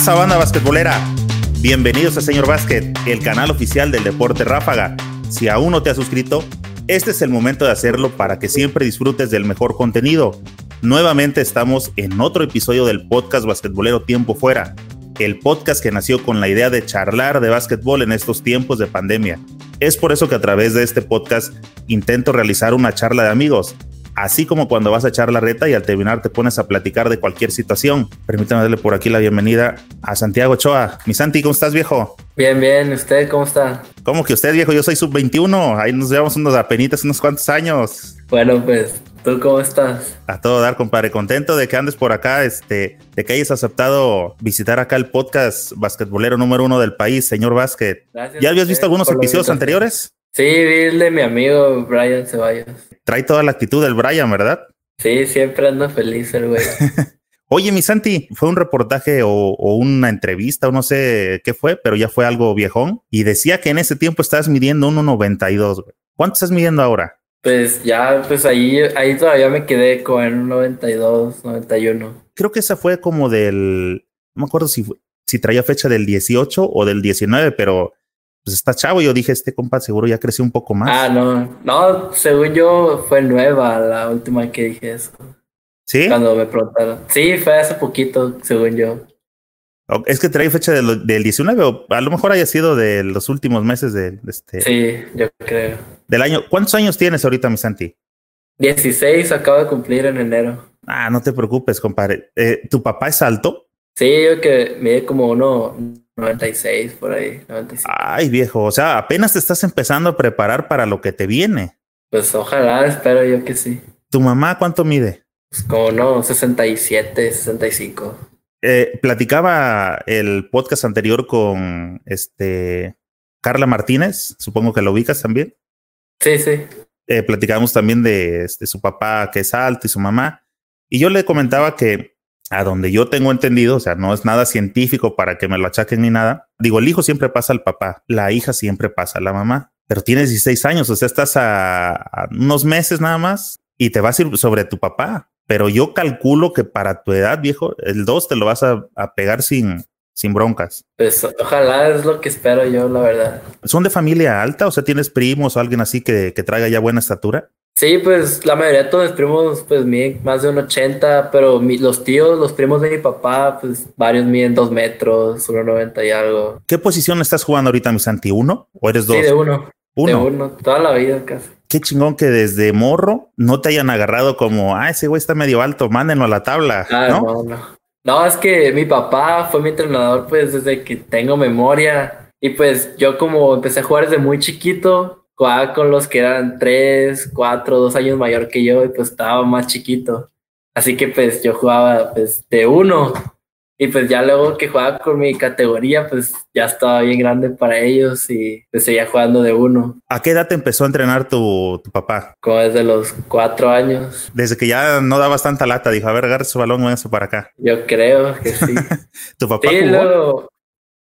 pasa, banda basquetbolera? Bienvenidos a Señor Básquet, el canal oficial del deporte ráfaga. Si aún no te has suscrito, este es el momento de hacerlo para que siempre disfrutes del mejor contenido. Nuevamente estamos en otro episodio del podcast basquetbolero Tiempo Fuera, el podcast que nació con la idea de charlar de básquetbol en estos tiempos de pandemia. Es por eso que a través de este podcast intento realizar una charla de amigos, así como cuando vas a echar la reta y al terminar te pones a platicar de cualquier situación. Permítame darle por aquí la bienvenida a Santiago Ochoa. Mi Santi, ¿cómo estás, viejo? Bien, bien. ¿Usted cómo está? ¿Cómo que usted, viejo? Yo soy sub-21. Ahí nos llevamos unos apenitas unos cuantos años. Bueno, pues, ¿tú cómo estás? A todo dar, compadre. Contento de que andes por acá, este, de que hayas aceptado visitar acá el podcast basquetbolero número uno del país, señor Básquet. Gracias ¿Ya habías visto algunos episodios anteriores? Sí, de mi amigo Brian Ceballos. Trae toda la actitud del Brian, ¿verdad? Sí, siempre ando feliz el güey. Oye, mi Santi, fue un reportaje o, o una entrevista o no sé qué fue, pero ya fue algo viejón. Y decía que en ese tiempo estabas midiendo 1.92. güey. ¿Cuánto estás midiendo ahora? Pues ya, pues ahí, ahí todavía me quedé con un 92, 91. Creo que esa fue como del. No me acuerdo si, si traía fecha del 18 o del 19, pero pues está chavo. Yo dije, este compa seguro ya creció un poco más. Ah, no, no, según yo fue nueva la última que dije eso. ¿Sí? Cuando me preguntaron. Sí, fue hace poquito, según yo. Es que trae fecha del, del 19 o a lo mejor haya sido de los últimos meses de, de este, Sí, yo creo. del año. ¿Cuántos años tienes ahorita, mi Santi? 16 acabo de cumplir en enero. Ah, no te preocupes, compadre. Eh, ¿Tu papá es alto? Sí, yo que mide como uno 96 por ahí, 95. Ay, viejo, o sea, apenas te estás empezando a preparar para lo que te viene. Pues ojalá, espero yo que sí. ¿Tu mamá cuánto mide? Pues como no, 67, 65. Eh, platicaba el podcast anterior con este Carla Martínez, supongo que lo ubicas también. Sí, sí. Eh, platicábamos también de, este, su papá que es alto y su mamá. Y yo le comentaba que a donde yo tengo entendido, o sea, no es nada científico para que me lo achaquen ni nada. Digo, el hijo siempre pasa al papá, la hija siempre pasa a la mamá, pero tienes 16 años, o sea, estás a, a unos meses nada más y te vas a ir sobre tu papá. Pero yo calculo que para tu edad, viejo, el 2 te lo vas a, a pegar sin, sin broncas. Pues ojalá es lo que espero yo, la verdad. ¿Son de familia alta? O sea, ¿tienes primos o alguien así que, que traiga ya buena estatura? Sí, pues la mayoría de todos mis primos pues miden más de un 80, pero mi- los tíos, los primos de mi papá, pues varios miden 2 metros, 1,90 y algo. ¿Qué posición estás jugando ahorita, mi Santi? ¿Uno o eres dos? Sí, de uno. Uno. De uno, toda la vida casi. Qué chingón que desde morro no te hayan agarrado como, ah, ese güey está medio alto, mándenlo a la tabla, Ah, ¿no? no, no. No, es que mi papá fue mi entrenador pues desde que tengo memoria y pues yo como empecé a jugar desde muy chiquito, jugaba con los que eran 3, 4, 2 años mayor que yo y pues estaba más chiquito. Así que pues yo jugaba pues de uno y pues ya luego que jugaba con mi categoría pues ya estaba bien grande para ellos y pues seguía jugando de uno, ¿A qué edad te empezó a entrenar tu, tu papá? como desde los 4 años. Desde que ya no dabas tanta lata, dijo, a ver, agarra su balón, véngase para acá. Yo creo que sí. ¿Tu papá Sí, jugó? luego,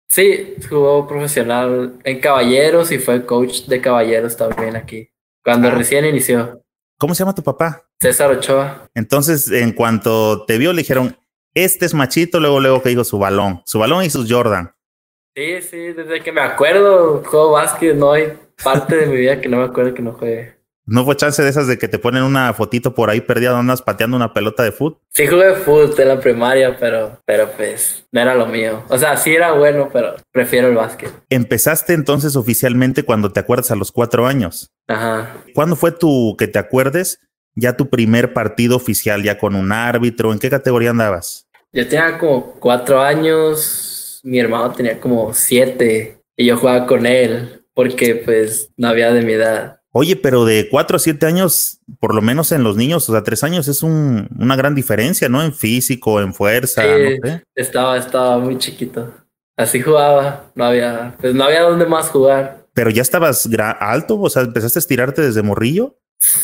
sí, jugó profesional en Caballeros y fue coach de Caballeros también aquí. Cuando Ah. recién inició, ¿Cómo se llama tu papá? César Ochoa. Entonces, en cuanto te vio, le dijeron, este es machito, luego, luego que dijo su balón, su balón y sus Jordan. Sí, sí, desde que me acuerdo, juego básquet, no hay parte de mi vida que no me acuerdo que no juegue. No fue chance de esas de que te ponen una fotito por ahí perdida donde andas pateando una pelota de fútbol. Sí jugué fútbol en la primaria, pero, pero pues no era lo mío. O sea, sí era bueno, pero prefiero el básquet. Empezaste entonces oficialmente cuando te acuerdas a los cuatro años. Ajá. ¿Cuándo fue tu, que te acuerdes, ya tu primer partido oficial, ya con un árbitro? ¿En qué categoría andabas? Yo tenía como cuatro años, mi hermano tenía como siete y yo jugaba con él porque pues no había de mi edad. Oye, pero de cuatro a siete años, por lo menos en los niños, o sea, tres años es un- una gran diferencia, ¿no? En físico, en fuerza, Sí. no sé. Estaba, estaba muy chiquito. Así jugaba, no había, pues no había dónde más jugar. Pero ya estabas alto, o sea, empezaste a estirarte desde morrillo.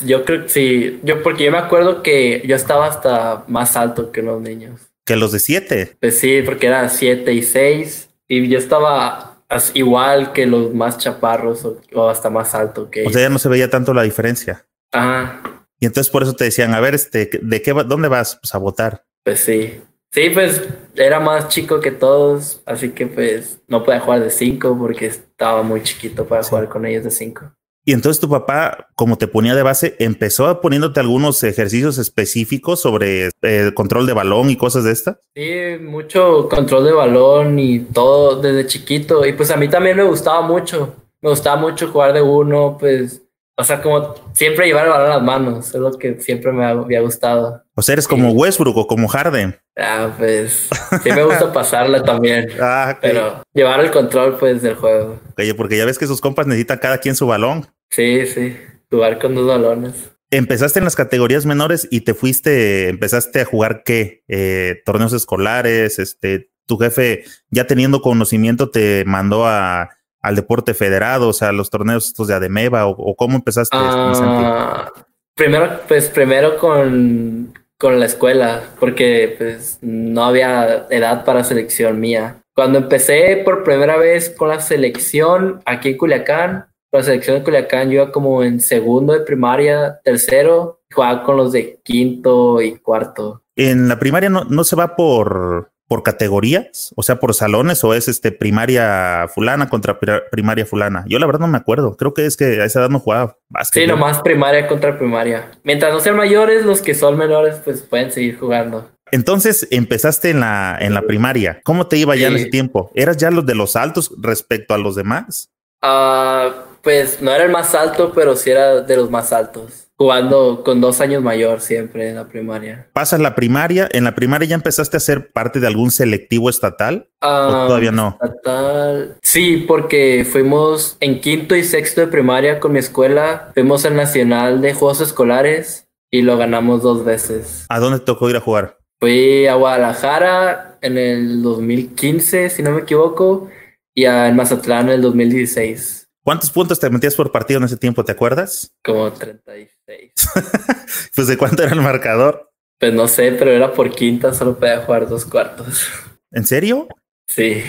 Yo creo que sí, yo porque yo me acuerdo que yo estaba hasta más alto que los niños. Que los de siete. Pues sí, porque era siete y seis y yo estaba as- igual que los más chaparros o, o hasta más alto que O ellos. sea, ya no se veía tanto la diferencia. Ajá, Y entonces por eso te decían, a ver, este, ¿de qué va- dónde vas? Pues a votar. pues sí. Sí, pues era más chico que todos, así que pues no podía jugar de cinco porque estaba muy chiquito para jugar con ellos de cinco. Y entonces tu papá, como te ponía de base, empezó poniéndote algunos ejercicios específicos sobre eh, control de balón y cosas de estas. Sí, mucho control de balón y todo desde chiquito. Y pues a mí también me gustaba mucho. Me gustaba mucho jugar de uno, pues o sea, como siempre llevar el balón a las manos, es lo que siempre me había gustado. O sea, eres como Westbrook o como Harden. Ah, pues sí me gusta pasarla también. Ah, Pero llevar el control, pues, del juego. Oye, porque ya ves que sus compas necesitan cada quien su balón. Sí, sí. Jugar con dos balones. Empezaste en las categorías menores y te fuiste, empezaste a jugar qué? Eh, torneos escolares, este, tu jefe ya teniendo conocimiento te mandó a al deporte federado, o sea, los torneos estos de Ademeva, o, cómo empezaste? Ah, primero, pues primero con, con la escuela, porque pues no había edad para selección mía. Cuando empecé por primera vez con la selección aquí en Culiacán, la selección de Culiacán, yo iba como en segundo de primaria, tercero, jugaba con los de quinto y cuarto. En la primaria no, no se va por, por categorías, o sea, por salones, o es este primaria fulana contra primaria fulana. Yo la verdad no me acuerdo. Creo que es que a esa edad no jugaba básquet. Sí, nomás primaria contra primaria. Mientras no sean mayores, los que son menores, pues pueden seguir jugando. Entonces empezaste en la, en la primaria. ¿Cómo te iba ya en ese tiempo? ¿Eras ya los de los altos respecto a los demás? Ah, pues no era el más alto, pero sí era de los más altos jugando con dos años mayor siempre en la primaria. ¿Pasas la primaria? ¿En la primaria ya empezaste a ser parte de algún selectivo estatal? ¿O ah, todavía no? Estatal. Sí, porque fuimos en quinto y sexto de primaria con mi escuela. Fuimos al Nacional de Juegos Escolares y lo ganamos dos veces. ¿A dónde te tocó ir a jugar? Fui a Guadalajara en el 2015, si no me equivoco, y a Mazatlán en el 2016. ¿Cuántos puntos te metías por partido en ese tiempo? ¿Te acuerdas? Como 36. pues de cuánto era el marcador? Pues no sé, pero era por quinta, solo podía jugar dos cuartos. ¿En serio? Sí.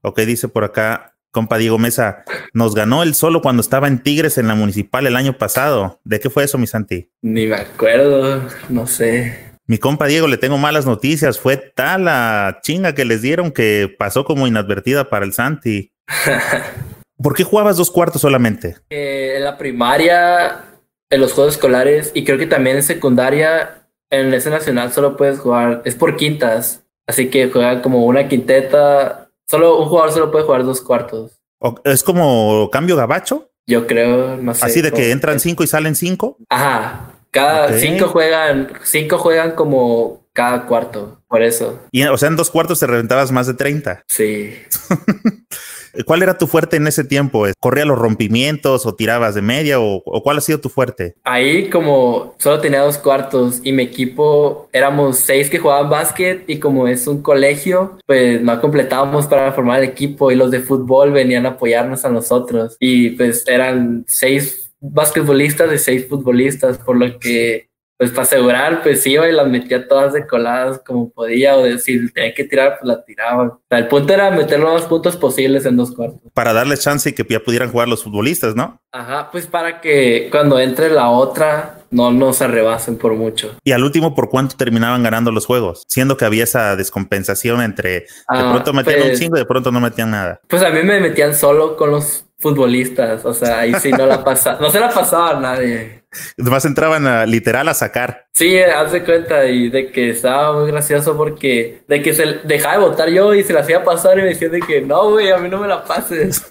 Ok, dice por acá, compa Diego Mesa, nos ganó el solo cuando estaba en Tigres en la municipal el año pasado. ¿De qué fue eso, mi Santi? Ni me acuerdo, no sé. Mi compa Diego, le tengo malas noticias. Fue tal la chinga que les dieron que pasó como inadvertida para el Santi. ¿Por qué jugabas dos cuartos solamente? Eh, en la primaria, en los juegos escolares y creo que también en secundaria, en ese nacional solo puedes jugar, es por quintas, así que juegan como una quinteta, solo un jugador solo puede jugar dos cuartos. ¿Es como cambio gabacho? Yo creo, no sé. Así de que entran cinco y salen cinco. Ajá. Cada cinco juegan, cinco juegan como cada cuarto, por eso. Y o sea, en dos cuartos te reventabas más de 30. Sí. ¿Cuál era tu fuerte en ese tiempo? ¿Corría los rompimientos o tirabas de media o, cuál ha sido tu fuerte? Ahí como solo tenía dos cuartos y mi equipo éramos seis que jugaban básquet y como es un colegio, pues no completábamos para formar el equipo y los de fútbol venían a apoyarnos a nosotros y pues eran seis basquetbolistas y seis futbolistas, por lo que pues para asegurar, pues iba y las metía todas de coladas como podía, o decir, tenía que tirar, pues la tiraba. el punto era meter los más puntos posibles en dos cuartos. Para darle chance y que ya pudieran jugar los futbolistas, ¿no? Ajá, pues para que cuando entre la otra no nos arrebasen por mucho. Y al último, ¿por cuánto terminaban ganando los juegos? Siendo que había esa descompensación entre de ah, pronto metían un pues chingo y de pronto no metían nada. Pues a mí me metían solo con los futbolistas, o sea, ahí sí no la pasaba, no se la pasaba a nadie. Además entraban a, literal a sacar. Sí, hace cuenta y de que estaba muy gracioso porque de que se dejaba de votar yo y se la hacía pasar y me decía de que no, güey, a mí no me la pases.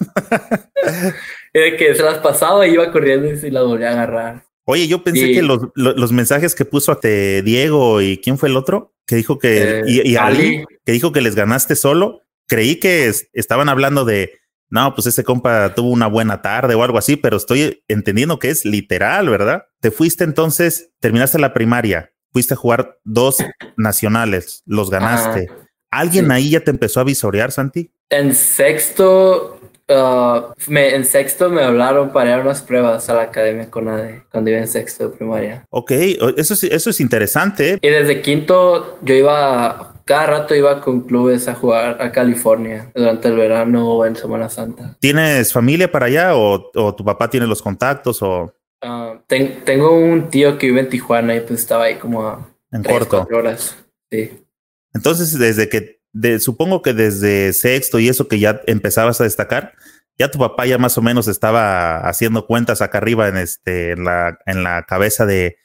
y de que se las pasaba y iba corriendo y se las volvía a agarrar. Oye, yo pensé que los, los, mensajes que puso a Diego y quién fue el otro que dijo que y, y Ali, que dijo que les ganaste solo, creí que estaban hablando de no, pues ese compa tuvo una buena tarde o algo así, pero estoy entendiendo que es literal, ¿verdad? Te fuiste entonces, terminaste la primaria, fuiste a jugar dos nacionales, los ganaste. ¿Alguien ahí ya te empezó a visorear, Santi? En sexto, uh, me, en sexto me hablaron para ir a unas pruebas a la academia con ADE, cuando iba en sexto de primaria. Ok, eso, eso es interesante. ¿eh? Y desde quinto yo iba cada rato iba con clubes a jugar a California durante el verano o en Semana Santa. ¿Tienes familia para allá o, tu papá tiene los contactos o...? Ah, tengo un tío que vive en Tijuana y pues estaba ahí como a en corto. horas. Sí. Entonces, desde que, de, supongo que desde sexto y eso que ya empezabas a destacar, ya tu papá ya más o menos estaba haciendo cuentas acá arriba en este, en la, en la cabeza de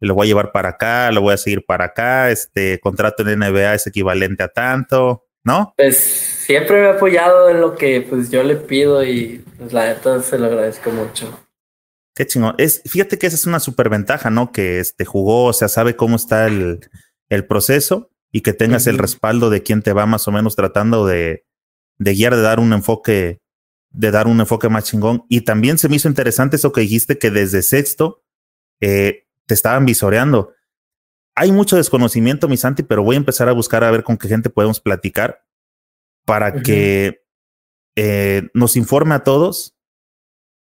lo voy a llevar para acá, lo voy a seguir para acá, este contrato en NBA es equivalente a tanto, ¿no? Pues siempre me ha apoyado en lo que pues yo le pido y pues la neta se lo agradezco mucho. Qué chingón. Es, fíjate que esa es una superventaja, ¿no? Que este jugó, o sea, sabe cómo está el, el proceso y que tengas el respaldo de quien te va más o menos tratando de, de guiar, de dar un enfoque, de dar un enfoque más chingón. Y también se me hizo interesante eso que dijiste que desde sexto eh, te estaban visoreando. Hay mucho desconocimiento, mi Santi, pero voy a empezar a buscar a ver con qué gente podemos platicar para que eh, nos informe a todos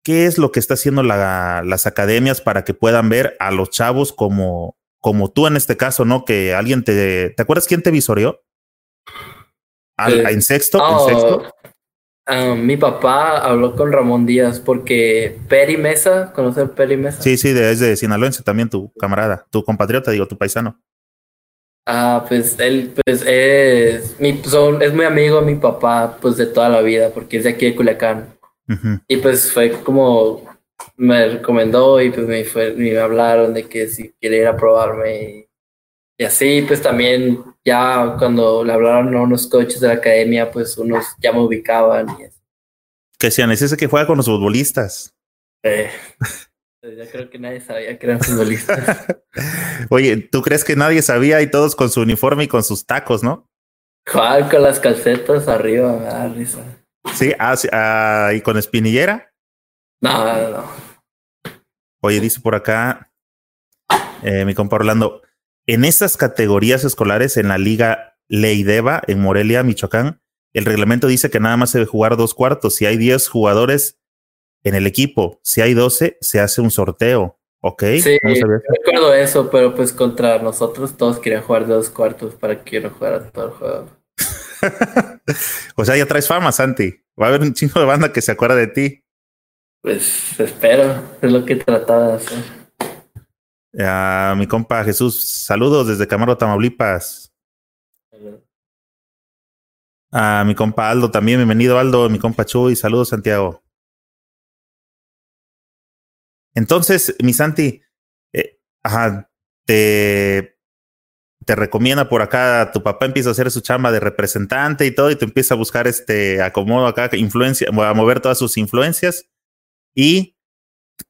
qué es lo que está haciendo la, las academias para que puedan ver a los chavos como, como tú en este caso, ¿no? Que alguien te... ¿Te acuerdas quién te visoreó? Al, Eh, ¿En sexto? oh, ¿En sexto? Ah, mi papá habló con Ramón Díaz porque Peri Mesa, ¿conoce a Peri Mesa? Sí, sí, de, es de Sinaloense también tu camarada, tu compatriota, digo, tu paisano. Ah, pues él pues es, mi, son, es muy amigo de mi papá pues de toda la vida porque es de aquí de Culiacán. Y pues fue como me recomendó y pues me, fue, me hablaron de que si quería ir a probarme y, y así pues también ya cuando le hablaron a unos coaches de la academia pues unos ya me ubicaban y eso. Que decían, es ese que juega con los futbolistas. Eh, ya creo que nadie sabía que eran futbolistas. Oye, ¿tú crees que nadie sabía y todos con su uniforme y con sus tacos, no? Jugaban con las calcetas arriba, me da risa. Sí, ah, sí, ah, y con espinillera. No, no, no. Oye, dice por acá eh, mi compa Orlando, en estas categorías escolares en la Liga Leideva en Morelia, Michoacán, el reglamento dice que nada más se debe jugar dos cuartos. Si hay 10 jugadores en el equipo, si hay 12, se hace un sorteo. ¿Ok? Sí, recuerdo eso, pero pues contra nosotros todos querían jugar de dos cuartos para que yo no jugara todo el juego. o sea, ya traes fama, Santi. Va a haber un chingo de banda que se acuerda de ti. Pues espero, es lo que trataba de hacer. A mi compa Jesús, saludos desde Camaro, Tamaulipas. A mi compa Aldo también, bienvenido Aldo, mi compa Chuy, saludos Santiago. Entonces, mi Santi, eh, ajá, te, te recomienda por acá, tu papá empieza a hacer su chamba de representante y todo, y te empieza a buscar este acomodo acá, influencia, a mover todas sus influencias. Y,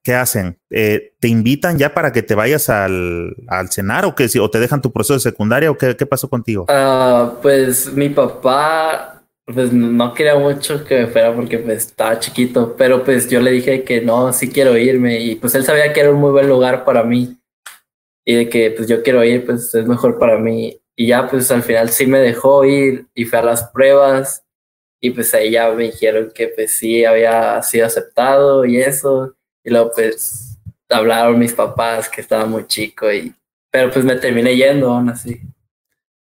¿qué hacen? Eh, ¿Te invitan ya para que te vayas al, al cenar o, que, si- o te dejan tu proceso de secundaria o qué, qué pasó contigo? Ah, pues mi papá pues no quería mucho que me fuera porque pues estaba chiquito, pero pues yo le dije que no, sí quiero irme y pues él sabía que era un muy buen lugar para mí y de que pues yo quiero ir, pues es mejor para mí y ya pues al final sí me dejó ir y fui a las pruebas y pues ahí ya me dijeron que pues sí había sido aceptado y eso y luego pues hablaron mis papás que estaba muy chico y pero pues me terminé yendo aún así.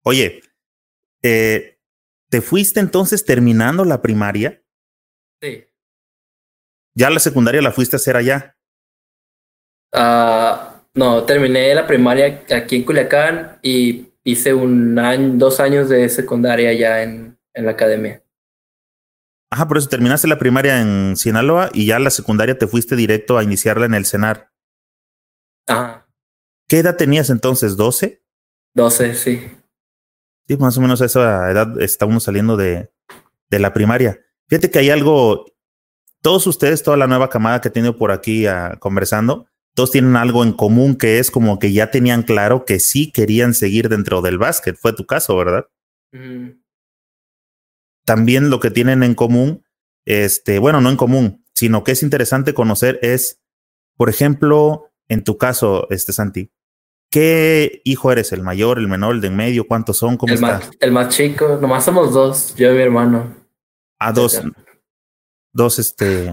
Oye, eh, ¿te fuiste entonces terminando la primaria? Sí. Ya la secundaria la fuiste a hacer allá. Ah, no, terminé la primaria aquí en Culiacán y hice un año, dos años de secundaria ya en, en la academia. Ajá, por eso terminaste la primaria en Sinaloa y ya la secundaria te fuiste directo a iniciarla en el CENAR. Ajá, ¿Qué edad tenías entonces? ¿12? 12, sí. Sí, más o menos a esa edad está uno saliendo de, de la primaria. Fíjate que hay algo, todos ustedes, toda la nueva camada que he tenido por aquí ah, conversando, todos tienen algo en común que es como que ya tenían claro que sí querían seguir dentro del básquet. Fue tu caso, ¿verdad? También lo que tienen en común, este, bueno, no en común, sino que es interesante conocer es, por ejemplo, en tu caso, este Santi, ¿qué hijo eres? ¿El mayor, el menor, el de en medio? ¿Cuántos son? ¿Cómo El más, el más chico, nomás somos dos, yo y mi hermano. Ah, dos, dos, este,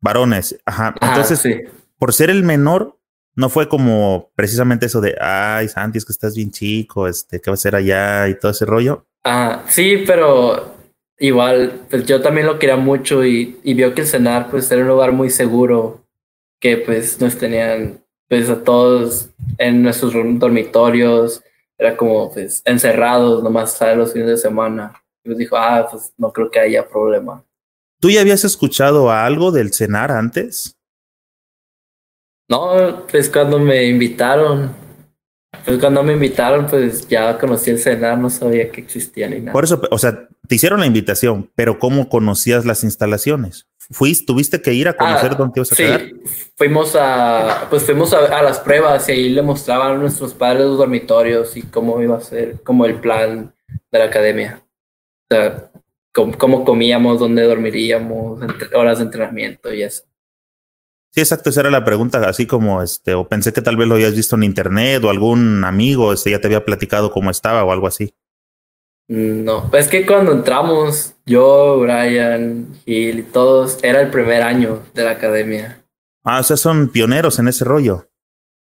varones. Ajá. Ajá, Entonces, sí. por ser el menor, no fue como precisamente eso de, ay, Santi, es que estás bien chico, este, ¿qué va a hacer allá? Y todo ese rollo. Ah, sí, pero igual, pues yo también lo quería mucho y, y vio que el cenar pues era un lugar muy seguro que pues nos tenían pues a todos en nuestros dormitorios, era como pues encerrados, nomás sale los fines de semana. Y pues dijo, ah, pues no creo que haya problema. ¿Tú ya habías escuchado algo del cenar antes? No, pues cuando me invitaron, pues cuando me invitaron, pues ya conocí el cenar, no sabía que existía ni nada. Por eso, o sea, te hicieron la invitación, pero ¿cómo conocías las instalaciones? ¿Fuiste, tuviste que ir a conocer Ah, dónde ibas a sí, quedar? fuimos a, pues fuimos a, a las pruebas y ahí le mostraban a nuestros padres los dormitorios y cómo iba a ser, como el plan de la academia. O sea, cómo, cómo comíamos, dónde dormiríamos, entre- horas de entrenamiento y eso. Sí, exacto, esa era la pregunta, así como este, o pensé que tal vez lo habías visto en internet o algún amigo este, ya te había platicado cómo estaba o algo así. No, es que cuando entramos, yo, Brian, Gil y todos, era el primer año de la academia. Ah, o sea, son pioneros en ese rollo.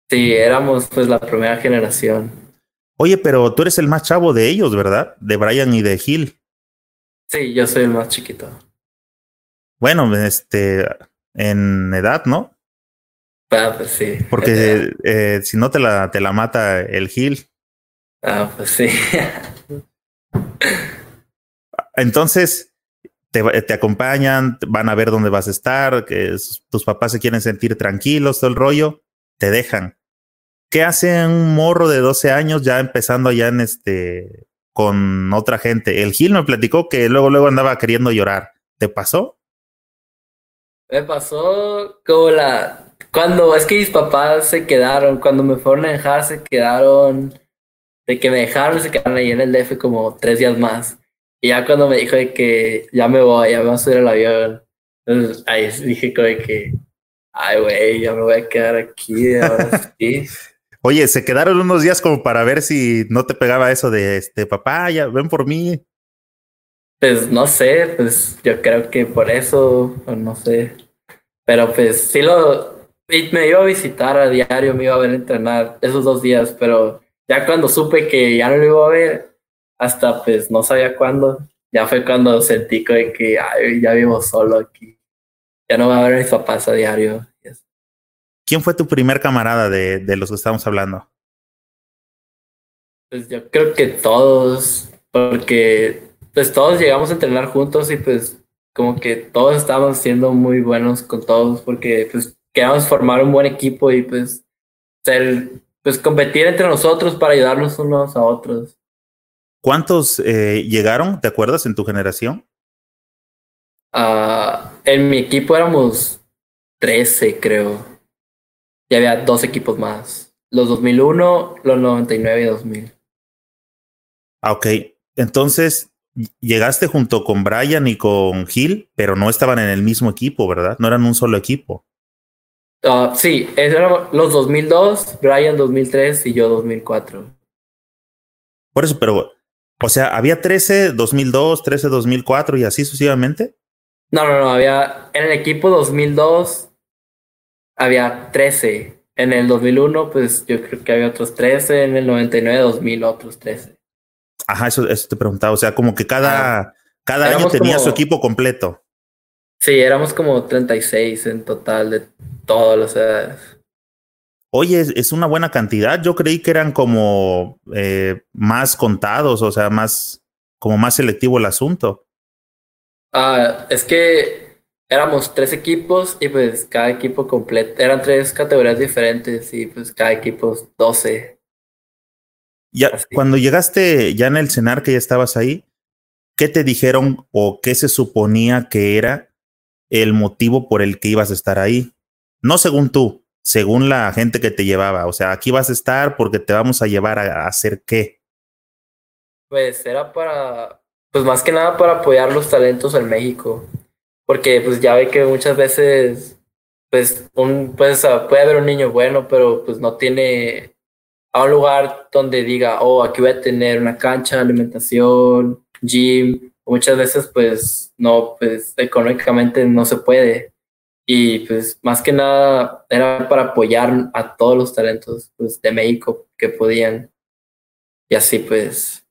Sí, éramos pues la primera generación. Oye, pero tú eres el más chavo de ellos, ¿verdad? De Brian y de Gil. Sí, yo soy el más chiquito. Bueno, este, en edad, ¿no? Ah, pues sí. Porque eh, si no te la, te la mata el Gil. Ah, pues sí. Entonces, te, te acompañan, van a ver dónde vas a estar, que tus papás se quieren sentir tranquilos, todo el rollo, te dejan. ¿Qué hace un morro de 12 años ya empezando allá en este con otra gente? El Gil me platicó que luego luego andaba queriendo llorar. ¿Te pasó? Me pasó como la... Cuando es que mis papás se quedaron, cuando me fueron a dejar, se quedaron... De que me dejaron, se quedaron ahí en el DF como tres días más. Y ya cuando me dijo de que ya me voy, ya me voy a subir al avión. Entonces ahí dije como de que... Ay, güey, ya me voy a quedar aquí. Oye, se quedaron unos días como para ver si no te pegaba eso de este papá, ya ven por mí. Pues no sé, pues yo creo que por eso, o no sé. Pero pues sí lo... me iba a visitar a diario, me iba a ver entrenar esos dos días, pero ya cuando supe que ya no lo iba a ver, hasta pues no sabía cuándo, ya fue cuando sentí que ay, ya vivo solo aquí. Ya no voy a ver a mis papás a diario. ¿Quién fue tu primer camarada de, de los que estamos hablando? Pues yo creo que todos, porque pues todos llegamos a entrenar juntos y pues como que todos estábamos siendo muy buenos con todos porque pues queríamos formar un buen equipo y pues ser, pues competir entre nosotros para ayudarnos unos a otros. ¿Cuántos eh, llegaron, te acuerdas, en tu generación? Ah, en mi equipo éramos 13 creo. Y había dos equipos más. Los 2001, los 99 y 2000. Ah, ok. Entonces, llegaste junto con Brian y con Gil, pero no estaban en el mismo equipo, ¿verdad? No eran un solo equipo. Ah, sí, eran los 2002, Brian 2003 y yo 2004. Por eso, pero, o sea, había 13, 2002, 13, 2004 y así sucesivamente. No, no, no, había en el equipo 2002 había 13. En el 2001, pues yo creo que había otros 13. En el 99, 2000, otros 13. Ajá, eso, eso te preguntaba. O sea, como que cada, cada año tenía como- su equipo completo. Sí, éramos como 36 en total de todas las edades. Oye, es, es una buena cantidad. Yo creí que eran como eh, más contados, o sea, más, como más selectivo el asunto. Ah, es que éramos tres equipos y pues cada equipo completo. Eran tres categorías diferentes y pues cada equipo 12. Ya, cuando llegaste ya en el cenar que ya estabas ahí, ¿qué te dijeron o qué se suponía que era el motivo por el que ibas a estar ahí? No según tú, según la gente que te llevaba. O sea, aquí vas a estar porque te vamos a llevar a, a hacer qué. Pues era para, pues más que nada para apoyar los talentos en México. Porque pues ya ve que muchas veces, pues, un, pues puede haber un niño bueno, pero pues no tiene a un lugar donde diga, oh, aquí voy a tener una cancha, alimentación, gym. Muchas veces pues no, pues económicamente no se puede. Y pues más que nada era para apoyar a todos los talentos pues, de México que podían. Y así pues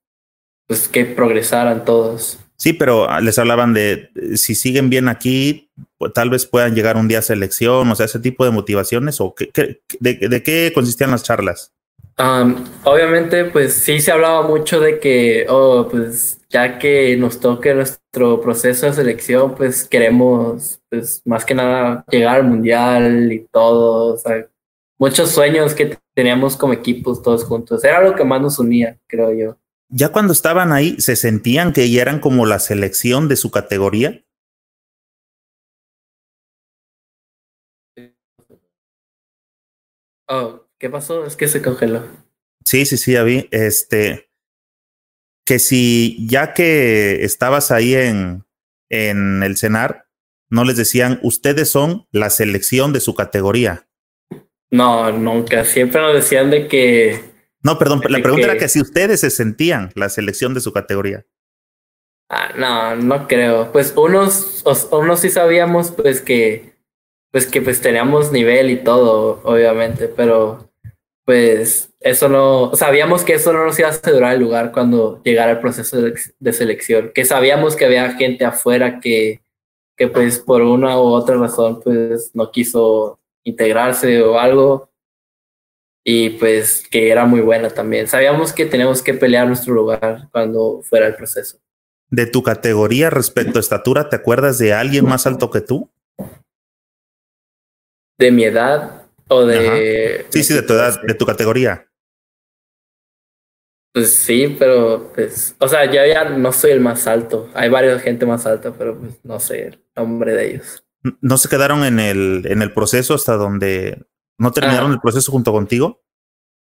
pues que progresaran todos. Sí, pero les hablaban de si siguen bien aquí, pues, tal vez puedan llegar un día a selección, o sea, ese tipo de motivaciones o qué, qué- de, de qué consistían las charlas. Obviamente, pues sí se hablaba mucho de que, oh, pues ya que nos toque nuestro proceso de selección, pues queremos, pues más que nada llegar al mundial y todo, o sea, muchos sueños que teníamos como equipos todos juntos. Era lo que más nos unía, creo yo. Ya cuando estaban ahí, ¿se sentían que ya eran como la selección de su categoría? Oh, ¿qué pasó? Es que se congeló. Sí, sí, sí, ya vi. Este, que si ya que estabas ahí en, en el cenar, no les decían, ustedes son la selección de su categoría. No, nunca. Siempre nos decían de que. No, perdón, la pregunta era que si ustedes se sentían la selección de su categoría. Ah, no, no creo. Pues unos, unos sí sabíamos, pues que pues que pues teníamos nivel y todo, obviamente, pero pues eso no, sabíamos que eso no nos iba a asegurar el lugar cuando llegara el proceso de, selección, que sabíamos que había gente afuera que, que pues por una u otra razón pues no quiso integrarse o algo y pues que era muy buena también. Sabíamos que teníamos que pelear nuestro lugar cuando fuera el proceso. De tu categoría respecto a estatura, ¿te acuerdas de alguien más alto que tú? de mi edad o de... Sí, sí, de tu edad, de tu categoría. Pues sí, pero pues, o sea, yo ya no soy el más alto. Hay varias gente más alta, pero pues no sé el nombre de ellos. ¿No se quedaron en el, en el proceso hasta donde no terminaron el proceso junto contigo?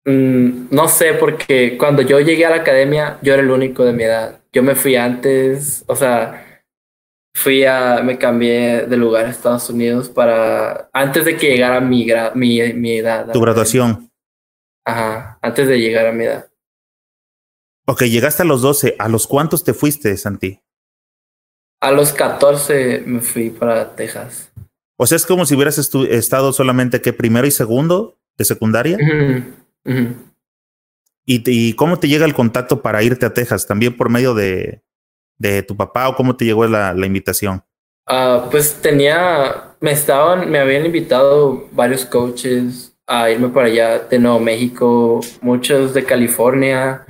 Mm, no sé, porque cuando yo llegué a la academia, yo era el único de mi edad. Yo me fui antes, o sea, fui a, me cambié de lugar a Estados Unidos para, antes de que llegara mi, mi, mi edad. Tu graduación. Ajá, antes de llegar a mi edad. Ok, llegaste a los 12. ¿A los cuántos te fuiste, Santi? A los 14 me fui para Texas. O sea, es como si hubieras estado solamente que primero y segundo de secundaria. ¿Y, ¿Y cómo te llega el contacto para irte a Texas? ¿También por medio de, de tu papá o cómo te llegó la, la invitación? Uh, pues tenía, me estaban, me habían invitado varios coaches a irme para allá de Nuevo México, muchos de California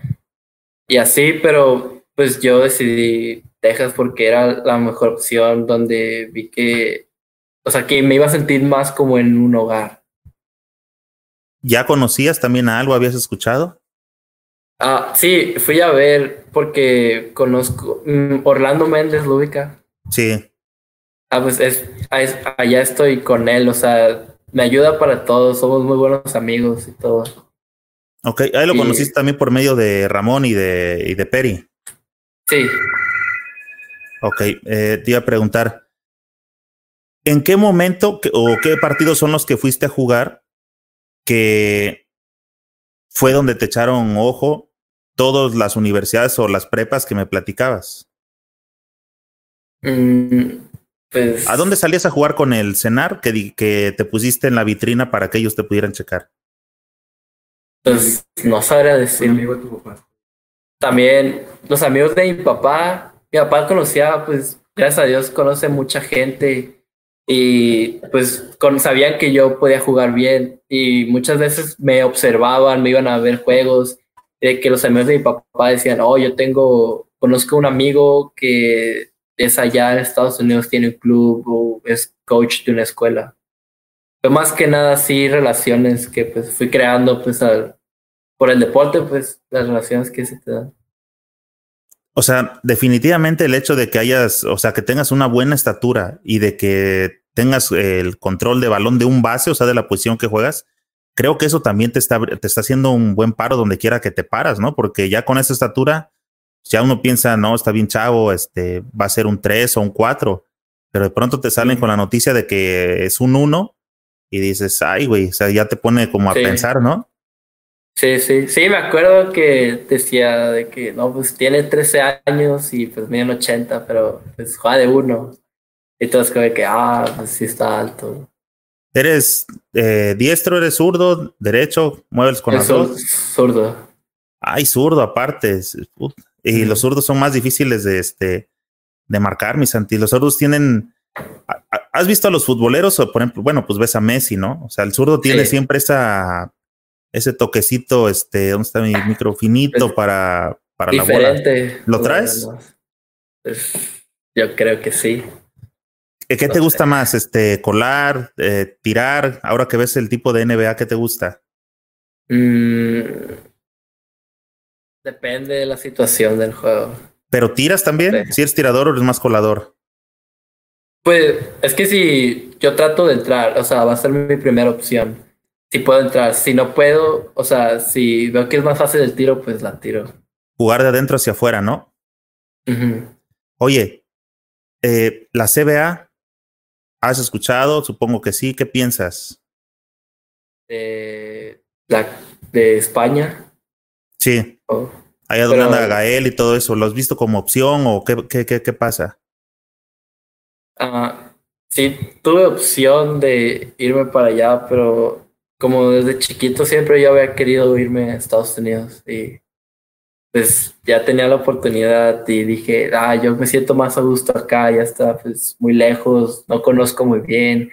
y así, pero pues yo decidí Texas porque era la mejor opción donde vi que, o sea, que me iba a sentir más como en un hogar. ¿Ya conocías también a algo? ¿Habías escuchado? Ah, sí, fui a ver porque conozco mm, Orlando Méndez Lúbica. Sí. Ah, pues es, allá estoy con él, o sea, me ayuda para todo, somos muy buenos amigos y todo. Ok, ahí lo conociste también por medio de Ramón y de, y de Peri. Sí. Ok, eh, te iba a preguntar, ¿en qué momento o qué partidos son los que fuiste a jugar que fue donde te echaron ojo todas las universidades o las prepas que me platicabas. Mm, pues ¿A dónde salías a jugar con el cenar que, que te pusiste en la vitrina para que ellos te pudieran checar? Pues no sabría decir. Amigo de tu papá. También los amigos de mi papá, mi papá conocía, pues gracias a Dios conoce mucha gente y pues sabían que yo podía jugar bien y muchas veces me observaban, me iban a ver juegos, de que los amigos de mi papá decían, oh, yo tengo, conozco un amigo que es allá en Estados Unidos, tiene un club o es coach de una escuela. Pero más que nada sí relaciones que pues fui creando pues por el deporte, pues las relaciones que se te dan. O sea, definitivamente el hecho de que hayas, o sea, que tengas una buena estatura y de que tengas el control de balón de un base, o sea, de la posición que juegas, creo que eso también te está, te está haciendo un buen paro donde quiera que te paras, ¿no? Porque ya con esa estatura, ya uno piensa, no, está bien chavo, este, va a ser un 3 o un 4, pero de pronto te salen con la noticia de que es un 1 y dices, ay, güey, o sea, ya te pone como a pensar, ¿no? Sí, sí, sí, me acuerdo que decía de que, no, pues tiene 13 años y pues mide 80, pero pues juega de uno. Y todos creen que, ah, pues sí está alto. ¿Eres eh, diestro, eres zurdo, derecho? ¿Mueves con las dos? Zurdo. Ay, zurdo aparte. Y los zurdos son más difíciles de, este, de marcar, mis Santi. Los zurdos tienen... ¿Has visto a los futboleros? O por ejemplo, bueno, pues ves a Messi, ¿no? O sea, el zurdo tiene siempre esa ese toquecito, este, ¿dónde está mi micro finito para, para la bola? ¿Lo traes? Yo creo que sí. ¿Qué te gusta más? Este, colar, eh, tirar. Ahora que ves el tipo de NBA, ¿qué te gusta? Mm, depende de la situación del juego. ¿Pero tiras también? ¿Si eres tirador o eres más colador? Pues es que si yo trato de entrar, o sea, va a ser mi primera opción. Si puedo entrar, si no puedo, o sea, si veo que es más fácil el tiro, pues la tiro. Jugar de adentro hacia afuera, ¿no? Oye, eh, la CBA, ¿has escuchado? Supongo que sí. ¿Qué piensas? Eh, la, de España. Sí. Oh. Allá donde anda Gael y todo eso, ¿lo has visto como opción o qué, qué, qué, qué pasa? Ah, sí, tuve opción de irme para allá, pero como desde chiquito siempre yo había querido irme a Estados Unidos y pues ya tenía la oportunidad y dije, ah, yo me siento más a gusto acá, ya está pues muy lejos, no conozco muy bien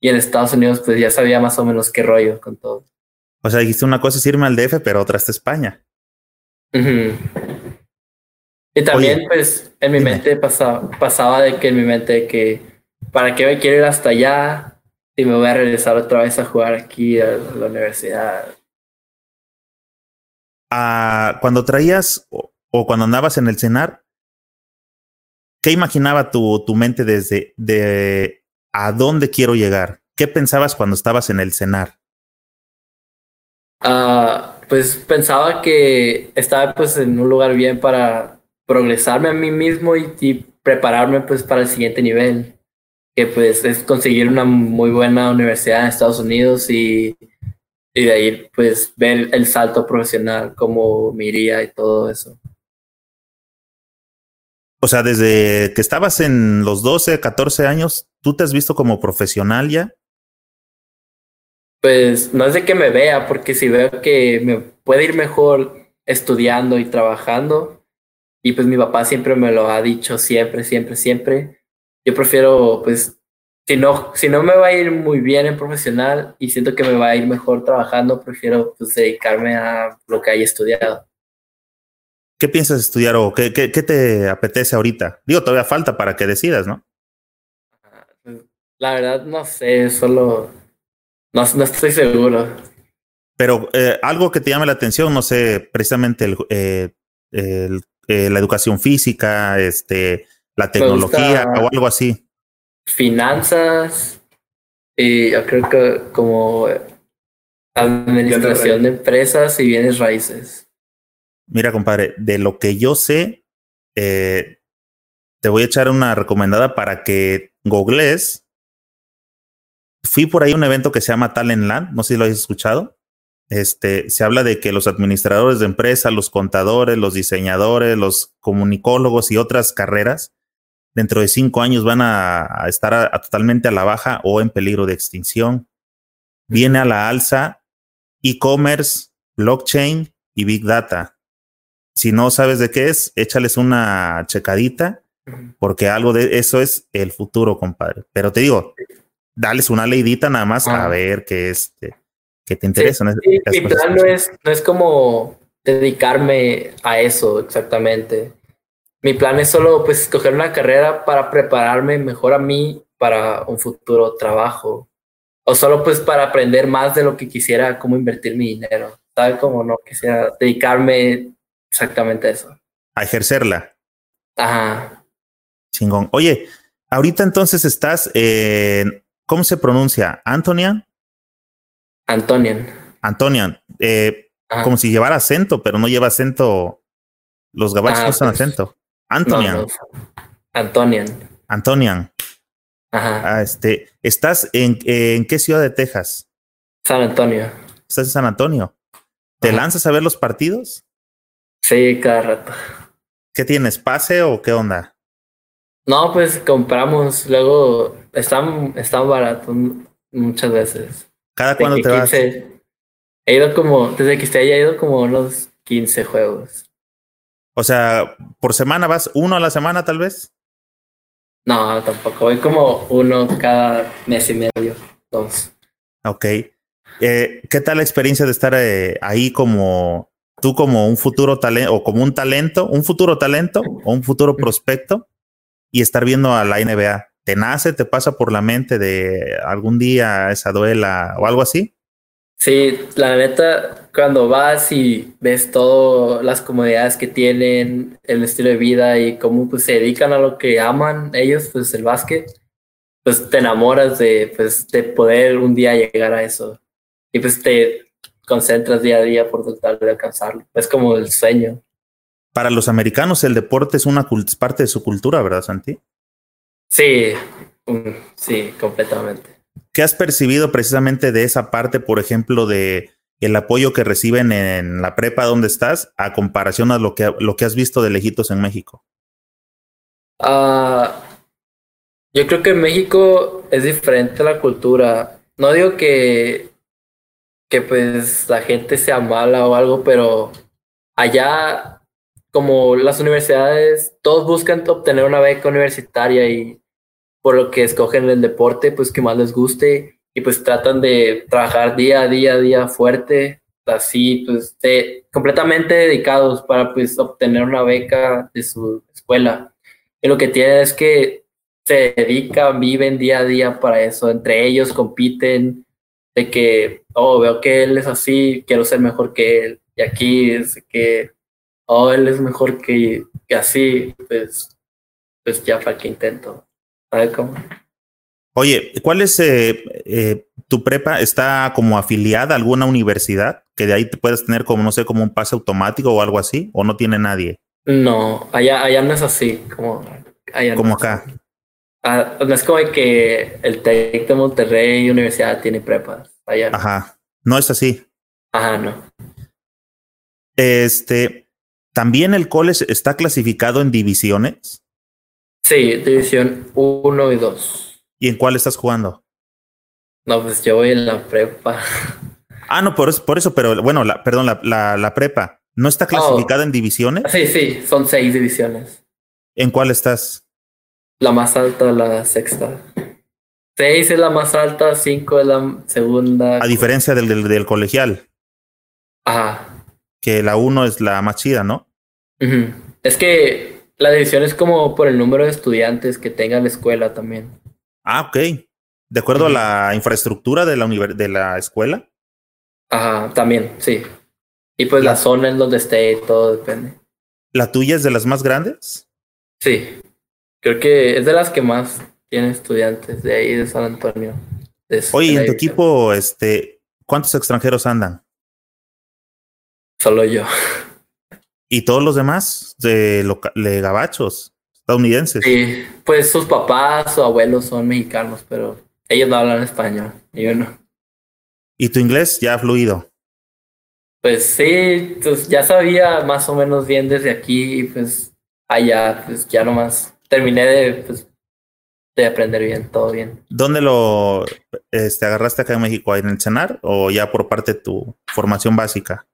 y en Estados Unidos pues ya sabía más o menos qué rollo con todo. O sea, dijiste una cosa es irme al DF, pero otra es España. Y también, pues, en mi mente pasaba, pasaba de que en mi mente que, ¿para qué me quiero ir hasta allá? Y me voy a regresar otra vez a jugar aquí a la universidad. Ah, cuando traías o, cuando andabas en el cenar, ¿qué imaginaba tu, tu mente desde de a dónde quiero llegar? ¿Qué pensabas cuando estabas en el cenar? Ah, pues pensaba que estaba pues en un lugar bien para progresarme a mí mismo y, prepararme pues para el siguiente nivel, que pues es conseguir una muy buena universidad en Estados Unidos y, y de ahí pues ver el salto profesional, cómo me iría y todo eso. O sea, desde que estabas en los 12, 14 años, ¿tú te has visto como profesional ya? Pues no es de que me vea, porque si veo que me puede ir mejor estudiando y trabajando, y pues mi papá siempre me lo ha dicho, siempre, siempre, siempre. Yo prefiero, pues, si no, si no me va a ir muy bien en profesional y siento que me va a ir mejor trabajando, prefiero pues dedicarme a lo que haya estudiado. ¿Qué piensas estudiar o qué, qué, qué te apetece ahorita? Digo, todavía falta para que decidas, ¿no? La verdad no sé, solo no, no estoy seguro. Pero eh, algo que te llame la atención, no sé, precisamente el, eh, el eh, la educación física, este, la tecnología o algo así. Finanzas y yo creo que como administración de empresas y bienes raíces. Mira, compadre, de lo que yo sé, eh, te voy a echar una recomendada para que googlees. Fui por ahí a un evento que se llama Talent Land, no sé si lo has escuchado este, se habla de que los administradores de empresa, los contadores, los diseñadores, los comunicólogos y otras carreras, dentro de cinco años van a, estar totalmente a la baja o en peligro de extinción. Viene a la alza e-commerce, blockchain y big data. Si no sabes de qué es, échales una checadita, porque algo de eso es el futuro, compadre. Pero te digo, dales una leidita nada más a ver qué es. Este, que te interesan. mi plan no es, no es como dedicarme a eso exactamente. Mi plan es solo pues escoger una carrera para prepararme mejor a mí para un futuro trabajo. O solo pues para aprender más de lo que quisiera, cómo invertir mi dinero. Tal como no quisiera dedicarme exactamente a eso. A ejercerla. Ajá. Chingón. Oye, ahorita entonces estás en, ¿cómo se pronuncia? ¿Antonia? Antonian. Antonian. Eh, como si llevara acento, pero no lleva acento. Los gabachos no usan pues, acento. Antonian. Antonian. Antonian. Ajá. Ah, este, ¿Estás en, en qué ciudad de Texas? San Antonio. ¿Estás en San Antonio? ¿Te lanzas a ver los partidos? Sí, cada rato. ¿Qué tienes? ¿Pase o qué onda? No, pues compramos. Luego están, están baratos muchas veces. ¿Cada cuándo te vas? He ido como, desde que esté he ido como unos 15 juegos. O sea, ¿por semana vas uno a la semana tal vez? No, tampoco. Voy como uno cada mes y medio, dos. Ok. Eh, ¿Qué tal la experiencia de estar eh, ahí como tú como un futuro talento o como un talento, un futuro talento o un futuro prospecto y estar viendo a la NBA? ¿Te nace, te pasa por la mente de algún día esa duela o algo así? Sí, la neta, cuando vas y ves todas las comodidades que tienen, el estilo de vida y cómo pues, se dedican a lo que aman ellos, pues el básquet, pues te enamoras de, pues, de poder un día llegar a eso. Y pues te concentras día a día por tratar de alcanzarlo. Es como el sueño. Para los americanos el deporte es una parte de su cultura, ¿verdad, Santi? Sí, mm, sí, completamente. ¿Qué has percibido precisamente de esa parte, por ejemplo, de el apoyo que reciben en la prepa donde estás a comparación a lo que, lo que has visto de lejitos en México? Ah, yo creo que en México es diferente la cultura. No digo que, que pues la gente sea mala o algo, pero allá, como las universidades, todos buscan obtener una beca universitaria y por lo que escogen el deporte, pues que más les guste y pues tratan de trabajar día a día, día fuerte, así pues completamente dedicados para pues obtener una beca de su escuela. Y lo que tiene es que se dedican, viven día a día para eso. Entre ellos compiten de que, oh, veo que él es así, quiero ser mejor que él. Y aquí es que, oh, él es mejor que, que así, pues, pues ya para que intento. Oye, ¿cuál es eh, eh, tu prepa? ¿Está como afiliada a alguna universidad? Que de ahí te puedes tener como, no sé, como un pase automático o algo así, o no tiene nadie? No, allá, allá no es así, como, allá como acá. Ah, no es como que el TEC de Monterrey Universidad tiene prepas. Allá Ajá. No es así. Ajá, no. Este, ¿también el college está clasificado en divisiones? Sí, división 1 y 2. ¿Y en cuál estás jugando? No, pues yo voy en la prepa. Ah, no, por eso, por eso pero bueno, la, perdón, la, la, la prepa. ¿No está clasificada en divisiones? Sí, sí, son seis divisiones. ¿En cuál estás? La más alta, la sexta. Seis es la más alta, cinco es la segunda. A diferencia del, del, del colegial. Ajá. Que la uno es la más chida, ¿no? Es que la división es como por el número de estudiantes que tenga la escuela también. Ah, ok. De acuerdo a la infraestructura de la, de la escuela. Ajá, también, sí. Y pues la, la zona en donde esté, todo depende. ¿La tuya es de las más grandes? Sí. Creo que es de las que más tiene estudiantes de ahí de San Antonio. Oye, en tu equipo, este, ¿cuántos extranjeros andan? Solo yo. ¿Y todos los demás de, de gabachos estadounidenses? Sí, pues sus papás o abuelos son mexicanos, pero ellos no hablan español, y yo no. ¿Y tu inglés ya ha fluido? Pues sí, pues ya sabía más o menos bien desde aquí y pues allá, pues ya nomás terminé de, pues, de aprender bien, todo bien. ¿Dónde lo este, agarraste acá en México? ¿En el cenar o ya por parte de tu formación básica?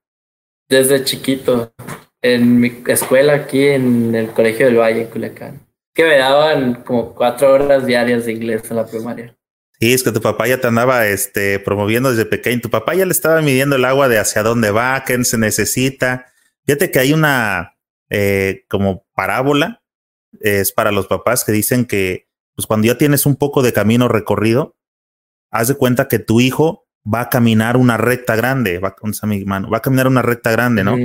Desde chiquito, en mi escuela aquí en el Colegio del Valle, en Culiacán. Que me daban como cuatro horas diarias de inglés en la primaria. Sí, es que tu papá ya te andaba este, promoviendo desde pequeño. Tu papá ya le estaba midiendo el agua de hacia dónde va, qué se necesita. Fíjate que hay una eh, como parábola es para los papás que dicen que pues cuando ya tienes un poco de camino recorrido, haz de cuenta que tu hijo va a caminar una recta grande, va, mi mano, va a caminar una recta grande, ¿no?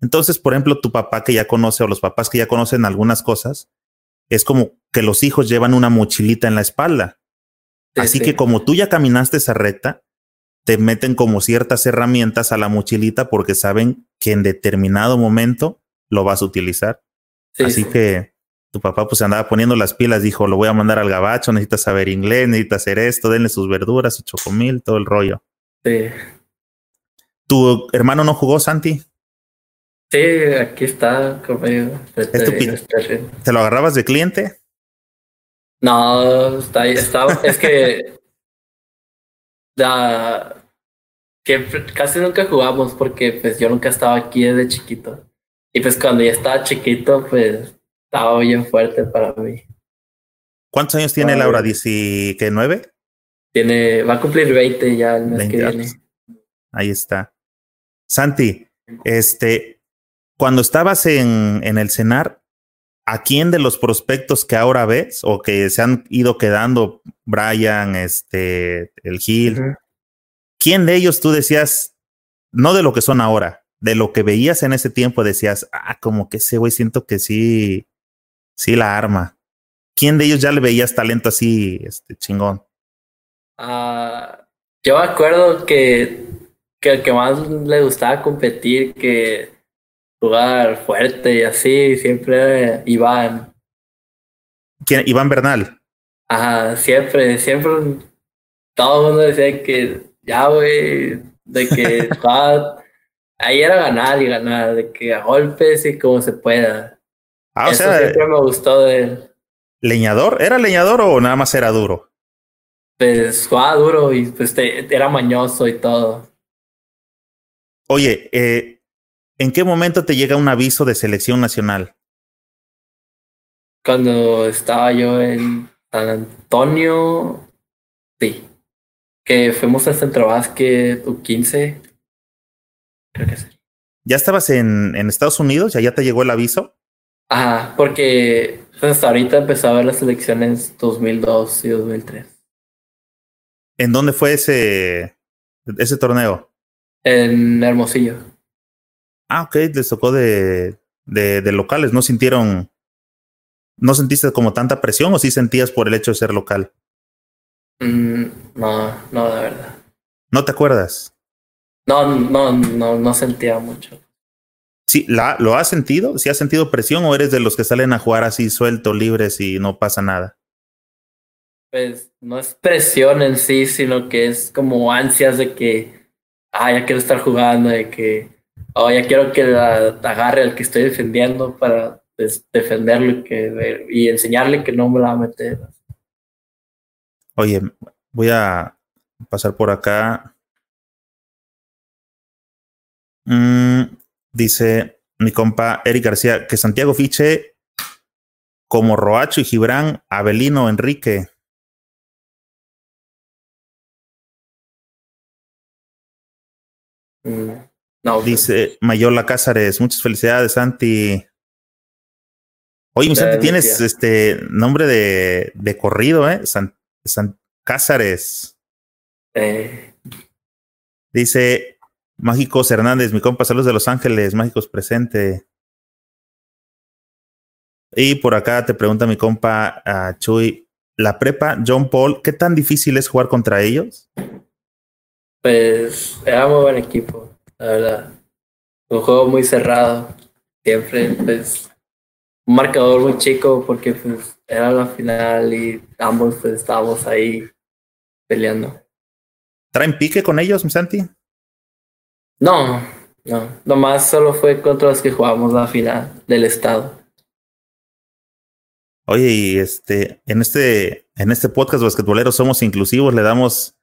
Entonces, por ejemplo, tu papá que ya conoce o los papás que ya conocen algunas cosas, es como que los hijos llevan una mochilita en la espalda. Sí, Así sí. que como tú ya caminaste esa recta, te meten como ciertas herramientas a la mochilita porque saben que en determinado momento lo vas a utilizar. Sí, Así que tu papá pues andaba poniendo las pilas, dijo, lo voy a mandar al gabacho, necesita saber inglés, necesita hacer esto, denle sus verduras, su chocomil, todo el rollo. Sí. ¿Tu hermano no jugó, Santi? Sí, aquí está conmigo. ¿Es tu ¿Te lo agarrabas de cliente? No, está ahí, estaba, es que da, que casi nunca jugamos porque pues yo nunca estaba aquí desde chiquito. Y pues cuando ya estaba chiquito, pues estaba bien fuerte para mí. ¿Cuántos años tiene Laura? ¿19? Tiene, va a cumplir 20 ya el mes 20 que viene. Ahí está. Santi, este, cuando estabas en, en el cenar, ¿a quién de los prospectos que ahora ves o que se han ido quedando, Brian, este, el Gil, quién de ellos tú decías, no de lo que son ahora, de lo que veías en ese tiempo, decías, ah, como que ese güey siento que sí, sí la arma. ¿Quién de ellos ya le veías talento así, este, chingón? Ah, yo me acuerdo que, que el que más le gustaba competir, que jugar fuerte y así, siempre Iván. ¿Quién? Iván Bernal. Ajá, siempre, siempre todo el mundo decía que ya, güey, de que ahí era ganar y ganar, de que a golpes y como se pueda. Ah, o Eso sea, siempre me gustó de él. ¿Leñador? ¿Era leñador o nada más era duro? Pues jugaba duro y pues era mañoso y todo. Oye, eh, ¿en qué momento te llega un aviso de selección nacional? Cuando estaba yo en San Antonio, sí. Que fuimos al Centro Básquet U15. Creo que sí. ¿Ya estabas en, en Estados Unidos? ¿Ya, ¿Ya te llegó el aviso? Ajá, porque hasta ahorita empezó a ver las elecciones 2002 y 2003. ¿En dónde fue ese, ese torneo? En Hermosillo. Ah, ok, les tocó de, de, de locales. ¿No sintieron, no sentiste como tanta presión o sí sentías por el hecho de ser local? Mm, no, no, de verdad. ¿No te acuerdas? No, no, no, no sentía mucho. Sí, la, ¿lo has sentido? ¿Si has sentido presión o eres de los que salen a jugar así suelto, libres y no pasa nada? Pues no es presión en sí, sino que es como ansias de que, ah, ya quiero estar jugando, de que, oh, ya quiero que la, agarre al que estoy defendiendo para pues, defenderlo y, que, y enseñarle que no me la va a meter. Oye, voy a pasar por acá. Mm, Dice mi compa Eric García que Santiago fiche como Roacho y Gibran, Abelino, Enrique. Mm, no, Dice Mayola Cázares, muchas felicidades, Santi. Oye, mi Santi, tienes este nombre de, de corrido, ¿eh? San, Cázares. Eh. Dice Mágicos Hernández, mi compa, saludos de Los Ángeles, Mágicos presente. Y por acá te pregunta mi compa uh, Chuy, la prepa John Paul, ¿qué tan difícil es jugar contra ellos? Pues era muy buen equipo, la verdad. Un juego muy cerrado, siempre, pues, un marcador muy chico porque pues era la final y ambos pues, estábamos ahí peleando. ¿Traen pique con ellos, mi Santi? No, no. Nomás solo fue contra los que jugamos la final del estado. Oye, y este, en este, en este podcast basquetboleros somos inclusivos, le damos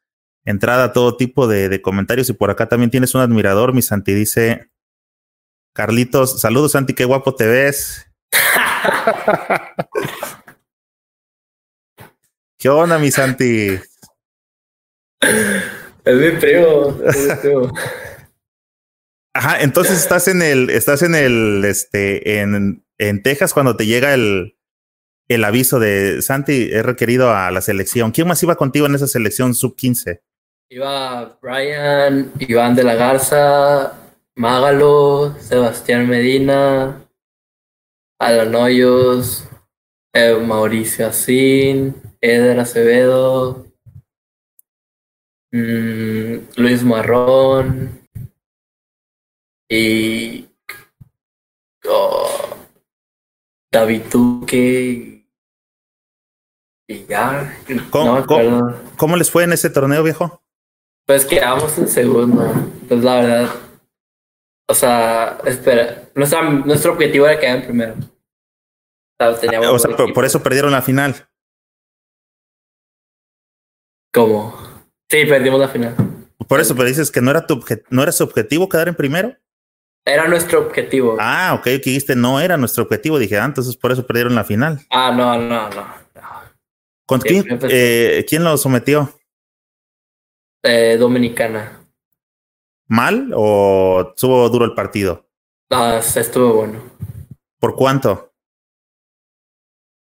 entrada a todo tipo de, de, comentarios y por acá también tienes un admirador, mi Santi dice, Carlitos, saludos Santi, qué guapo te ves. ¿Qué onda, mi Santi? Es mi primo, es mi primo. Ajá, entonces estás en el, estás en el, este, en, en Texas cuando te llega el, el aviso de Santi, he requerido a la selección. ¿Quién más iba contigo en esa selección sub-15? Iba Brian, Iván de la Garza, Mágalo, Sebastián Medina, Alan Hoyos, eh, Mauricio Asín, Eder Acevedo, mmm, Luis Marrón, y oh, David Duque y ya. ¿Cómo, no ¿cómo, les fue en ese torneo, viejo? Pues quedamos en segundo. Pues la verdad. O sea, espera. Nuestra, nuestro objetivo era quedar en primero. O sea, o sea por, por eso perdieron la final. ¿Cómo? Sí, perdimos la final. Por eso, pero dices que no era tu no era su objetivo quedar en primero. Era nuestro objetivo. Ah, ok, que dijiste no era nuestro objetivo. Dije, ah, entonces por eso perdieron la final. Ah, no, no, no. ¿Con quién, eh, quién lo sometió? Eh, Dominicana. mal o estuvo duro el partido? Ah, estuvo bueno. ¿Por cuánto?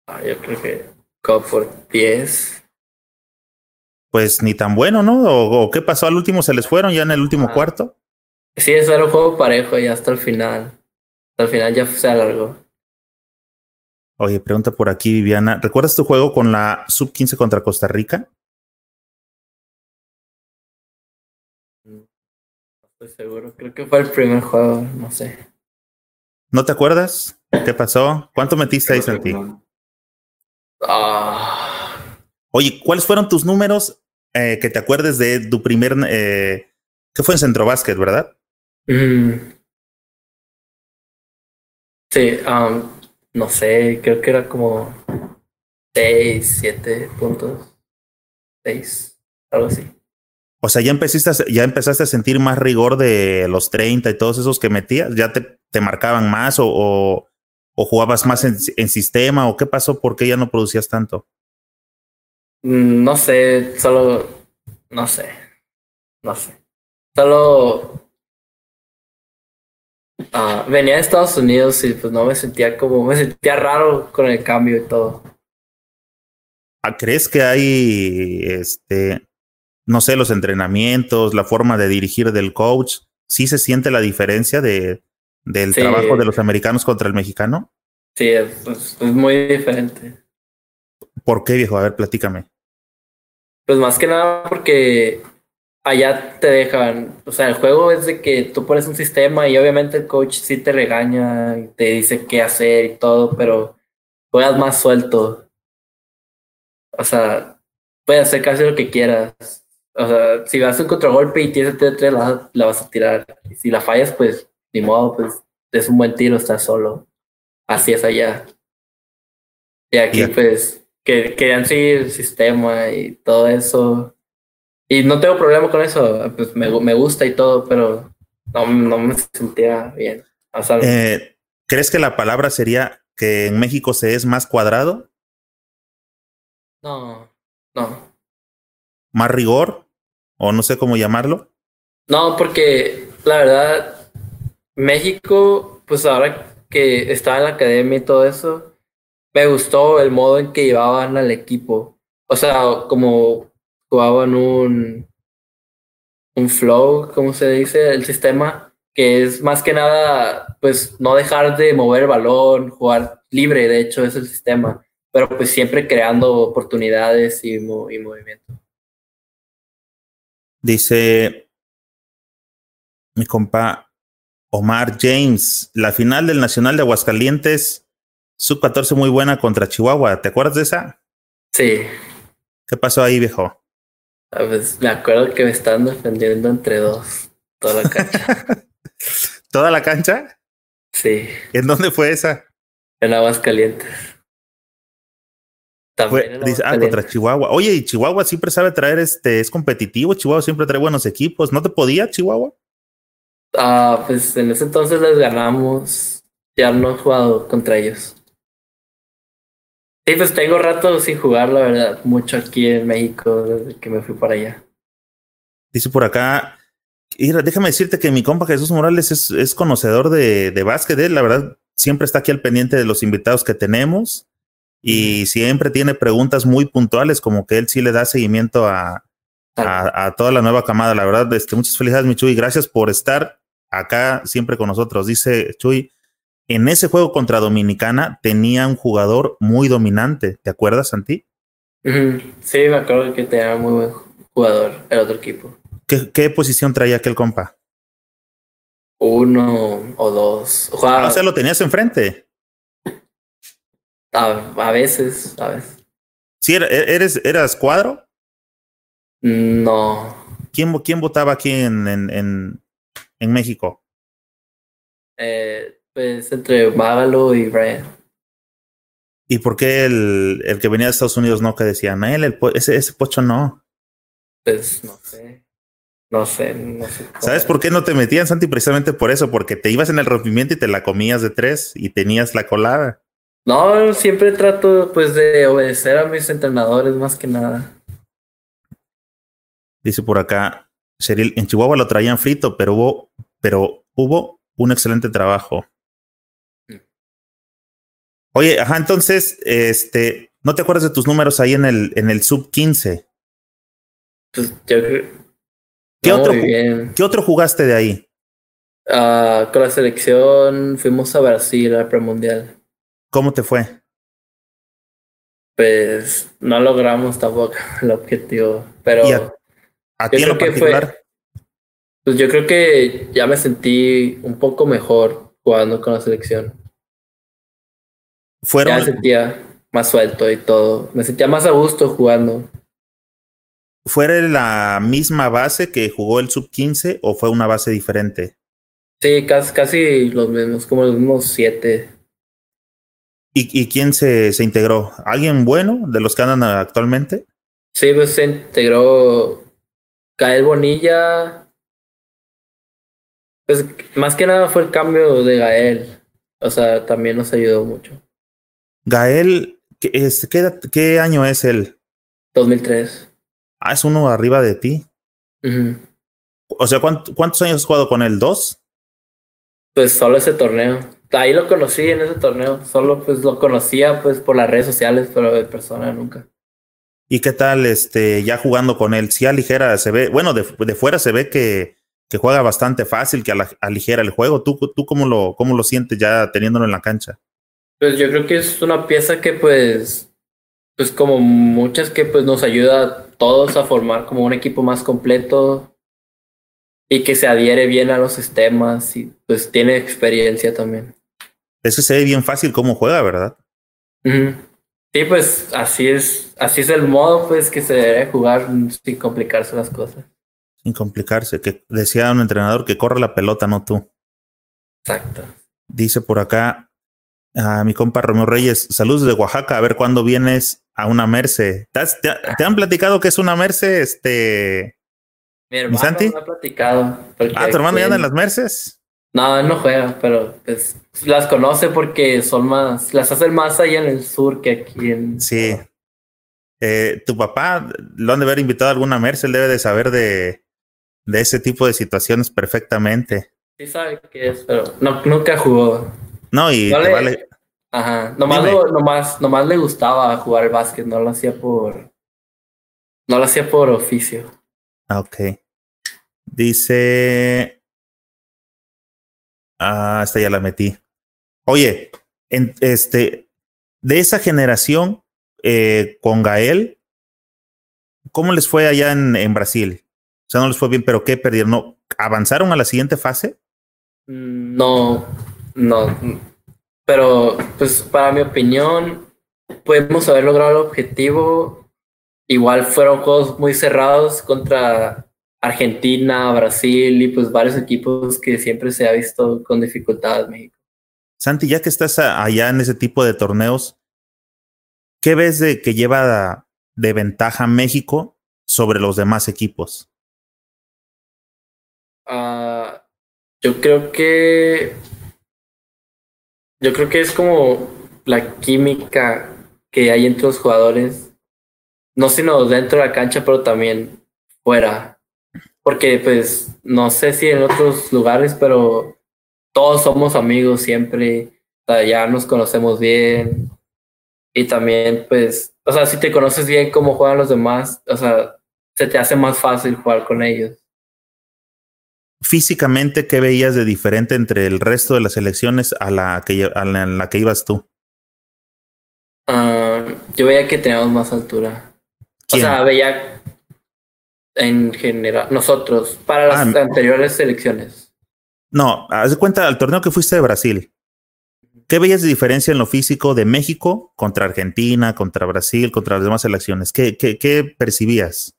Ah, yo creo que como por 10. Pues ni tan bueno, ¿no? ¿O, qué pasó al último? ¿Se les fueron ya en el último Ah. cuarto? Sí, eso era un juego parejo y hasta el final. Hasta el final ya se alargó. Oye, pregunta por aquí Viviana. ¿Recuerdas tu juego con la sub-15 contra Costa Rica? Estoy seguro. Creo que fue el primer juego, no sé. ¿No te acuerdas? ¿Qué pasó? ¿Cuánto metiste ahí, Santi? Ah, Oye, ¿cuáles fueron tus números eh, que te acuerdes de tu primer... Eh, que fue en Centro Básquet, ¿verdad? mm. Sí, um, no sé, creo que era como 6, 7 puntos. 6, algo así. O sea, ya empezaste, a, ya empezaste a sentir más rigor de los 30 y todos esos que metías. ¿Ya te, te marcaban más o, o, o jugabas más en, en, sistema? ¿O qué pasó? ¿Por qué ya no producías tanto? Mm, No sé, solo. No sé. No sé. Solo. ah, venía de Estados Unidos y pues no me sentía como. Me sentía raro con el cambio y todo. Ah, ¿Crees que hay este no sé, los entrenamientos, la forma de dirigir del coach, sí se siente la diferencia de, del Sí. trabajo de los americanos contra el mexicano? Sí, es, es- es muy diferente. ¿Por qué, viejo? A ver, platícame. Pues más que nada porque allá te dejan, o sea, el juego es de que tú pones un sistema y obviamente el coach sí te regaña y te dice qué hacer y todo, pero juegas más suelto. O sea, puedes hacer casi lo que quieras. O sea, si vas un contragolpe y tienes el T3, la, la vas a tirar. Si la fallas, pues, ni modo, pues, es un buen tiro, estás solo. Así es allá. Y aquí, pues, que querían seguir el sistema y todo eso. Y no tengo problema con eso, pues me, me gusta y todo, pero no, no me sentía bien. O sea, Eh, ¿Crees que la palabra sería que en México se es más cuadrado, no, no. más rigor, o no sé cómo llamarlo? No, porque la verdad, México, pues ahora que estaba en la academia y todo eso, me gustó el modo en que llevaban al equipo. O sea, como jugaban un, un flow, ¿cómo se dice? El sistema, que es más que nada, pues no dejar de mover el balón, jugar libre, de hecho, es el sistema, pero pues siempre creando oportunidades y movimiento. Dice mi compa Omar James, la final del Nacional de Aguascalientes, sub 14 muy buena contra Chihuahua. ¿Te acuerdas de esa? Sí. ¿Qué pasó ahí, viejo? Ah, Pues me acuerdo que me estaban defendiendo entre dos toda la cancha. ¿Toda la cancha? sí, ¿En dónde fue esa? en Aguascalientes. También dice, ah, contra Chihuahua. Oye, y Chihuahua siempre sabe traer este, es competitivo. Chihuahua siempre trae buenos equipos. ¿No te podía, Chihuahua? Ah, pues en ese entonces les ganamos. Ya no he jugado contra ellos. Sí, pues tengo rato sin jugar, la verdad, mucho aquí en México desde que me fui para allá. Dice por acá, déjame decirte que mi compa Jesús Morales es, es conocedor de, de básquet. La verdad, siempre está aquí al pendiente de los invitados que tenemos y siempre tiene preguntas muy puntuales, como que él sí le da seguimiento a, a, a toda la nueva camada. La verdad, este, muchas felicidades, mi Chuy. Gracias por estar acá siempre con nosotros. Dice Chuy, en ese juego contra Dominicana tenía un jugador muy dominante. ¿Te acuerdas, Santi? Sí, me acuerdo que tenía muy buen jugador el otro equipo. ¿Qué, qué posición traía aquel compa? Uno o dos. Ah, o sea, lo tenías enfrente. A, a veces, a veces. Sí, era- eres, eras cuadro. No. ¿Quién, quién votaba aquí en, en, en, en México? Eh, pues entre Mágalo y Brian. ¿Y por qué el, el que venía de Estados Unidos no? Que decían, él, el, ese, ese pocho no. Pues no sé. No sé, no sé. ¿Sabes por qué no te metían, Santi? Precisamente por eso, porque te ibas en el rompimiento y te la comías de tres y tenías la colada. No, siempre trato pues de obedecer a mis entrenadores más que nada. Dice por acá, Cheryl, en Chihuahua lo traían frito, pero hubo, pero hubo un excelente trabajo. Oye, ajá, entonces, este, ¿no te acuerdas de tus números ahí en el, en el sub 15? Pues yo ¿Qué, no, otro, bien. ¿Qué otro jugaste de ahí? Ah, con la selección fuimos a Brasil al premundial. ¿Cómo te fue? Pues no logramos tampoco el objetivo, pero ¿Y a, a ti en lo que particular? pues yo creo que ya me sentí un poco mejor jugando con la selección. Ya ¿Fueron, me sentía más suelto y todo. Me sentía más a gusto jugando. ¿Fue la misma base que jugó el sub 15 o fue una base diferente? Sí, casi, casi los mismos, como los mismos siete. ¿Y, y quién se, se integró? ¿Alguien bueno de los que andan actualmente? Sí, pues se integró Gael Bonilla. Pues más que nada fue el cambio de Gael. O sea, también nos ayudó mucho. Gael, ¿qué, es, ¿qué, año es él? 2003. Ah, es uno arriba de ti. O sea, ¿cuánt- ¿cuántos años has jugado con él? ¿Dos? Pues solo ese torneo. Ahí lo conocí en ese torneo. Solo pues lo conocía pues por las redes sociales, pero de persona nunca. ¿Y qué tal este ya jugando con él? Si aligera, se ve, bueno, de, de fuera se ve que, que juega bastante fácil, que aligera el juego. ¿Tú, tú cómo, lo, cómo lo sientes ya teniéndolo en la cancha? Pues yo creo que es una pieza que pues, pues como muchas que pues nos ayuda a todos a formar como un equipo más completo y que se adhiere bien a los sistemas y pues tiene experiencia también. Es que se ve bien fácil cómo juega, ¿verdad? Sí, pues así es, así es el modo pues que se debe jugar sin complicarse las cosas. Sin complicarse. Que decía un entrenador que corre la pelota, no tú. Exacto. Dice por acá a mi compa Romeo Reyes, saludos de Oaxaca, a ver cuándo vienes a una Merce. ¿Te, has- te ha- te han platicado que es una Merce? Este. Mi hermano Santi? me ha platicado. Ah, tu hermano ya anda en las Merces. No, él no juega, pero pues las conoce porque son más, las hacen más allá en el sur que aquí en. Sí. Eh, tu papá lo han de haber invitado a alguna Merce, él debe de saber de, de ese tipo de situaciones perfectamente. Sí sabe qué es, pero no, nunca jugó. No, y No le- vale. Ajá. Nomás, lo- nomás, nomás le gustaba jugar el básquet, no lo hacía por. No lo hacía por oficio. Ah, Ok. Dice. Ah, esta ya la metí. Oye, en, este, de esa generación eh, con Gael, ¿cómo les fue allá en, Brasil? O sea, no les fue bien, pero ¿qué perdieron? ¿No? ¿Avanzaron a la siguiente fase? Mm, No, no. Pero, pues, para mi opinión, podemos haber logrado el objetivo. Igual fueron juegos muy cerrados contra Argentina, Brasil y pues varios equipos que siempre se ha visto con dificultad México. Santi, ya que estás allá en ese tipo de torneos, ¿qué ves de que lleva de ventaja México sobre los demás equipos? Ah, yo creo que yo creo que es como la química que hay entre los jugadores, no sino dentro de la cancha, pero también fuera. Porque pues no sé si en otros lugares, pero todos somos amigos siempre, o sea, ya nos conocemos bien. Y también pues, o sea, si te conoces bien cómo juegan los demás, o sea, se te hace más fácil jugar con ellos. Físicamente, ¿qué veías de diferente entre el resto de las selecciones a la que, a la, en la que ibas tú? Ah, yo veía que teníamos más altura. ¿Quién? O sea, veía en general, nosotros, para las Ah, anteriores selecciones. No, haz de cuenta al torneo que fuiste de Brasil. ¿Qué veías de diferencia en lo físico de México contra Argentina, contra Brasil, contra las demás selecciones? ¿Qué, qué, qué percibías?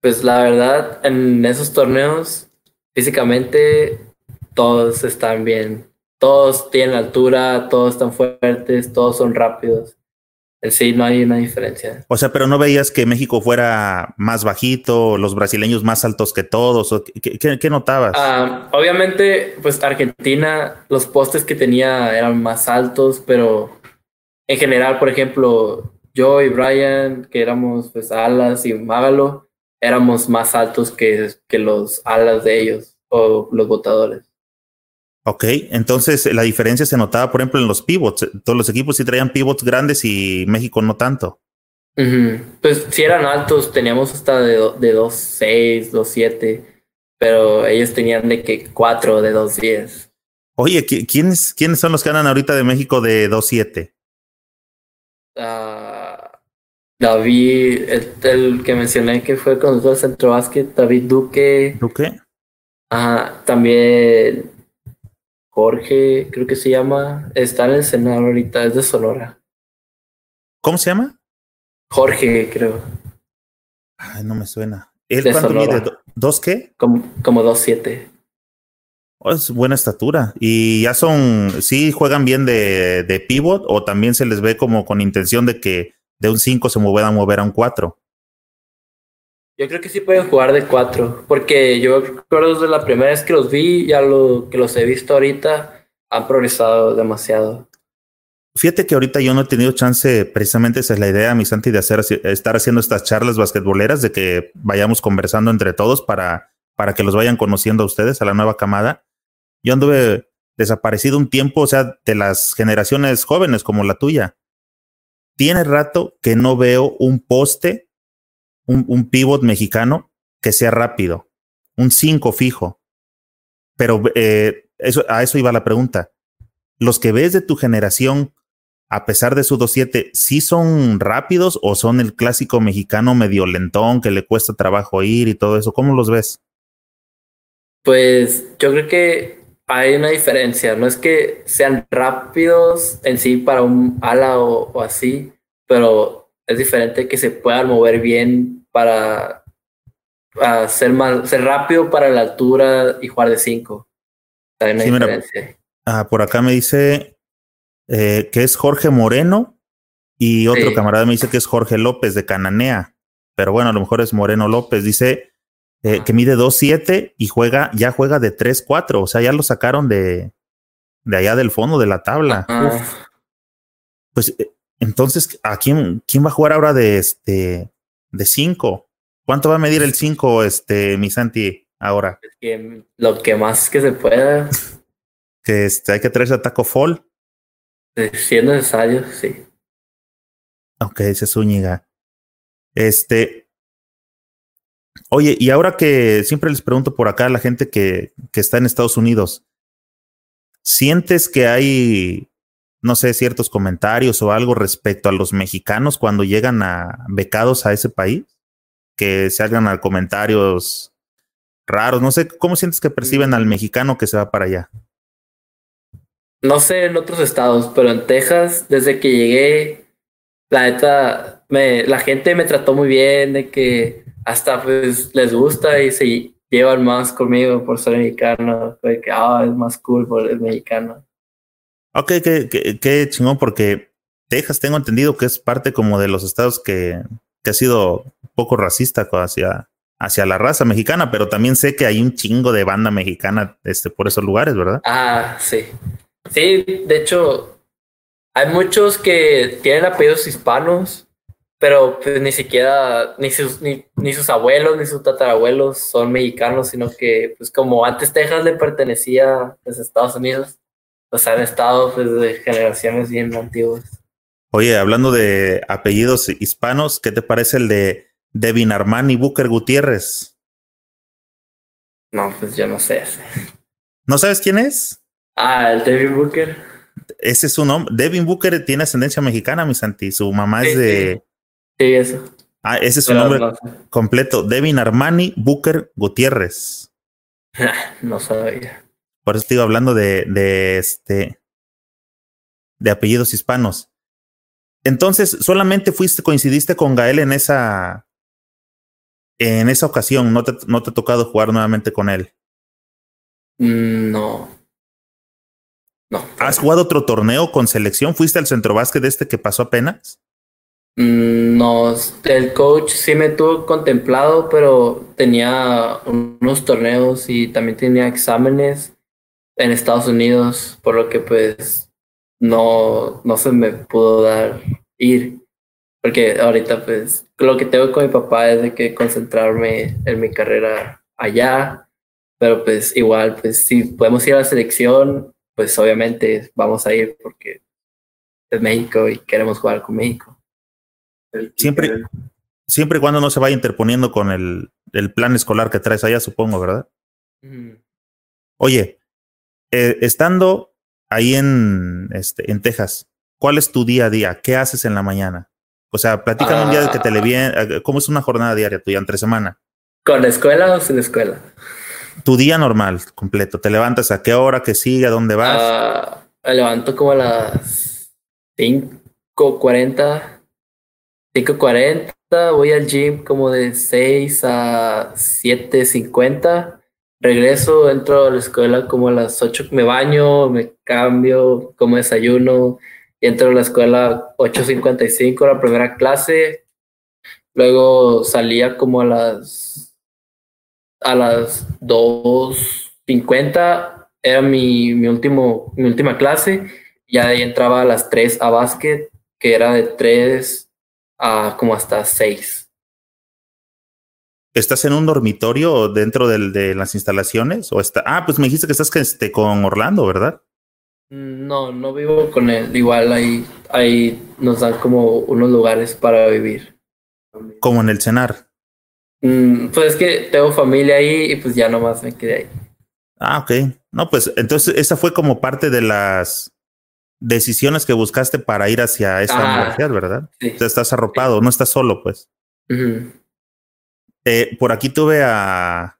Pues la verdad, en esos torneos, físicamente, todos están bien. Todos tienen altura, todos están fuertes, todos son rápidos. En sí, no hay una diferencia. O sea, pero no veías que México fuera más bajito, los brasileños más altos que todos. ¿o qué, qué- qué notabas? Ah, obviamente, pues Argentina, los postes que tenía eran más altos, pero en general, por ejemplo, yo y Brian, que éramos pues alas y Mágalo, éramos más altos que, que los alas de ellos o los votadores. Ok, entonces la diferencia se notaba, por ejemplo, en los pivots. Todos los equipos sí traían pivots grandes y México no tanto. Pues si eran altos, teníamos hasta de, de 2.6, 2.7, pero ellos tenían de que 4 de 2.10. Oye, ¿quiénes, ¿quiénes son los que ganan ahorita de México de 2.7? Uh, David, el, que mencioné que fue con el centro básquet, David Duque. ¿Duque? Ajá, también Jorge, creo que se llama, está en el Senado ahorita, es de Sonora. ¿Cómo se llama? Jorge, creo. Ay, no me suena. ¿Él cuánto mide? ¿Dos qué? Como, como dos siete. Oh, es buena estatura. Y ya son, sí juegan bien de, de pivot o también se les ve como con intención de que de un 5 se puedan mover a un 4. Yo creo que sí pueden jugar de 4, porque yo recuerdo desde la primera vez que los vi, ya lo que los he visto ahorita, han progresado demasiado. Fíjate que ahorita yo no he tenido chance, precisamente esa es la idea, mi Santi, de hacer, estar haciendo estas charlas basquetboleras, de que vayamos conversando entre todos para, para que los vayan conociendo a ustedes, a la nueva camada. Yo anduve desaparecido un tiempo, o sea, de las generaciones jóvenes como la tuya. Tiene rato que no veo un poste, un, un pivot mexicano que sea rápido, un 5 fijo. Pero eh, eso, a eso iba la pregunta. Los que ves de tu generación a pesar de su 2.7, ¿sí son rápidos o son el clásico mexicano medio lentón que le cuesta trabajo ir y todo eso? ¿Cómo los ves? Pues yo creo que hay una diferencia. No es que sean rápidos en sí para un ala o, así, pero es diferente que se puedan mover bien para, ser, más, ser rápido para la altura y jugar de 5. Hay una diferencia. ah, por acá me dice eh, que es Jorge Moreno, y otro camarada me dice que es Jorge López de Cananea, pero bueno, a lo mejor es Moreno López. Dice eh, que mide 2.7 y juega, ya juega de 3.4, o sea, ya lo sacaron de, de allá del fondo de la tabla. Pues eh, entonces, ¿a quién, quién va a jugar ahora de este de 5? ¿Cuánto va a medir el 5, este, mi Santi, ahora? lo que más que se pueda. Que este, hay que traerse a Taco Fall. Si es necesario, sí. Ok, ese es Zúñiga. Este. Oye, y ahora que siempre les pregunto por acá a la gente que, que está en Estados Unidos, ¿sientes que hay, no sé, ciertos comentarios o algo respecto a los mexicanos cuando llegan a becados a ese país? Que se hagan a comentarios raros, no sé, ¿cómo sientes que perciben al mexicano que se va para allá? no sé en otros estados, pero en Texas, desde que llegué, la neta, me, la gente me trató muy bien, de que hasta pues les gusta y se llevan más conmigo por ser mexicano, de que ah, es más cool por ser mexicano. Ok, qué, chingón, porque Texas tengo entendido que es parte como de los estados que, ha sido un poco racista hacia, hacia la raza mexicana, pero también sé que hay un chingo de banda mexicana este, por esos lugares, ¿verdad? Ah, sí. Sí, de hecho, hay muchos que tienen apellidos hispanos, pero pues ni siquiera, ni sus, ni, sus abuelos, ni sus tatarabuelos son mexicanos, sino que pues como antes Texas le pertenecía a los Estados Unidos, pues han estado pues de generaciones bien antiguas. Oye, hablando de apellidos hispanos, ¿qué te parece el de Devin Armani Booker Gutiérrez? No, pues yo no sé. ¿No sabes quién es? Ah, el Devin Booker. Ese es su nombre. Devin Booker tiene ascendencia mexicana, mi Santi. Su mamá es de. Sí, eso. Ah, ese es su nombre completo. Devin Armani Booker Gutiérrez. no sabía. Por eso estoy hablando de, de este. de apellidos hispanos. Entonces, solamente fuiste, coincidiste con Gael en esa. En esa ocasión, no te, no te ha tocado jugar nuevamente con él. Mm, no. ¿Has jugado otro torneo con selección? ¿Fuiste al centro básquet este que pasó apenas? Mm, no, el coach sí me tuvo contemplado, pero tenía unos torneos y también tenía exámenes en Estados Unidos, por lo que pues no, no se me pudo dar ir. Porque ahorita, pues, lo que tengo con mi papá es de que concentrarme en mi carrera allá. Pero pues igual, pues si podemos ir a la selección, pues obviamente vamos a ir porque es México y queremos jugar con México. Siempre, siempre y cuando no se vaya interponiendo con el, el plan escolar que traes allá, supongo, ¿verdad? Oye, eh, estando ahí en, este, en Texas, ¿cuál es tu día a día? ¿Qué haces en la mañana? O sea, platícame un día de que te le ah. viene, eh, ¿cómo es una jornada diaria tuya entre semana? ¿Con la escuela o sin escuela? Tu día normal, completo. ¿Te levantas a qué hora, qué sigue, a dónde vas? Uh, me levanto como a las 5.40, 5.40, voy al gym como de 6 a 7.50, regreso, entro a la escuela como a las 8, me baño, me cambio, como desayuno, entro a la escuela 8.55, la primera clase. Luego salía como a las a las 2.50 era mi, mi, último, mi última clase. Ya de ahí entraba a las 3 a básquet, que era de 3 a como hasta 6. ¿Estás en un dormitorio dentro del, de las instalaciones? ¿O está? Ah, pues me dijiste que estás este, con Orlando, ¿verdad? No, no vivo con él. Igual ahí, ahí nos dan como unos lugares para vivir. Como en el cenar. Mm, pues es que tengo familia ahí y pues ya nomás me quedé ahí. Ah, ok. No, pues entonces esa fue como parte de las decisiones que buscaste para ir hacia esa universidad, ¿verdad? Sí. O sea, estás arropado, no estás solo, pues. Eh, por aquí tuve a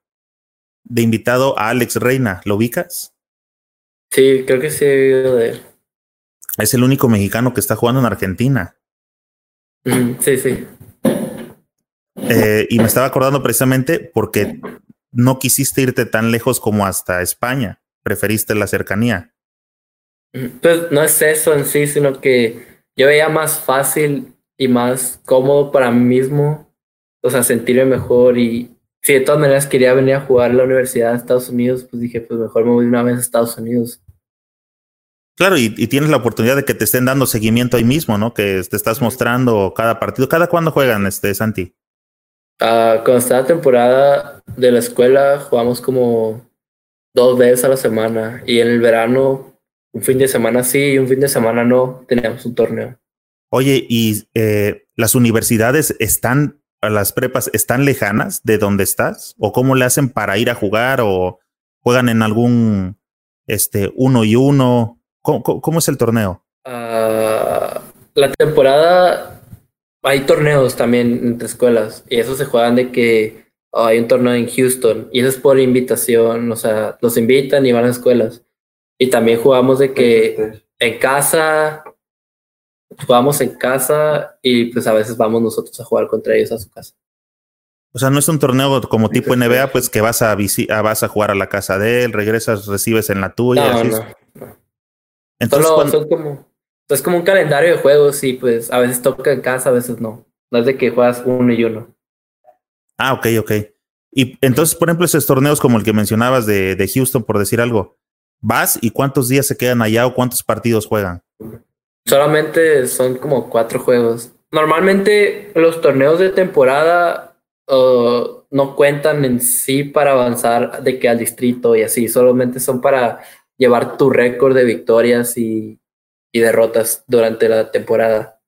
de invitado a Alex Reina, ¿lo ubicas? Sí, creo que sí he oído de él. Es el único mexicano que está jugando en Argentina. sí, sí. Eh, y me estaba acordando precisamente porque no quisiste irte tan lejos como hasta España. Preferiste la cercanía. Pues no es eso en sí, sino que yo veía más fácil y más cómodo para mí mismo, o sea, sentirme mejor y si de todas maneras quería venir a jugar a la universidad de Estados Unidos, pues dije, pues mejor me voy una vez a Estados Unidos. Claro, y, tienes la oportunidad de que te estén dando seguimiento ahí mismo, ¿no? Que te estás mostrando cada partido. ¿Cada cuándo juegan, este, Santi? Uh, cuando estaba la temporada de la escuela, jugamos como dos veces a la semana. Y en el verano, un fin de semana sí y un fin de semana no, teníamos un torneo. Oye, ¿y eh, las universidades están, las prepas, están lejanas de donde estás? ¿O cómo le hacen para ir a jugar? ¿O juegan en algún este, uno y uno? ¿Cómo, es el torneo? Uh, la temporada, hay torneos también entre escuelas y esos se juegan de que oh, hay un torneo en Houston y eso es por invitación, o sea, los invitan y van a escuelas. Y también jugamos de que en casa, jugamos en casa y pues a veces vamos nosotros a jugar contra ellos a su casa. O sea, no es un torneo como tipo NBA, pues que vas a, vas a jugar a la casa de él, regresas, recibes en la tuya. No, no, entonces, son como, es como un calendario de juegos y pues a veces toca en casa, a veces no. No es de que juegas uno y uno. Ah, ok, ok. Y entonces, por ejemplo, esos torneos como el que mencionabas de, de Houston, por decir algo, ¿vas y cuántos días se quedan allá o cuántos partidos juegan? Solamente son como cuatro juegos. Normalmente los torneos de temporada uh, no cuentan en sí para avanzar de que al distrito y así, solamente son para llevar tu récord de victorias y, y derrotas durante la temporada.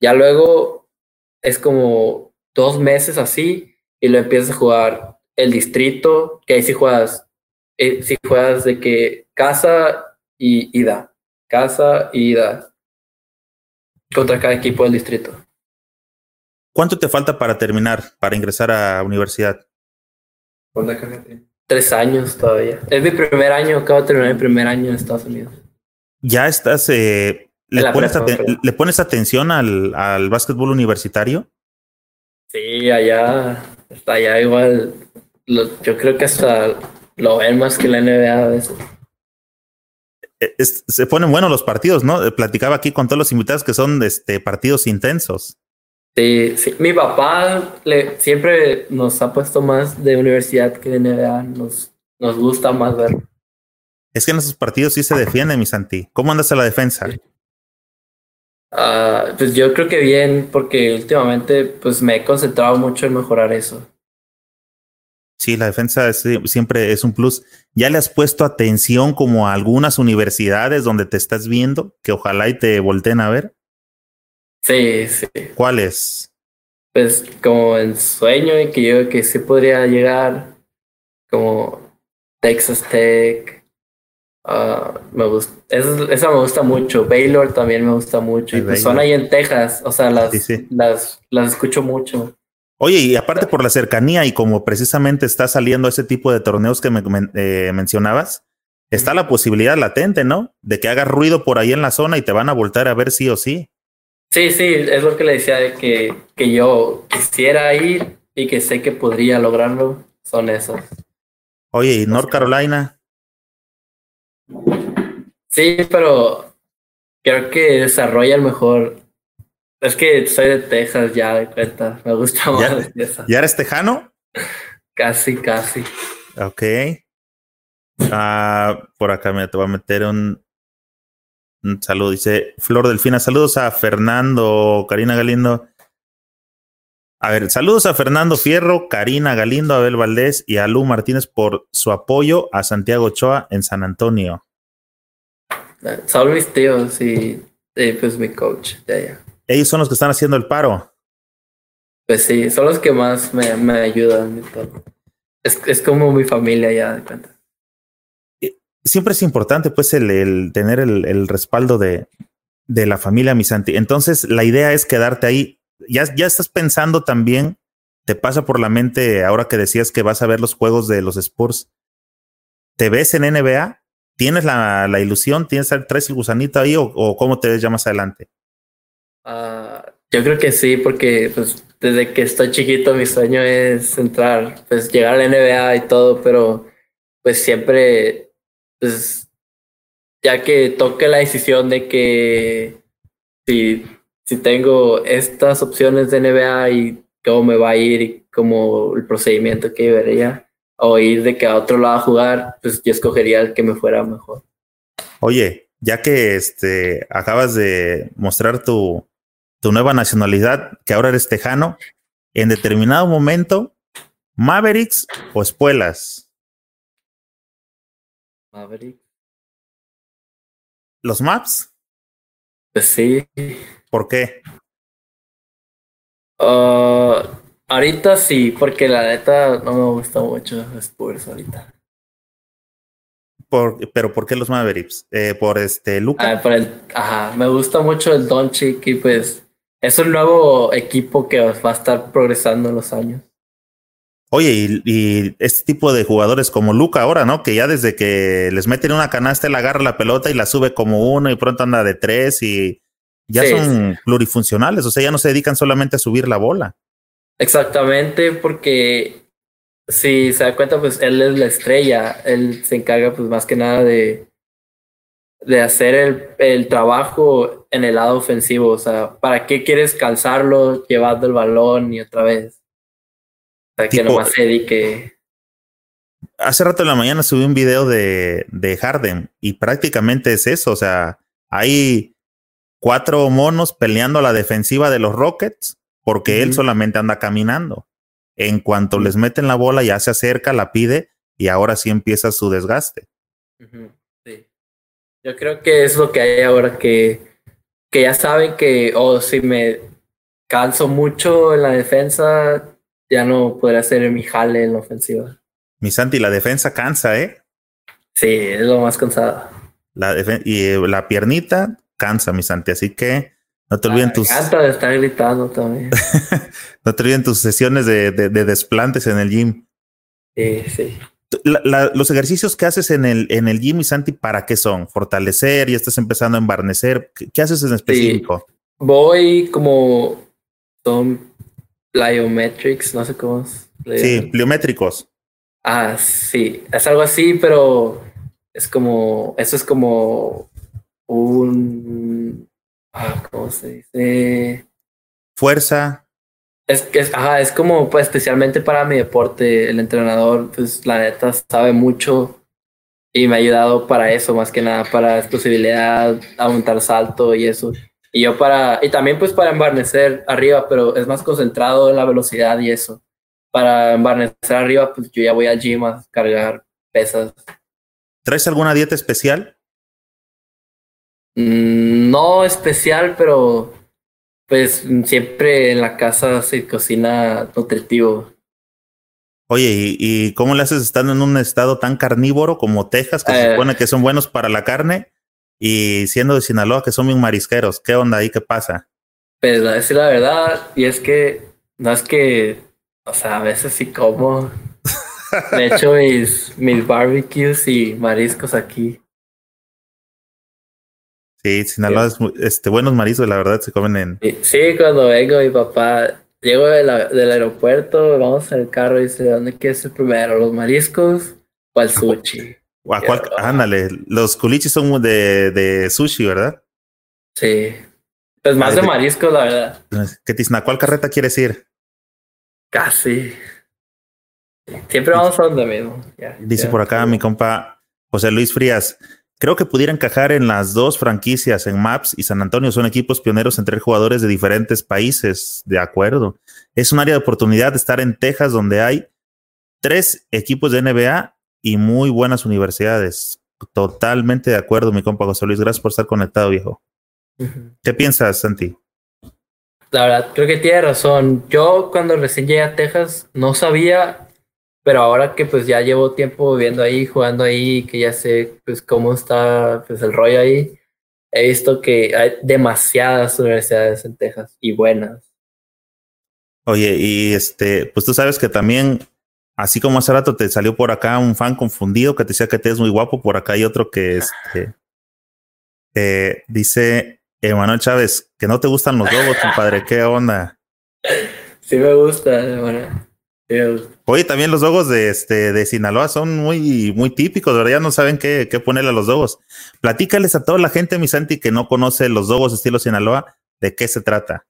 Ya luego es como dos meses así y lo empiezas a jugar el distrito, que ahí sí juegas, eh, si juegas de que casa y ida, casa y ida contra cada equipo del distrito. ¿Cuánto te falta para terminar, para ingresar a universidad? Tres años todavía. Es mi primer año, acabo de terminar mi primer año en Estados Unidos. ¿Ya estás, eh, le, pones atención al, al básquetbol universitario? Sí, allá, allá igual. yo creo que hasta lo ven más que la NBA a veces. E, se ponen buenos los partidos, ¿no? Eh, platicaba aquí con todos los invitados que son este, partidos intensos. Sí, sí, mi papá le, siempre nos ha puesto más de universidad que de NBA. Nos, nos gusta más ver. Es que en esos partidos sí se defiende, mi Santi. ¿Cómo andas a la defensa? Ah, pues yo creo que bien, porque últimamente pues me he concentrado mucho en mejorar eso. Sí, la defensa siempre es un plus. ¿Ya le has puesto atención como a algunas universidades donde te estás viendo que ojalá y te volteen a ver? Sí, sí. ¿Cuáles? Pues como en sueño y que yo que sí podría llegar, como Texas Tech. Uh, me gusta, esa, me gusta mucho. Baylor también me gusta mucho. y pues son ahí en Texas, o sea, las, las, las escucho mucho. Oye, y aparte por la cercanía y como precisamente está saliendo ese tipo de torneos que me, eh, mencionabas, está la posibilidad latente, ¿no? De que hagas ruido por ahí en la zona y te van a voltar a ver sí o sí. Sí, sí, es lo que le decía de que, que yo quisiera ir y que sé que podría lograrlo, son esos. Oye, ¿y North Carolina? Sí, pero creo que desarrolla el mejor es que soy de Texas ya, de cuenta. Me gusta más ¿Ya, ¿Ya eres tejano? casi, casi. Ok. Ah, por acá me te voy a meter un, un saludo. Dice Flor Delfina. Saludos a Fernando, Karina Galindo. A ver, saludos a Fernando Fierro, Karina Galindo, Abel Valdés y a Lu Martínez por su apoyo a Santiago Ochoa en San Antonio. Saludos mis tíos y, pues mi coach de allá ellos son los que están haciendo el paro. Pues sí, son los que más me, me ayudan. Es, es como mi familia ya de cuenta. Siempre es importante pues el, el tener el, el, respaldo de, de la familia Misanti. Entonces la idea es quedarte ahí. Ya, ya estás pensando también, te pasa por la mente ahora que decías que vas a ver los juegos de los Spurs. ¿Te ves en NBA? ¿Tienes la, la ilusión? ¿Tienes, traes el gusanito ahí o, o cómo te ves ya más adelante? Uh, yo creo que sí, porque pues desde que estoy chiquito mi sueño es entrar, pues llegar a la NBA y todo, pero pues siempre, pues ya que toque la decisión de que si, si tengo estas opciones de NBA y cómo me va a ir y como el procedimiento que debería, o ir de que a otro lado a jugar, pues yo escogería el que me fuera mejor. Oye, ya que este acabas de mostrar tu, tu nueva nacionalidad, que ahora eres tejano, en determinado momento, Mavericks o Espuelas. Mavericks. ¿Los Maps? Pues sí. ¿Por qué? Uh, ahorita sí, porque la neta no me gusta mucho Spurs ahorita. Por, pero ¿por qué los Mavericks? Eh, por este Luca. Ah, por el, ajá, me gusta mucho el Doncic y pues es un nuevo equipo que va a estar progresando en los años. Oye, y, y, este tipo de jugadores como Luca ahora, ¿no? Que ya desde que les meten una canasta, él agarra la pelota y la sube como uno y pronto anda de tres y ya sí, son sí. plurifuncionales, o sea, ya no se dedican solamente a subir la bola. Exactamente, porque si se da cuenta, pues él es la estrella, él se encarga pues más que nada de, de hacer el, el, trabajo en el lado ofensivo. O sea, ¿para qué quieres calzarlo llevando el balón y otra vez? Para tipo, que nomás se dedique. Hace rato en la mañana subí un video de, de Harden y prácticamente es eso. O sea, hay cuatro monos peleando a la defensiva de los Rockets porque uh -huh. él solamente anda caminando. En cuanto les meten la bola, ya se acerca, la pide y ahora sí empieza su desgaste. -huh. Yo creo que es lo que hay ahora que, que ya saben que, o oh, si me canso mucho en la defensa, ya no podré hacer mi jale en la ofensiva. Mi Santi, la defensa cansa, ¿eh? Sí, es lo más cansado. La y eh, la piernita cansa, mi Santi, así que no te olviden tus. Me encanta de estar gritando también. no te olviden tus sesiones de, de, de desplantes en el gym. Sí, sí. La, la, los ejercicios que haces en el, en el gym y Santi, ¿para qué son? ¿Fortalecer? ¿Ya estás empezando a embarnecer? ¿Qué, qué haces en específico? Sí. Voy como son plyometrics, no sé cómo es. Sí, pliométricos. Ah, sí, es algo así, pero es como, eso es como un, ¿cómo se dice? Fuerza. Es que es, ajá, es como pues especialmente para mi deporte, el entrenador, pues la neta sabe mucho y me ha ayudado para eso, más que nada para explosibilidad, aumentar salto y eso. Y yo para, y también pues para embarnecer arriba, pero es más concentrado en la velocidad y eso. Para embarnecer arriba, pues yo ya voy al gym a cargar pesas. ¿Traes alguna dieta especial? Mm, no especial, pero pues siempre en la casa se cocina nutritivo. Oye, ¿y, ¿y, cómo le haces estando en un estado tan carnívoro como Texas, que se Eh. supone que son buenos para la carne, y siendo de Sinaloa, que son bien marisqueros? ¿Qué onda ahí? ¿Qué pasa? Pues a decir la verdad, y es que no es que, o sea, a veces sí como. De hecho, mis, mis barbecues y mariscos aquí. Sí, Sinaloa es muy- este, buenos mariscos, la verdad, se comen en... Sí, cuando vengo, mi papá, llego de la- del aeropuerto, vamos en el carro y dice, ¿dónde quieres ir primero? ¿Los mariscos o el sushi? ¿A cuál- ándale, los culichis son de, de sushi, ¿verdad? Sí. Pues más Ay, de mariscos, la verdad. ¿Qué tizna? ¿Cuál carreta quieres ir? Casi. Siempre vamos a donde mismo. Ya, Dice ya. por acá mi compa José Luis Frías. Creo que pudiera encajar en las dos franquicias, en Maps y San Antonio. Son equipos pioneros entre jugadores de diferentes países. De acuerdo. Es un área de oportunidad de estar en Texas, donde hay tres equipos de NBA y muy buenas universidades. Totalmente de acuerdo, mi compa José Luis. Gracias por estar conectado, viejo. ¿Qué piensas, Santi? La verdad, creo que tiene razón. Yo cuando recién llegué a Texas no sabía, pero ahora que pues ya llevo tiempo viviendo ahí, jugando ahí, que ya sé pues cómo está pues el rollo ahí, he visto que hay demasiadas universidades en Texas y buenas. Oye, y este, pues tú sabes que también, así como hace rato te salió por acá un fan confundido que te decía que te es muy guapo, por acá hay otro que este, eh, dice Emanuel Chávez que no te gustan los lobos, compadre, ¿qué onda? Sí me gusta, bueno. Oye, también los dogos de este de Sinaloa son muy, muy típicos, ¿verdad? Ya no saben qué, qué ponerle a los dogos. Platícales a toda la gente, mi Santi, que no conoce los dogos estilo Sinaloa, de qué se trata.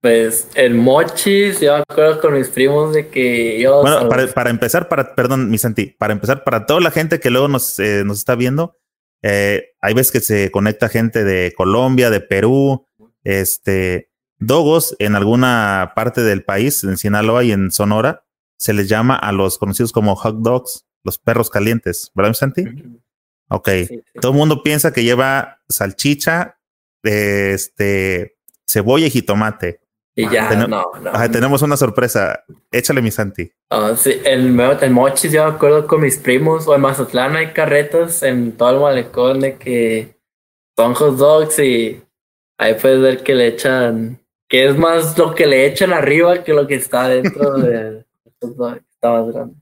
Pues el mochis, yo me acuerdo con mis primos de que yo... Bueno, para, para empezar, para, perdón, mi Santi, para empezar, para toda la gente que luego nos, eh, nos está viendo, eh, hay veces que se conecta gente de Colombia, de Perú, este, dogos en alguna parte del país, en Sinaloa y en Sonora, se les llama a los conocidos como hot dogs, los perros calientes, ¿verdad, mi Santi? Ok. Sí, sí. Todo el mundo piensa que lleva salchicha, este, cebolla y jitomate. Y ya, Ten- no, no. Ajá, tenemos una sorpresa. Échale, mi Santi. Ah, sí, el, el mochis, yo me acuerdo con mis primos, o en Mazatlán hay carretas en todo el malecón de que son hot dogs y ahí puedes ver que le echan, que es más lo que le echan arriba que lo que está dentro dog, está más grande.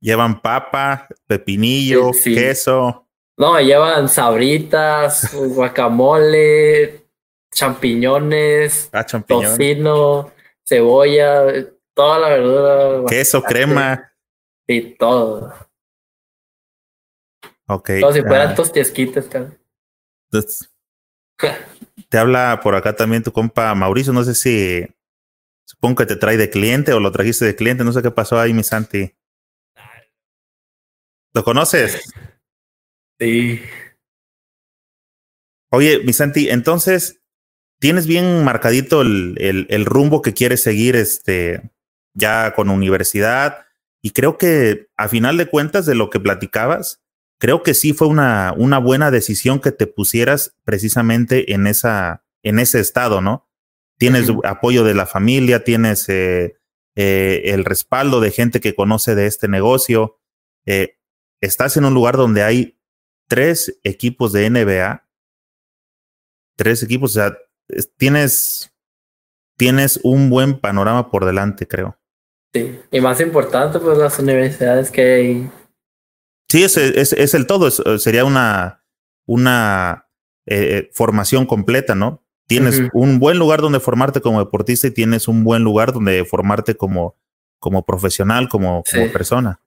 Llevan papa, pepinillo, Sí, sí. queso. No, llevan sabritas, guacamole, champiñones, Ah, tocino, cebolla, toda la verdura. Queso, bastante, crema. Y todo. Ok. Como si fueran ah, tostiesquitas, cabrón. te habla por acá también tu compa Mauricio. No sé si supongo que te trae de cliente o lo trajiste de cliente. No sé qué pasó ahí, mi Santi. ¿Lo conoces? Sí. Oye, mi Santi, entonces, ¿tienes bien marcadito el, el, el rumbo que quieres seguir este, ya con universidad? Y creo que a final de cuentas de lo que platicabas, creo que sí fue una, una buena decisión que te pusieras precisamente en, esa, en ese estado, ¿no? Tienes apoyo de la familia, tienes eh, eh, el respaldo de gente que conoce de este negocio. eh, estás en un lugar donde hay tres equipos de NBA tres equipos, o sea, es- tienes, tienes un buen panorama por delante, creo. Sí. Y más importante, pues las universidades que hay. Sí, es, es, es el todo, es- sería una, una eh, formación completa, ¿no? Tienes un buen lugar donde formarte como deportista y tienes un buen lugar donde formarte como, como profesional, como, como persona.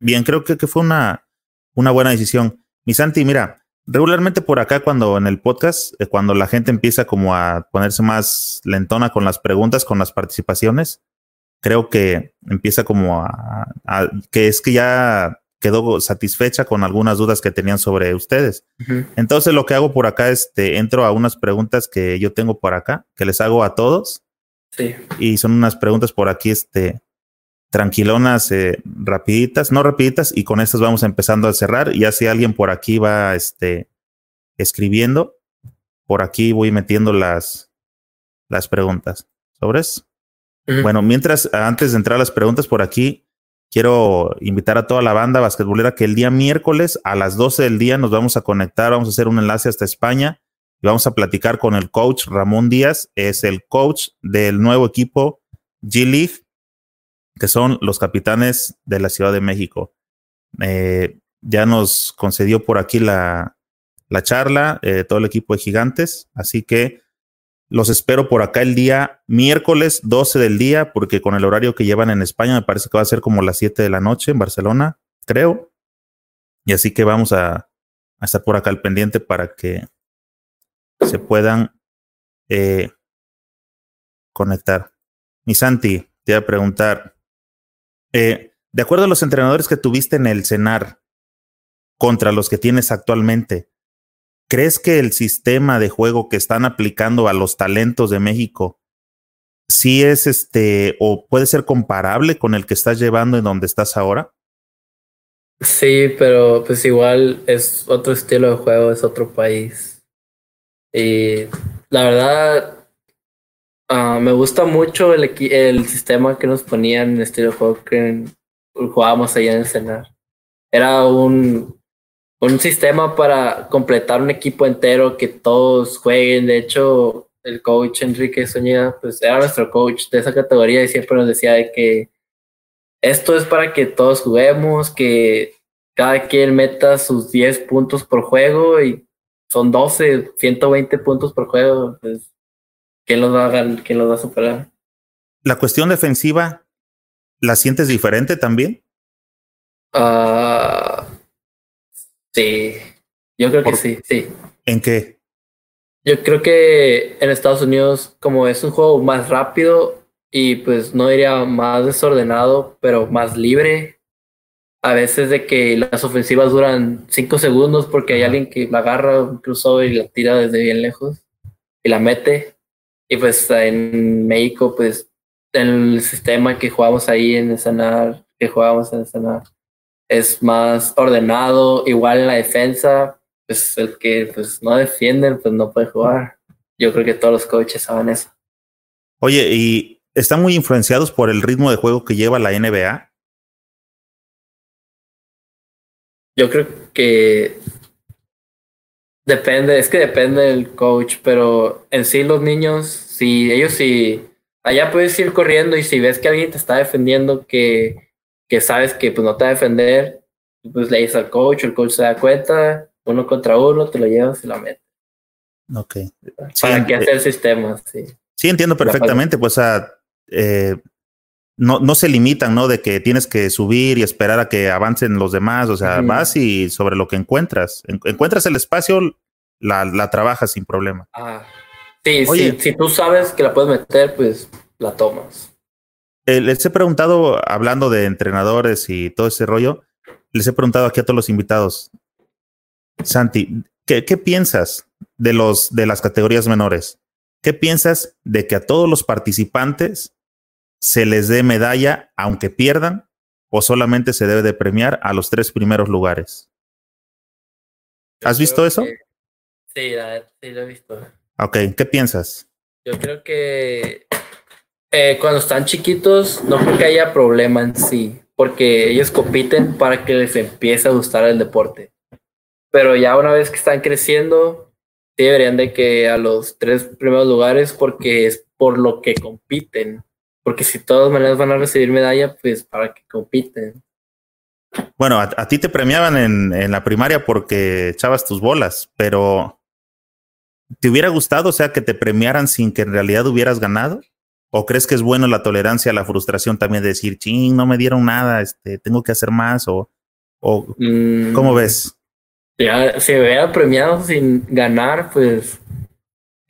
Bien, creo que, que fue una, una buena decisión. Mi Santi, mira, regularmente por acá cuando en el podcast, eh, cuando la gente empieza como a ponerse más lentona con las preguntas, con las participaciones, creo que empieza como a, a- que es que ya quedó satisfecha con algunas dudas que tenían sobre ustedes. Entonces lo que hago por acá, este, entro a unas preguntas que yo tengo por acá, que les hago a todos. Sí. Y son unas preguntas por aquí, este, tranquilonas, eh, rapiditas, no rapiditas, y con estas vamos empezando a cerrar. Ya si alguien por aquí va, este, escribiendo, por aquí voy metiendo las, las preguntas. ¿Sobres? Bueno, mientras, antes de entrar a las preguntas por aquí, quiero invitar a toda la banda basquetbolera que el día miércoles a las 12 del día nos vamos a conectar, vamos a hacer un enlace hasta España y vamos a platicar con el coach Ramón Díaz, es el coach del nuevo equipo G-League, que son los capitanes de la Ciudad de México. Eh, ya nos concedió por aquí la, la charla, eh, todo el equipo de gigantes, así que los espero por acá el día miércoles 12 del día, porque con el horario que llevan en España me parece que va a ser como las 7 de la noche en Barcelona, creo. Y así que vamos a, estar por acá al pendiente para que se puedan eh, conectar. Mi Santi, te voy a preguntar, eh, de acuerdo a los entrenadores que tuviste en el CENAR contra los que tienes actualmente, ¿Crees que el sistema de juego que están aplicando a los talentos de México sí es este o puede ser comparable con el que estás llevando en donde estás ahora? Sí, pero pues igual es otro estilo de juego, es otro país. Y la verdad, ah, me gusta mucho el, el sistema que nos ponían en el estilo de juego que jugábamos allá en el cenar. Era un un sistema para completar un equipo entero, que todos jueguen. De hecho, el coach Enrique Soña, pues era nuestro coach de esa categoría y siempre nos decía de que esto es para que todos juguemos, que cada quien meta sus 10 puntos por juego y son 12, 120 puntos por juego. Pues, ¿quién los va a, quién los va a superar? La cuestión defensiva, ¿la sientes diferente también? Ah Sí, yo creo que sí, sí. ¿En qué? Yo creo que en Estados Unidos, como es un juego más rápido y pues no diría más desordenado, pero más libre, a veces de que las ofensivas duran cinco segundos porque hay alguien que la agarra incluso y la tira desde bien lejos y la mete. Y pues en México, pues el sistema que jugamos ahí en el Sanar, que jugábamos en el Sanar, es más ordenado, igual en la defensa, pues el que pues no defiende, pues no puede jugar. Yo creo que todos los coaches saben eso. Oye, ¿y están muy influenciados por el ritmo de juego que lleva la NBA? Yo creo que depende, es que depende del coach, pero en sí los niños, si ellos sí, allá puedes ir corriendo y si ves que alguien te está defendiendo que que sabes que pues no te va a defender, pues le dices al coach, el coach se da cuenta, uno contra uno, te lo llevas y la metes. Ok. Para que hacer sistemas, sí. Sí, entiendo perfectamente, pues eh, no, no se limitan, ¿no? De que tienes que subir y esperar a que avancen los demás, o sea, vas y sobre lo que encuentras. encuentras el espacio, la, la trabajas sin problema. Ah, sí, sí, si tú sabes que la puedes meter, pues la tomas. Eh, les he preguntado, hablando de entrenadores y todo ese rollo, les he preguntado aquí a todos los invitados, Santi, ¿qué, qué piensas de, los, de las categorías menores? ¿Qué piensas de que a todos los participantes se les dé medalla aunque pierdan o solamente se debe de premiar a los tres primeros lugares? ¿Has visto eso? sí, sí, lo he visto. Ok, ¿qué piensas? Yo creo que eh, cuando están chiquitos, no creo que haya problema en sí, porque ellos compiten para que les empiece a gustar el deporte. Pero ya una vez que están creciendo, deberían de que a los tres primeros lugares, porque es por lo que compiten. Porque si de todas maneras van a recibir medalla, pues para que compiten. Bueno, a, ti te premiaban en la primaria porque echabas tus bolas, pero ¿te hubiera gustado, o sea, que te premiaran sin que en realidad hubieras ganado? ¿O crees que es bueno la tolerancia a la frustración también de decir, ching, no me dieron nada, este, tengo que hacer más? ¿O, o mm. cómo ves? Ya, si hubiera premiado sin ganar, pues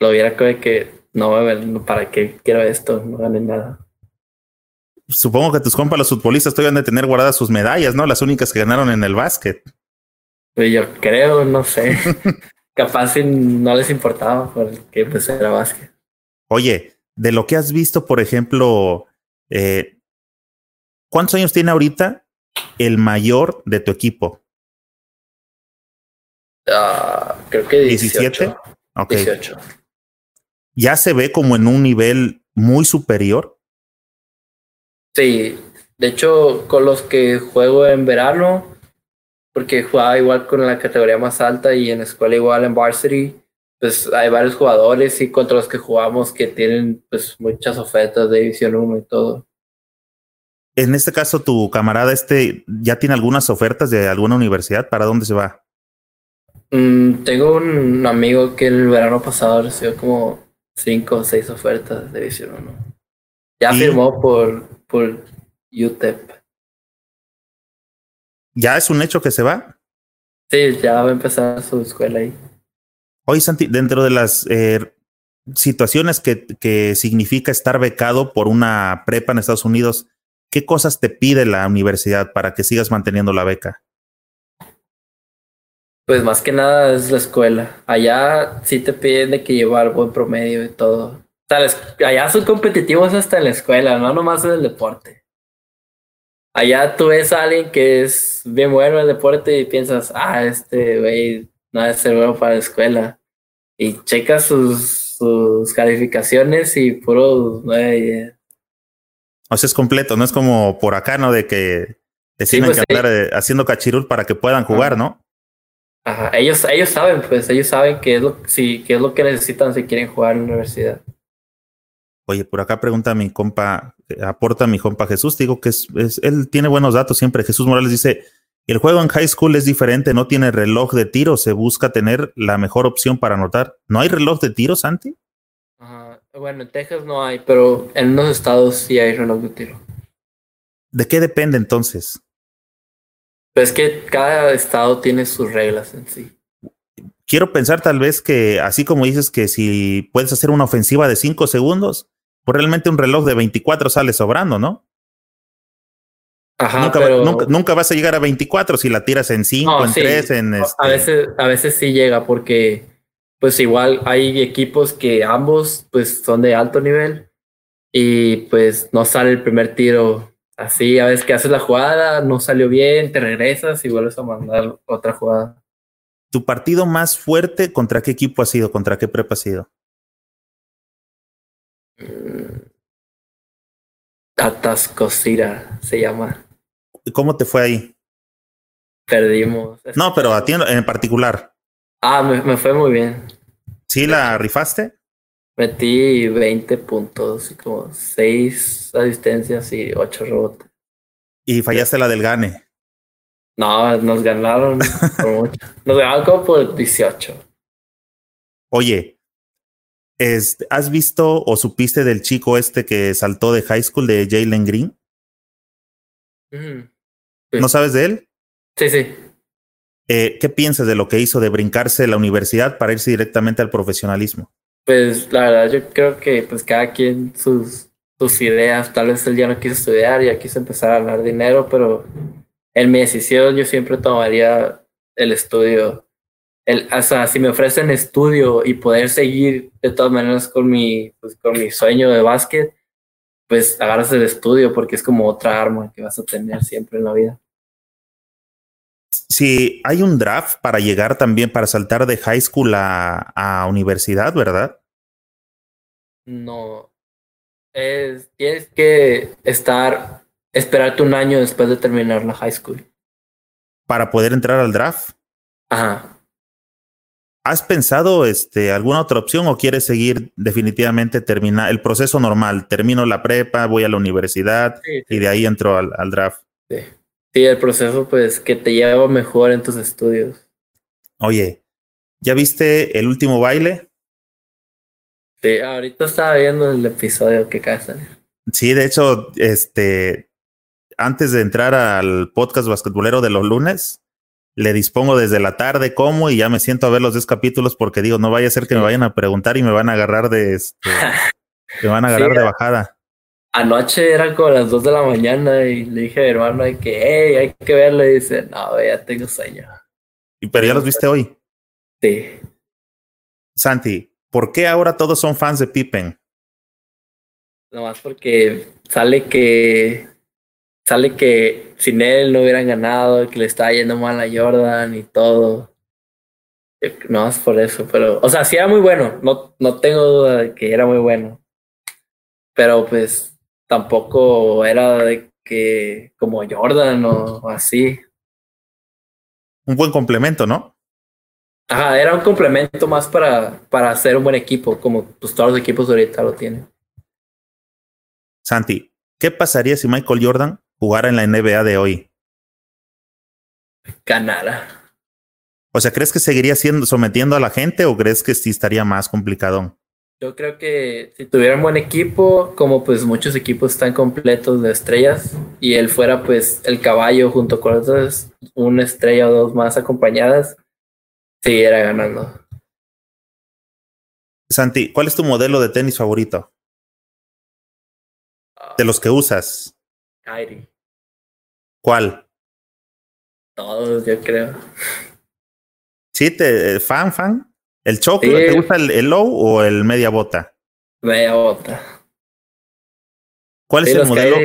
lo hubiera que, que no, ¿para qué quiero esto? No gané nada. supongo que tus compas, los futbolistas, todavía han de tener guardadas sus medallas, ¿no? Las únicas que ganaron en el básquet. Pues yo creo, no sé. Capaz no les importaba porque pues era básquet. Oye, de lo que has visto, por ejemplo, eh, ¿cuántos años tiene ahorita el mayor de tu equipo? Uh, creo que 17. 17. Okay. 18. ¿Ya se ve como en un nivel muy superior? Sí, de hecho, con los que juego en verano, porque jugaba igual con la categoría más alta y en escuela igual en varsity, pues hay varios jugadores y contra los que jugamos que tienen pues muchas ofertas de División 1 y todo. En este caso, tu camarada este ya tiene algunas ofertas de alguna universidad. ¿Para dónde se va? Mm, tengo un amigo que el verano pasado recibió como cinco o seis ofertas de División 1. Ya firmó por, por UTEP. ¿Ya es un hecho que se va? Sí, ya va a empezar su escuela ahí. Oye, Santi, dentro de las eh, situaciones que, significa estar becado por una prepa en Estados Unidos, ¿qué cosas te pide la universidad para que sigas manteniendo la beca? Pues más que nada es la escuela. Allá sí te piden de que llevar buen promedio y todo. Allá son competitivos hasta en la escuela, no nomás en el deporte. Allá tú ves a alguien que es bien bueno en el deporte y piensas, ah, este güey no debe ser bueno para la escuela. Y checas sus, sus calificaciones y puro nueve O sea, es completo, no es como por acá, ¿no? De que te tienen pues que andar eh, haciendo cachirul para que puedan jugar, ¿no? Ajá, ellos, ellos saben, pues, ellos saben qué es lo, sí, qué es lo que necesitan si quieren jugar en la universidad. Oye, por acá pregunta mi compa, aporta mi compa Jesús, digo que es, él tiene buenos datos siempre. Jesús Morales dice, el juego en high school es diferente, no tiene reloj de tiro, se busca tener la mejor opción para anotar. ¿No hay reloj de tiro, Santi? Bueno, en Texas no hay, pero en unos estados sí hay reloj de tiro. ¿De qué depende entonces? Pues que cada estado tiene sus reglas en sí. Quiero pensar tal vez que, así como dices que si puedes hacer una ofensiva de 5 segundos, pues realmente un reloj de 24 sale sobrando, ¿no? Nunca, vas a llegar a 24 si la tiras en 5, en 3, en... Este... A, veces, a veces sí llega porque pues igual hay equipos que ambos pues son de alto nivel y pues no sale el primer tiro así, a veces que haces la jugada, no salió bien, te regresas y vuelves a mandar otra jugada. ¿Tu partido más fuerte contra qué equipo ha sido? ¿Contra qué prepa ha sido? Atascosira se llama. ¿Cómo te fue ahí? Perdimos. No, pero a ti en particular. Ah, me, fue muy bien. ¿Sí la rifaste? Metí 20 puntos y como 6 asistencias y 8 rebotes. ¿Y fallaste la del gane? No, nos ganaron por mucho. Nos ganaron como por 18. Oye, ¿has visto o supiste del chico este que saltó de high school de Jalen Green? ¿No sabes de él? Sí, sí. Eh, ¿Qué piensas de lo que hizo de brincarse la universidad para irse directamente al profesionalismo? Pues la verdad, yo creo que pues cada quien sus, sus ideas, tal vez él ya no quiso estudiar, ya quiso empezar a ganar dinero, pero en mi decisión yo siempre tomaría el estudio. El, o sea, si me ofrecen estudio y poder seguir de todas maneras con mi, pues, con mi sueño de básquet, pues agarras el estudio porque es como otra arma que vas a tener siempre en la vida. Si hay un draft para llegar también, para saltar de high school a, a universidad, ¿verdad? No. Es, tienes que estar, esperarte un año después de terminar la high school. Para poder entrar al draft. Ajá. ¿Has pensado este, alguna otra opción o quieres seguir definitivamente terminar el proceso normal? Termino la prepa, voy a la universidad y de ahí entro al, al draft. Sí. sí, el proceso pues que te lleva mejor en tus estudios. Oye, ¿ya viste el último baile? Sí, ahorita estaba viendo el episodio que salir. Sí, de hecho, este, antes de entrar al podcast basquetbolero de los lunes, le dispongo desde la tarde cómo y ya me siento a ver los dos capítulos porque digo, no vaya a ser que me vayan a preguntar y me van a agarrar de este, me van a agarrar de bajada. Anoche eran como las 2 de la mañana y le dije a mi hermano que, hey, hay que verlo. Y dice, no, ya tengo sueño. ¿Y pero ya los viste hoy? Sí. Santi, ¿por qué ahora todos son fans de Pippen? Nomás porque sale que sale que sin él no hubieran ganado, que le estaba yendo mal a Jordan y todo. No es por eso, pero, o sea, sí era muy bueno, no, no tengo duda de que era muy bueno. Pero pues tampoco era de que como Jordan o así. Un buen complemento, ¿no? Ajá, era un complemento más para, para hacer un buen equipo, como pues todos los equipos ahorita lo tienen. Santi, ¿qué pasaría si Michael Jordan jugara en la NBA de hoy? Ganara. O sea, ¿crees que seguiría siendo sometiendo a la gente o crees que sí estaría más complicado? Yo creo que si tuviera un buen equipo, como pues muchos equipos están completos de estrellas, y él fuera pues el caballo junto con otras, una estrella o dos más acompañadas, siguiera ganando. Santi, ¿cuál es tu modelo de tenis favorito? De los que usas. Kyrie. ¿Cuál? Todos, yo creo. ¿Sí? Te, ¿Fan, fan? ¿El choque? Sí. ¿Te gusta el, el low o el media bota? Media bota. ¿Cuál es el modelo?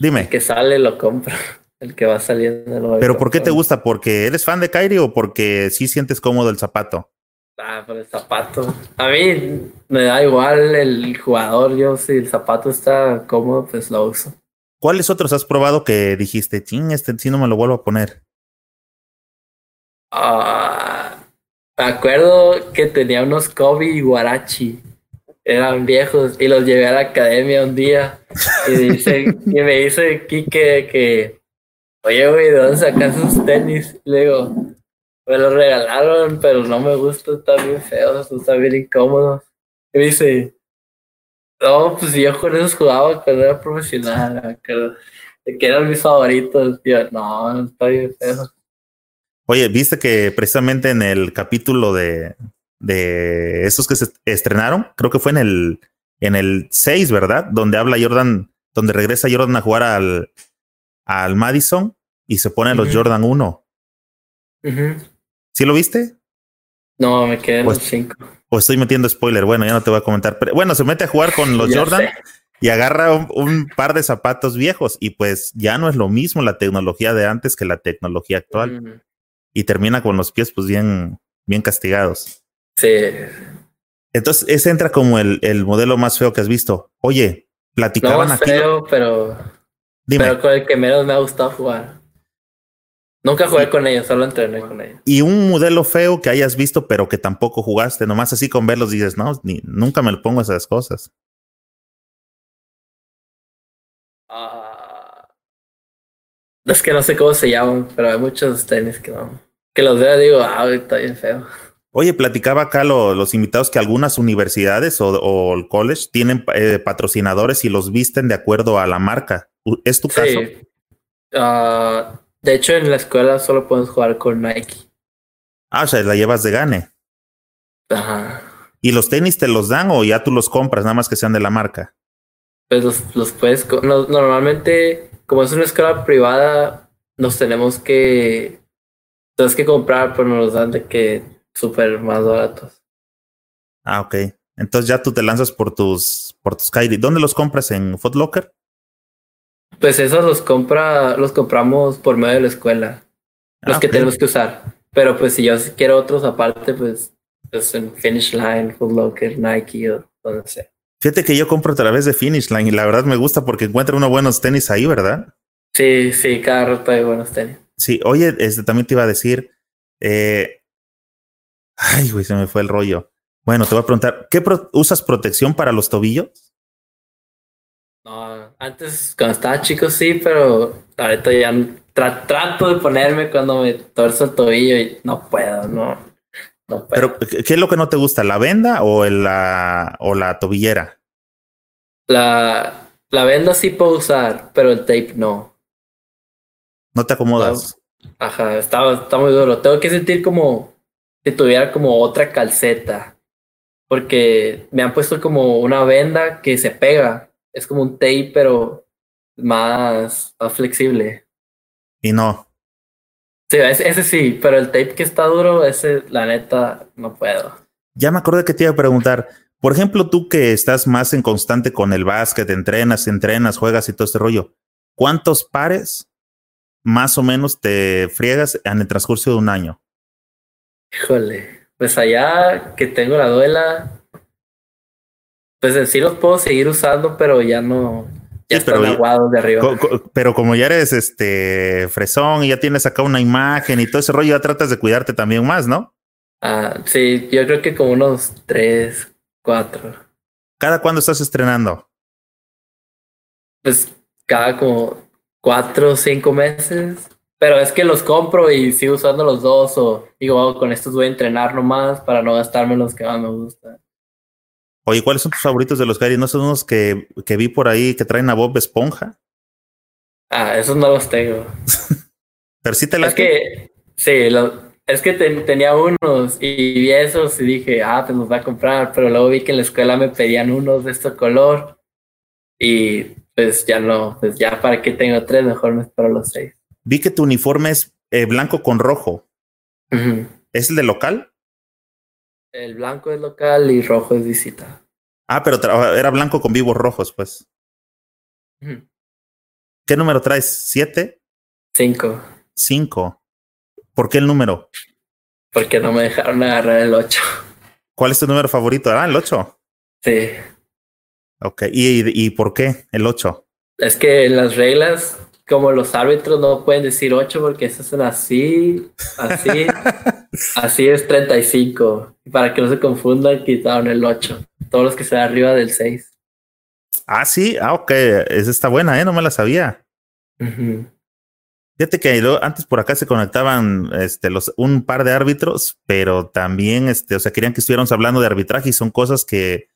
Dime. el que sale lo compra. El que va saliendo lo ¿Pero por qué te gusta? ¿Porque eres fan de Kyrie o porque sí sientes cómodo el zapato? Ah, por el zapato. A mí me da igual el jugador. Yo, si el zapato está cómodo, pues lo uso. ¿Cuáles otros has probado que dijiste, ching, este sí no me lo vuelvo a poner? Ah, me acuerdo que tenía unos Kobe y Guarachi. Eran viejos y los llevé a la academia un día. Y, dice, y me dice Kike que, oye, güey, ¿de dónde sacas esos tenis? Y le digo, me los regalaron, pero no me gustan, están bien feos, están bien incómodos. Y me dice, no, pues yo con esos jugaba cuando era profesional, que eran mis favoritos. Y yo, no, está bien feo. Oye, viste que precisamente en el capítulo de, de esos que se estrenaron, creo que fue en el, en el 6, ¿verdad? Donde habla Jordan, donde regresa Jordan a jugar al, al Madison y se pone los Ujú. Jordan 1. Ujú. ¿Sí lo viste? No, me quedé en Pues, los cinco. O estoy metiendo spoiler, bueno, ya no te voy a comentar. Pero bueno, se mete a jugar con los Jordan sé. y agarra un, un par de zapatos viejos y pues ya no es lo mismo la tecnología de antes que la tecnología actual y termina con los pies pues bien, bien castigados. Sí. Entonces, ese entra como el, el modelo más feo que has visto. Oye, No platicaban más aquí. feo, pero, Dime, pero con el que menos me ha gustado jugar. Nunca jugué con ellos, solo entrené con ellos. y un modelo feo que hayas visto, pero que tampoco jugaste, nomás así con verlos dices, no, ni, nunca me lo pongo esas cosas. Ah, es que no sé cómo se llaman, pero hay muchos tenis que no. Que los veo digo, ah, está bien feo. Oye, platicaba acá lo- los invitados que algunas universidades o, o el college tienen eh, patrocinadores y los visten de acuerdo a la marca. ¿Es tu caso? Sí. De hecho, en la escuela solo puedes jugar con Nike. Ah, o sea, la llevas de gane. Ajá. ¿Y los tenis te los dan o ya tú los compras, nada más que sean de la marca? Pues los, los puedes. no- normalmente, como es una escuela privada, nos tenemos que. Tenemos que comprar, pero nos los dan de que súper más baratos. Ah, ok. Entonces ya tú te lanzas por tus, por tus Kyrie. ¿Dónde los compras? ¿En Foot Locker? Pues esos los compra, los compramos por medio de la escuela. Los Ah, que tenemos que usar. Pero pues si yo quiero otros aparte, pues, pues en Finish Line, Foot Locker, Nike o donde sea. Fíjate que yo compro a través de Finish Line y la verdad me gusta porque encuentro unos buenos tenis ahí, ¿verdad? Sí, sí, cada rato hay buenos tenis. Sí, oye, este también te iba a decir. eh, Ay, güey, se me fue el rollo. Bueno, te voy a preguntar, ¿qué pro- usas protección para los tobillos? Antes cuando estaba chico sí, pero ahorita ya tra- trato de ponerme cuando me torzo el tobillo y no puedo, no. No puedo. Pero, ¿qué es lo que no te gusta? ¿La venda o el- la, o la tobillera? la, la venda sí puedo usar, pero el tape no. ¿No te acomodas? Ajá, está, está muy duro. Tengo que sentir como si tuviera como otra calceta. Porque me han puesto como una venda que se pega. Es como un tape, pero más, más flexible. Y no. Sí, ese, ese, sí, pero el tape que está duro, ese, la neta, no puedo. Ya me acordé que te iba a preguntar. Por ejemplo, tú que estás más en constante con el básquet, entrenas, entrenas, juegas y todo este rollo, ¿cuántos pares más o menos te friegas en el transcurso de un año? Híjole, pues allá que tengo la duela, pues en sí los puedo seguir usando, pero ya no, ya sí, están aguados de arriba. pero como ya eres este fresón y ya tienes acá una imagen y todo ese rollo, ya tratas de cuidarte también más, ¿no? Ah, sí, yo creo que como unos tres, cuatro. ¿Cada cuándo estás estrenando? Pues cada como cuatro o cinco meses. Pero es que los compro y sigo usando los dos o digo, oh, con estos voy a entrenar nomás para no gastarme los que más me gustan. Oye, ¿cuáles son tus favoritos de los Gary? ¿No son unos que, que vi por ahí que traen a Bob Esponja? Ah, esos no los tengo. Pero sí te las... Es que, sí, lo, es que tenía unos y vi esos y dije, ah, pues los voy a comprar, pero luego vi que en la escuela me pedían unos de este color y pues ya no, pues ya para qué tengo tres, mejor me espero los seis. Vi que tu uniforme es eh, blanco con rojo. ¿Es el de local? El blanco es local y rojo es visita. Ah, pero era blanco con vivos rojos, pues. ¿Qué número traes? ¿Siete? Cinco. Cinco. ¿Por qué el número? Porque no me dejaron agarrar el ocho. ¿Cuál es tu número favorito? Ah, el ocho. Sí. Ok. ¿Y, y por qué el ocho? Es que en las reglas como los árbitros no pueden decir 8 porque eso es así, así, así es 35. Y para que no se confundan, quitaron el 8. Todos los que se arriba del 6. Ah, sí, ah, ok, esa está buena, ¿eh? No me la sabía. Fíjate que antes por acá se conectaban este, los, un par de árbitros, pero también, este, o sea, querían que estuviéramos hablando de arbitraje y son cosas que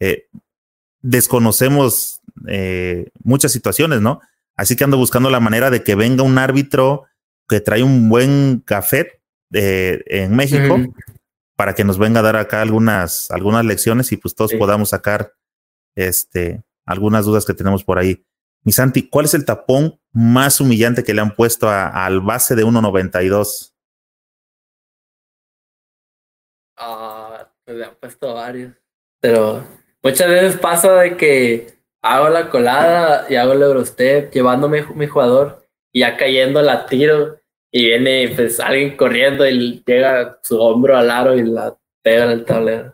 eh, desconocemos eh, muchas situaciones, ¿no? Así que ando buscando la manera de que venga un árbitro que trae un buen café eh, en México para que nos venga a dar acá algunas, algunas lecciones y pues todos podamos sacar este, algunas dudas que tenemos por ahí. Mi Santi, ¿cuál es el tapón más humillante que le han puesto al base de 1.92? Ah, pues le han puesto varios. Pero muchas veces pasa de que hago la colada y hago el Eurostep llevándome mi jugador y ya cayendo la tiro y viene pues alguien corriendo y llega su hombro al aro y la pega en el tablero.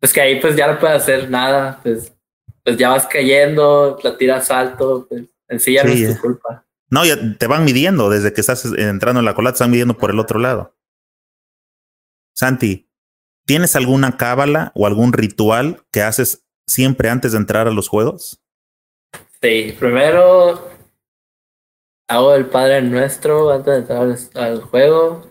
Pues que ahí pues ya no puede hacer nada, pues, pues ya vas cayendo, la tiras alto, pues en sí ya no es tu culpa. No, ya te van midiendo desde que estás entrando en la colada, te están midiendo por el otro lado. Santi, ¿tienes alguna cábala o algún ritual que haces siempre antes de entrar a los juegos? Sí, primero hago el Padre Nuestro antes de entrar al, juego.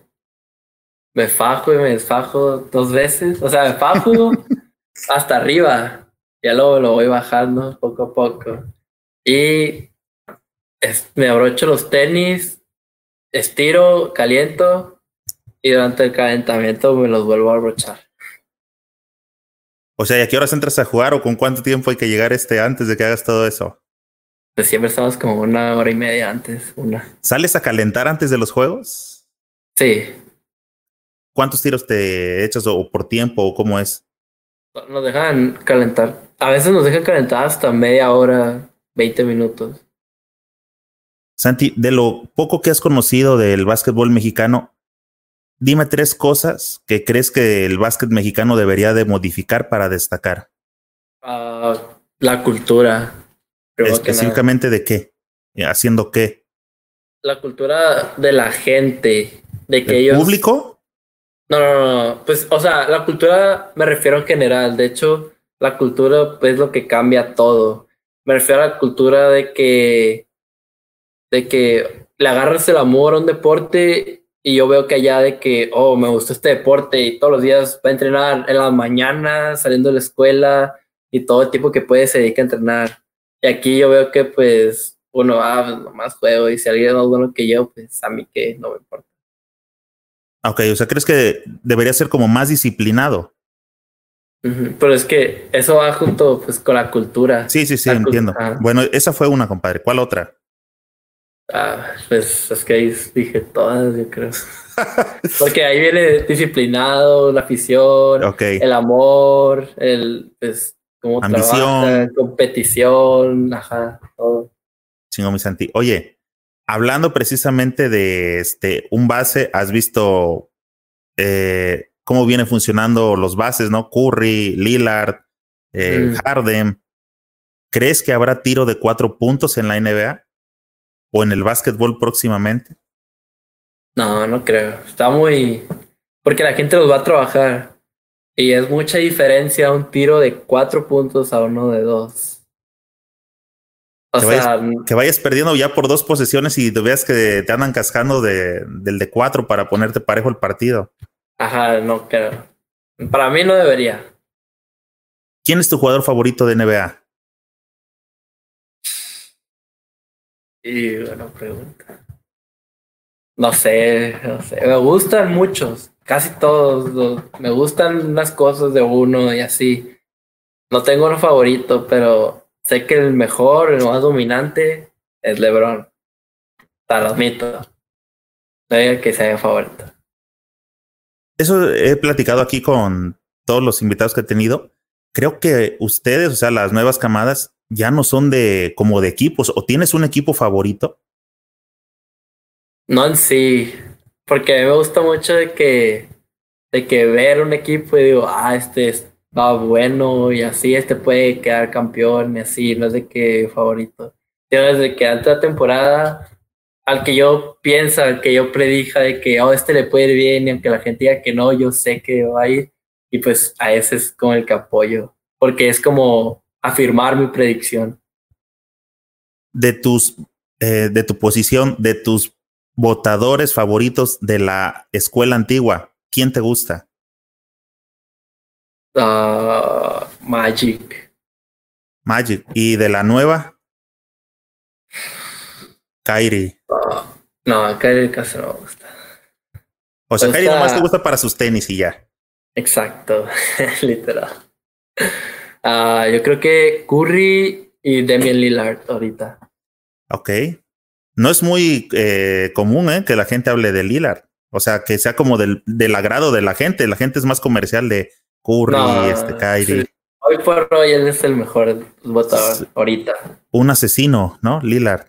Me fajo y me desfajo dos veces. O sea, me fajo hasta arriba. Ya luego lo voy bajando poco a poco. Y me abrocho los tenis, estiro, caliento y durante el calentamiento me los vuelvo a abrochar. O sea, ¿y a qué horas entras a jugar o con cuánto tiempo hay que llegar este antes de que hagas todo eso? Pues siempre estamos como una hora y media antes, una. ¿Sales a calentar antes de los juegos? Sí. ¿Cuántos tiros te echas o por tiempo o cómo es? Nos dejan calentar. A veces nos dejan calentar hasta media hora, 20 minutos. Santi, de lo poco que has conocido del básquetbol mexicano, Dime tres cosas que crees que el básquet mexicano debería de modificar para destacar. Uh, la cultura. Específicamente de qué? ¿Haciendo qué? La cultura de la gente. De que ellos. ¿Público? No, no, no. Pues, o sea, la cultura me refiero en general. De hecho, la cultura es lo que cambia todo. Me refiero a la cultura de que. de que le agarras el amor a un deporte y yo veo que allá de que, oh, me gusta este deporte y todos los días va a entrenar en las mañanas, saliendo de la escuela y todo el tiempo que puede se dedica a entrenar. Y aquí yo veo que pues uno, ah, pues, nomás juego y si alguien es más bueno que yo, pues a mí que no me importa. Ok, o sea, ¿crees que debería ser como más disciplinado? Pero es que eso va junto pues con la cultura. Sí, sí, sí, entiendo. Bueno, esa fue una, compadre. ¿Cuál otra? Ah, pues es que ahí dije todas, yo creo. Porque ahí viene disciplinado, la afición, el amor, el pues cómo Ambición. competición, ajá, todo. Chingo mi Santi. Oye, hablando precisamente de este un base, has visto eh, cómo vienen funcionando los bases, ¿no? Curry, Lillard, eh, mm. Harden. ¿Crees que habrá tiro de cuatro puntos en la NBA? ¿O en el básquetbol próximamente? No, no creo. Está muy... Porque la gente los va a trabajar. Y es mucha diferencia un tiro de cuatro puntos a uno de dos. O que, sea, vayas, que vayas perdiendo ya por dos posesiones y te veas que te andan cascando de, del de cuatro para ponerte parejo el partido. Ajá, no creo. Para mí no debería. ¿Quién es tu jugador favorito de NBA? Y buena pregunta. No sé, no sé. Me gustan muchos, casi todos. me gustan unas cosas de uno y así. No tengo uno favorito, pero sé que el mejor, el más dominante es LeBron. Te lo admito. No que sea mi favorito eso he platicado aquí con todos los invitados que he tenido. Creo que ustedes, o sea, las nuevas camadas, ya no son de como de equipos. ¿O tienes un equipo favorito? No sí, porque a mí me gusta mucho de que, de que ver un equipo y digo, ah, este va bueno y así, este puede quedar campeón y así, no es de que favorito. Yo desde que antes temporada al que yo piensa, al que yo predija de que oh, este le puede ir bien y aunque la gente diga que no, yo sé que va a ir y pues a ese es como el que apoyo, porque es como afirmar mi predicción. De tus, eh, de tu posición, de tus votadores favoritos de la escuela antigua, ¿quién te gusta? Uh, Magic. Magic. ¿Y de la nueva? Kairi. No, Kairi casi no me gusta. O sea, Kairi nomás te gusta para sus tenis y ya. Exacto, literal. Uh, yo creo que Curry y Damian Lillard ahorita. Ok. No es muy eh, común eh, que la gente hable de Lillard. O sea, que sea como del, del agrado de la gente. La gente es más comercial de Curry, este, Kyrie. Hoy por hoy él es el mejor votador ahorita. Un asesino, ¿no? Lillard.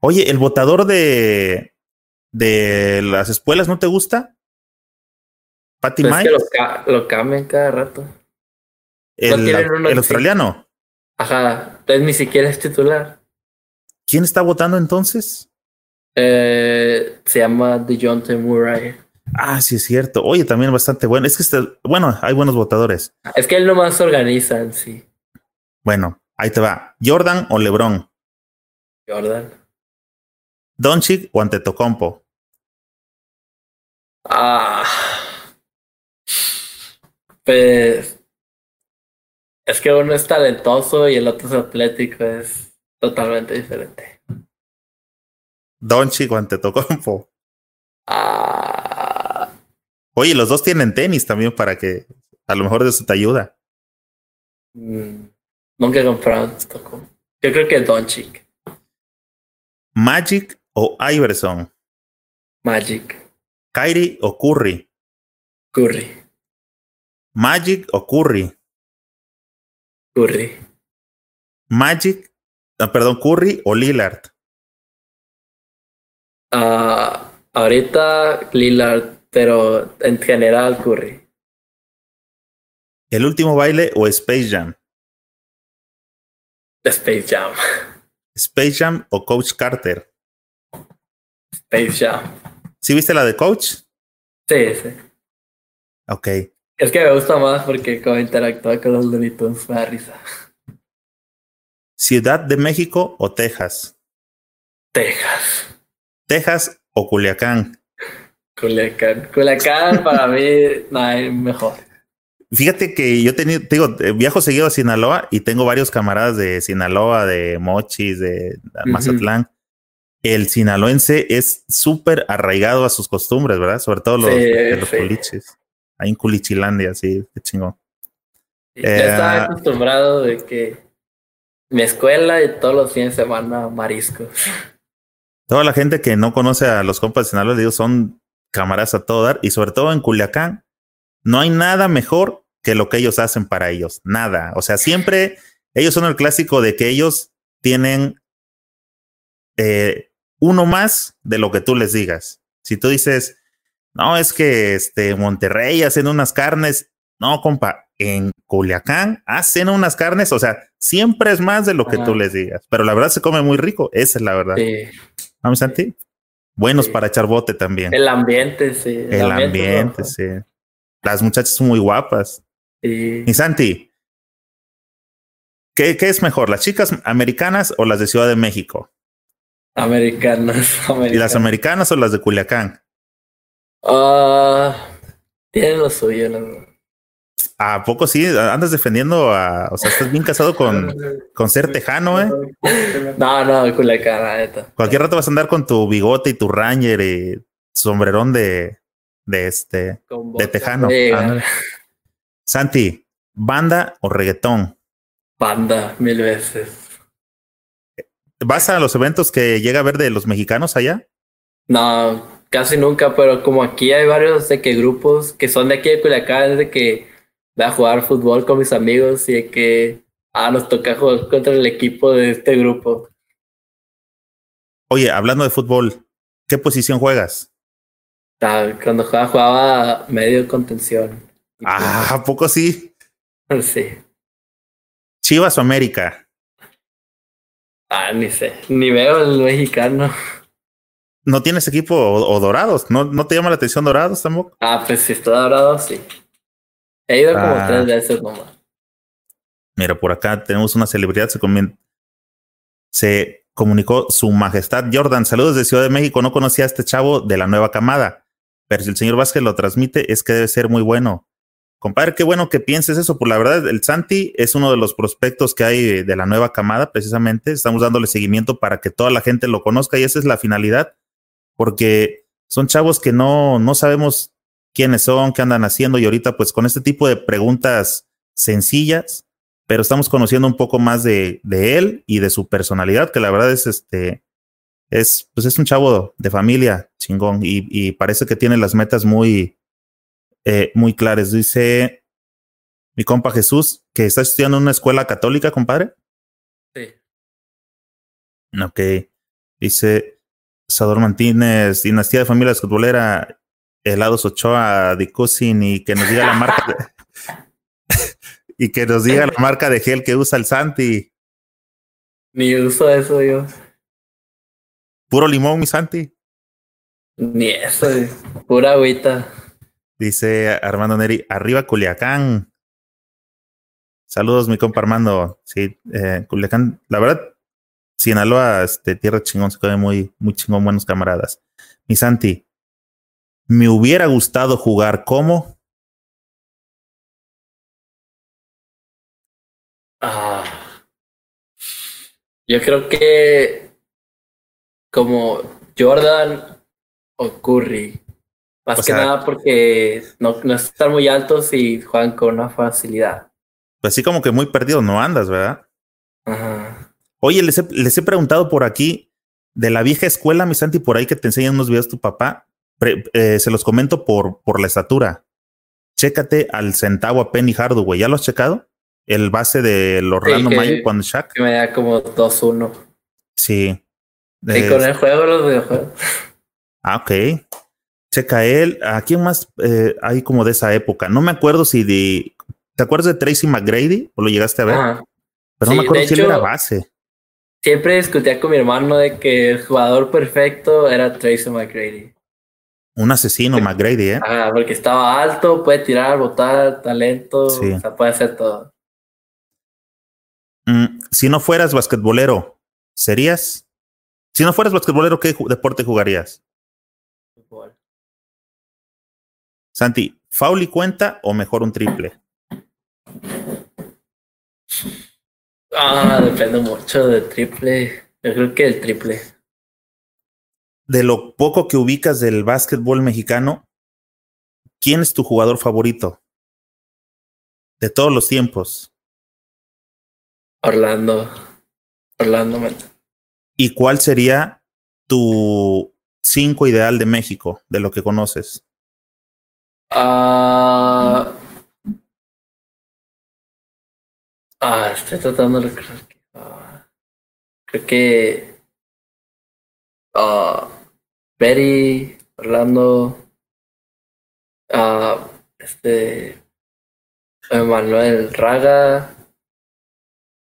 Oye, ¿el votador de, de las escuelas no te gusta? Patty pues Mike. lo, cambian cada rato. El, el australiano. Ajá, entonces ni siquiera es titular. ¿Quién está votando entonces? Eh, se llama DeJounte Murray. Ah, sí es cierto. Oye, también bastante bueno. Es que este, bueno, hay buenos votadores. Es que él nomás organiza en sí. Bueno, ahí te va. Jordan o LeBron. Jordan. Doncic o Antetokounmpo. Ah. Pues es que uno es talentoso y el otro es atlético, es totalmente diferente. Doncic o Antetokounmpo. Ah. Oye, los dos tienen tenis también para que a lo mejor eso te ayuda. Mm, nunca he comprado Yo creo que Doncic. Magic o Iverson? Magic. Kyrie o Curry? Curry. Magic o Curry? Curry. Magic, ah, perdón, Curry o Lillard? Uh, ahorita Lillard, pero en general Curry. ¿El último baile o Space Jam? Space Jam. Space Jam o Coach Carter? Space Jam. ¿Sí viste la de Coach? Sí, sí. Ok. Es que me gusta más porque como interactúa con los Looney me da risa. ¿Ciudad de México o Texas? Texas. ¿Texas o Culiacán? Culiacán. Culiacán para mí no hay mejor. Fíjate que yo tenido, digo, eh, viajo seguido a Sinaloa y tengo varios camaradas de Sinaloa, de Mochis, de Mazatlán. El sinaloense es súper arraigado a sus costumbres, ¿verdad? Sobre todo los, los culiches. Ahí en Culichilandia, sí, qué chingón. Ya estaba eh, acostumbrado de que mi escuela y todos los fines de semana mariscos. Toda la gente que no conoce a los compas de Sinaloa, digo, son cámaras a todo dar y sobre todo en Culiacán, no hay nada mejor que lo que ellos hacen para ellos. Nada. O sea, siempre ellos son el clásico de que ellos tienen eh, uno más de lo que tú les digas. Si tú dices, no, es que este Monterrey hacen unas carnes, no, compa, en Culiacán hacen unas carnes, o sea, siempre es más de lo que tú les digas, pero la verdad se come muy rico, esa es la verdad. Sí. Vamos, Santi. Buenos para echar bote también. El ambiente, sí. El, ambiente, sí. Las muchachas son muy guapas. Sí. Y Santi, ¿qué, ¿qué, es mejor, las chicas americanas o las de Ciudad de México? Americanas. ¿Y las americanas o las de Culiacán? Ah, tienen lo suyo, ¿no? ¿A poco sí? ¿Andas defendiendo a... O sea, estás bien casado con, con ser tejano, eh? No, no, Culiacán, la neta. Cualquier rato vas a andar con tu bigote y tu ranger y sombrerón de... De este... De tejano. Santi, ¿banda o reggaetón? Banda, mil veces. ¿Vas a los eventos que llega a ver de los mexicanos allá? No, casi nunca, pero como aquí hay varios de que grupos que son de aquí de Culiacán, de que a jugar fútbol con mis amigos y de que ah, nos toca jugar contra el equipo de este grupo. Oye, hablando de fútbol, ¿qué posición juegas? Ah, cuando jugaba, jugaba medio contención. Ah, ¿a poco sí? Sí. Chivas o América. Ah, ni sé, ni veo el mexicano. ¿No tienes equipo o, dorados? ¿No, ¿No te llama la atención dorados tampoco? Ah, pues si está dorado, sí. He ido como ah. tres veces nomás. Mira, por acá tenemos una celebridad, se, se comunicó su majestad Jordan. Saludos de Ciudad de México. No conocía a este chavo de la nueva camada, pero si el señor Vázquez lo transmite, es que debe ser muy bueno. Compadre, qué bueno que pienses eso. Por la verdad, el Santi es uno de los prospectos que hay de la nueva camada, precisamente. Estamos dándole seguimiento para que toda la gente lo conozca y esa es la finalidad, porque son chavos que no, no sabemos quiénes son, qué andan haciendo y ahorita pues con este tipo de preguntas sencillas, pero estamos conociendo un poco más de, de él y de su personalidad, que la verdad es este, es, pues es un chavo de familia chingón y, y parece que tiene las metas muy, eh, muy claras. Dice mi compa Jesús que está estudiando en una escuela católica, compadre. Sí. Ok. Dice Sador Martínez, dinastía de familia futbolera, helados Ochoa de Cousin y que nos diga la marca de, y que nos diga la marca de gel que usa el Santi. Ni uso eso yo. Puro limón, mi Santi. Ni eso, pura agüita. Dice Armando Neri, arriba Culiacán. Saludos, mi compa Armando. Sí, eh, Culiacán, la verdad, Sinaloa, este, tierra chingón, se come muy, muy chingón, buenos camaradas. Mi Santi, me hubiera gustado jugar como. Ah, yo creo que como Jordan o Curry. Más que nada porque no, no están muy altos y juegan con una facilidad. Pues así como que muy perdido no andas, ¿verdad? Oye, les he, les he preguntado por aquí de la vieja escuela, mi Santi, por ahí que te enseñan unos videos tu papá. Eh, se los comento por, por la estatura. Chécate al centavo a Penny Hardaway. ¿Ya lo has checado? El base del Orlando sí, Magic cuando Shaq. Que me da como 2-1. Sí. Y con el juego los videojuegos. Ah, ok. Checa él. ¿A quién más eh, hay como de esa época? No me acuerdo si de. ¿Te acuerdas de Tracy McGrady? ¿O lo llegaste a ver? Pero no me acuerdo si él era base. Siempre discutía con mi hermano de que el jugador perfecto era Tracy McGrady. Un asesino, McGrady, ¿eh? Ah, porque estaba alto, puede tirar, botar, talento, o sea, puede hacer todo. Mm, si no fueras basquetbolero, ¿serías? Si no fueras basquetbolero, ¿qué deporte jugarías? Fútbol. Santi, ¿fauli cuenta o mejor un triple? Ah, depende mucho del triple. Yo creo que el triple de lo poco que ubicas del básquetbol mexicano, ¿quién es tu jugador favorito? de todos los tiempos. Orlando. Orlando, man. ¿Y cuál sería tu cinco ideal de México, de lo que conoces? Ah. Ah, estoy tratando de recordar. ah, creo que. Ah, Betty, Orlando. Ah, este. Manuel Raga.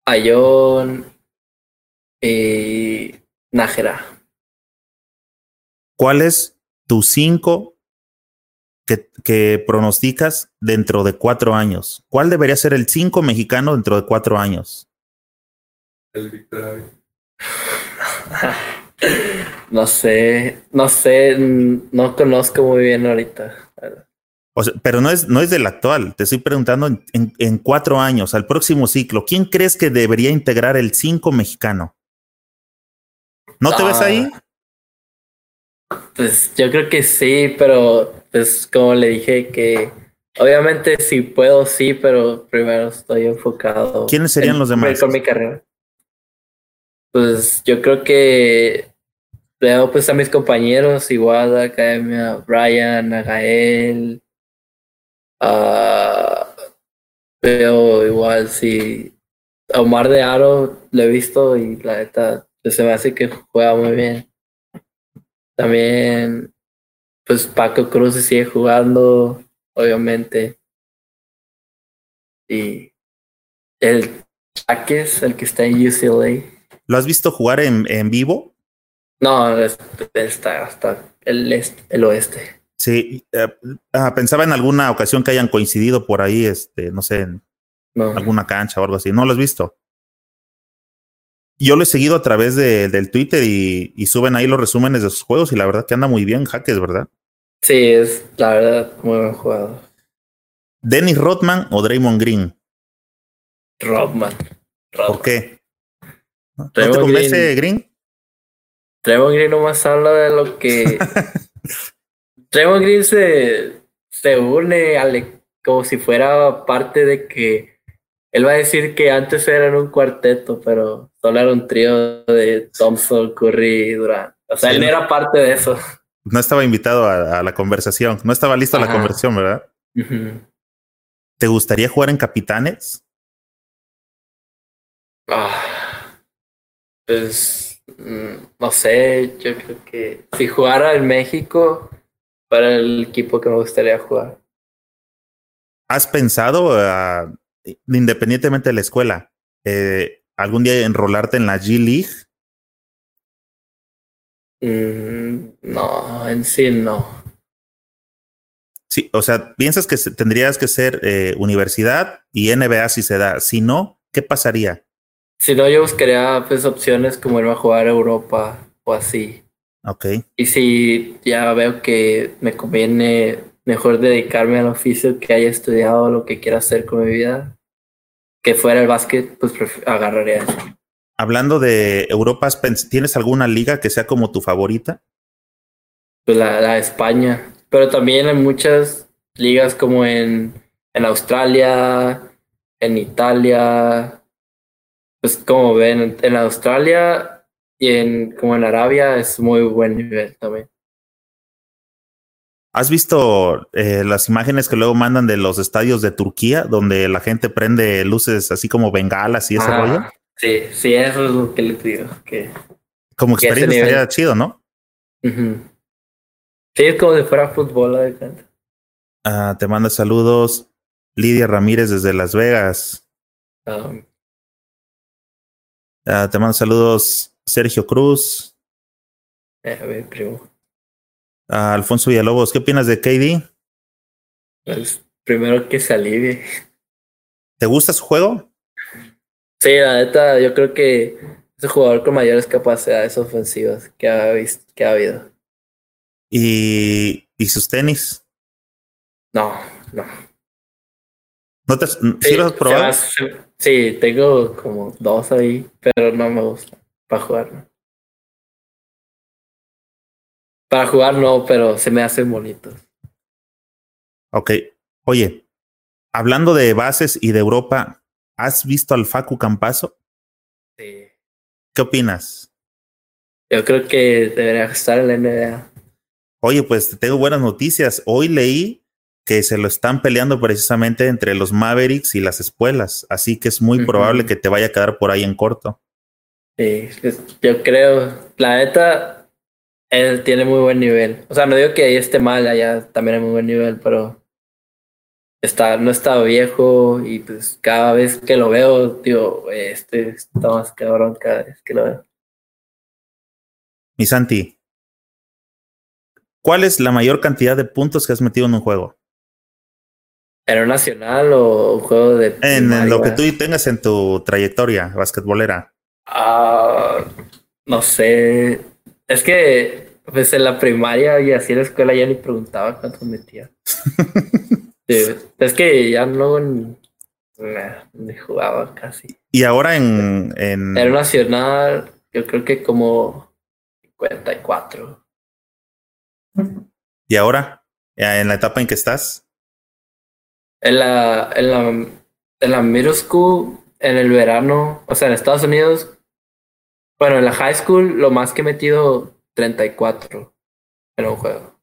Ayón. Y. Nájera. ¿Cuál es tu cinco que, que pronosticas dentro de cuatro años? ¿Cuál debería ser el cinco mexicano dentro de cuatro años? El Víctor Ávila. No sé, no sé, no conozco muy bien ahorita. O sea, pero no es, no es del actual. Te estoy preguntando en, en- en cuatro años, al próximo ciclo. ¿Quién crees que debería integrar el cinco mexicano? ¿No te ves Ah, ahí? Pues yo creo que sí, pero pues como le dije que obviamente si puedo sí, pero primero estoy enfocado. ¿Quiénes serían en los demás? Con mi carrera. Pues yo creo que veo pues a mis compañeros igual de academia, Brian, a Gael, a veo igual si a Omar de Aro lo he visto y la neta pues, se me hace que juega muy bien. También pues Paco Cruz sigue jugando, obviamente. Y el Jaques, el que está en UCLA. ¿Lo has visto jugar en, en vivo? No, es- está hasta el, este, el oeste. Sí. eh, ah, pensaba en alguna ocasión que hayan coincidido por ahí, este, no sé, en No. alguna cancha o algo así. ¿No lo has visto? Yo lo he seguido a través de, del Twitter y, y suben ahí los resúmenes de sus juegos y la verdad que anda muy bien Jaques, ¿verdad? Sí, es la verdad muy buen jugador. ¿Dennis Rodman o Draymond Green? Rodman. ¿Por Rodman. qué? ¿No te convence Green? Draymond Green nomás habla de lo que. Draymond Green se, se une al, como si fuera parte de que. Él va a decir que antes eran un cuarteto, pero solo era un trío de Thompson, Curry y Durant. O sea, él era parte de eso. No estaba invitado a, a la conversación. No estaba listo a la conversación, ¿verdad? ¿Te gustaría jugar en Capitanes? Ah, pues mm, no sé, yo creo que si jugara en México, para el equipo que me gustaría jugar. ¿Has pensado, ah, independientemente de la escuela, eh, algún día enrolarte en la G League? Mm, no, en sí no. Sí, o sea, piensas que tendrías que ser eh, universidad y NBA si se da. Si no, ¿qué pasaría? Si no, yo buscaría pues opciones como irme a jugar a Europa o así. Ok. Y si ya veo que me conviene mejor dedicarme al oficio que haya estudiado lo que quiera hacer con mi vida, que fuera el básquet, pues agarraría eso. Hablando de Europa, ¿has pens- ¿tienes alguna liga que sea como tu favorita? pues la, la de España. Pero también en muchas ligas como en, en Australia, en Italia. Pues como ven, en, en Australia y en como en Arabia es muy buen nivel también. ¿Has visto eh, las imágenes que luego mandan de los estadios de Turquía, donde la gente prende luces así como bengalas y ese rollo? Sí, sí, eso es lo que digo. Que, Como que experiencia estaría chido, ¿no? Sí, es como si fuera fútbol, de. Ah, te manda saludos Lidia Ramírez desde Las Vegas. Um, Ah, te manda saludos Sergio Cruz, eh, a ver, primo. Ah, Alfonso Villalobos. ¿Qué opinas de KD? Pues primero que se alivie. ¿Te gusta su juego? Sí, la neta, yo creo que es el jugador con mayores capacidades ofensivas que ha, visto, que ha habido. ¿Y, y sus tenis? No, no. ¿No te, ¿Sí, los has probado? sí, tengo como dos ahí, pero no me gusta para jugar. ¿no? Para jugar no, pero se me hacen bonitos. Ok. Oye, hablando de bases y de Europa, ¿has visto al Facu Campazo? Sí. ¿Qué opinas? Yo creo que debería estar en la NBA. Oye, pues te tengo buenas noticias. Hoy leí que se lo están peleando precisamente entre los Mavericks y las espuelas, así que es muy probable que te vaya a quedar por ahí en corto. Sí, yo creo. La neta, él tiene muy buen nivel. O sea, no digo que ahí esté mal, allá también hay muy buen nivel, pero está, no está viejo y pues cada vez que lo veo, digo, este está más cabrón cada vez que lo veo. Mi Santi, ¿cuál es la mayor cantidad de puntos que has metido en un juego? ¿Era un nacional o un juego de En, en lo que tú tengas en tu trayectoria basquetbolera. Ah, no sé. Es que pues en la primaria y así en la escuela ya ni preguntaba cuántos metía. Sí, es que ya no nah, ni jugaba casi. Y ahora en, en Era nacional, yo creo que como 54. y ahora en la etapa en que estás. En la, en la, en la middle school, en el verano, o sea, en Estados Unidos, bueno, en la high school, lo más que he metido 34 en un juego.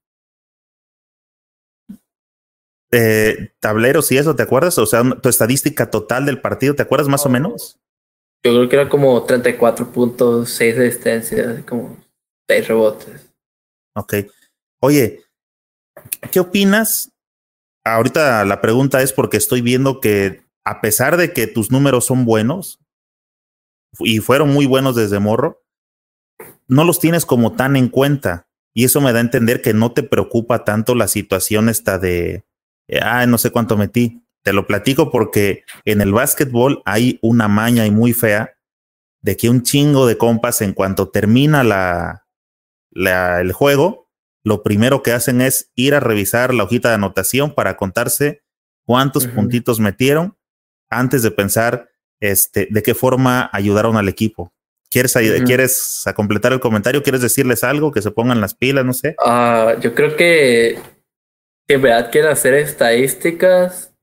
eh, tableros y eso, ¿te acuerdas? O sea, tu estadística total del partido, ¿te acuerdas más o menos? Yo creo que era como 34 puntos, 6 asistencias, como 6 rebotes. Ok. Oye, ¿qué opinas? Ahorita la pregunta es porque estoy viendo que a pesar de que tus números son buenos y fueron muy buenos desde morro, no los tienes como tan en cuenta. Y eso me da a entender que no te preocupa tanto la situación esta de, ah, no sé cuánto metí. Te lo platico porque en el básquetbol hay una maña y muy fea de que un chingo de compas en cuanto termina la, la, el juego, lo primero que hacen es ir a revisar la hojita de anotación para contarse cuántos puntitos metieron antes de pensar este, de qué forma ayudaron al equipo. ¿Quieres, ay- Ujú. ¿Quieres a completar el comentario? ¿Quieres decirles algo? Que se pongan las pilas, no sé. Ah, yo creo que, que en verdad quieren hacer estadísticas,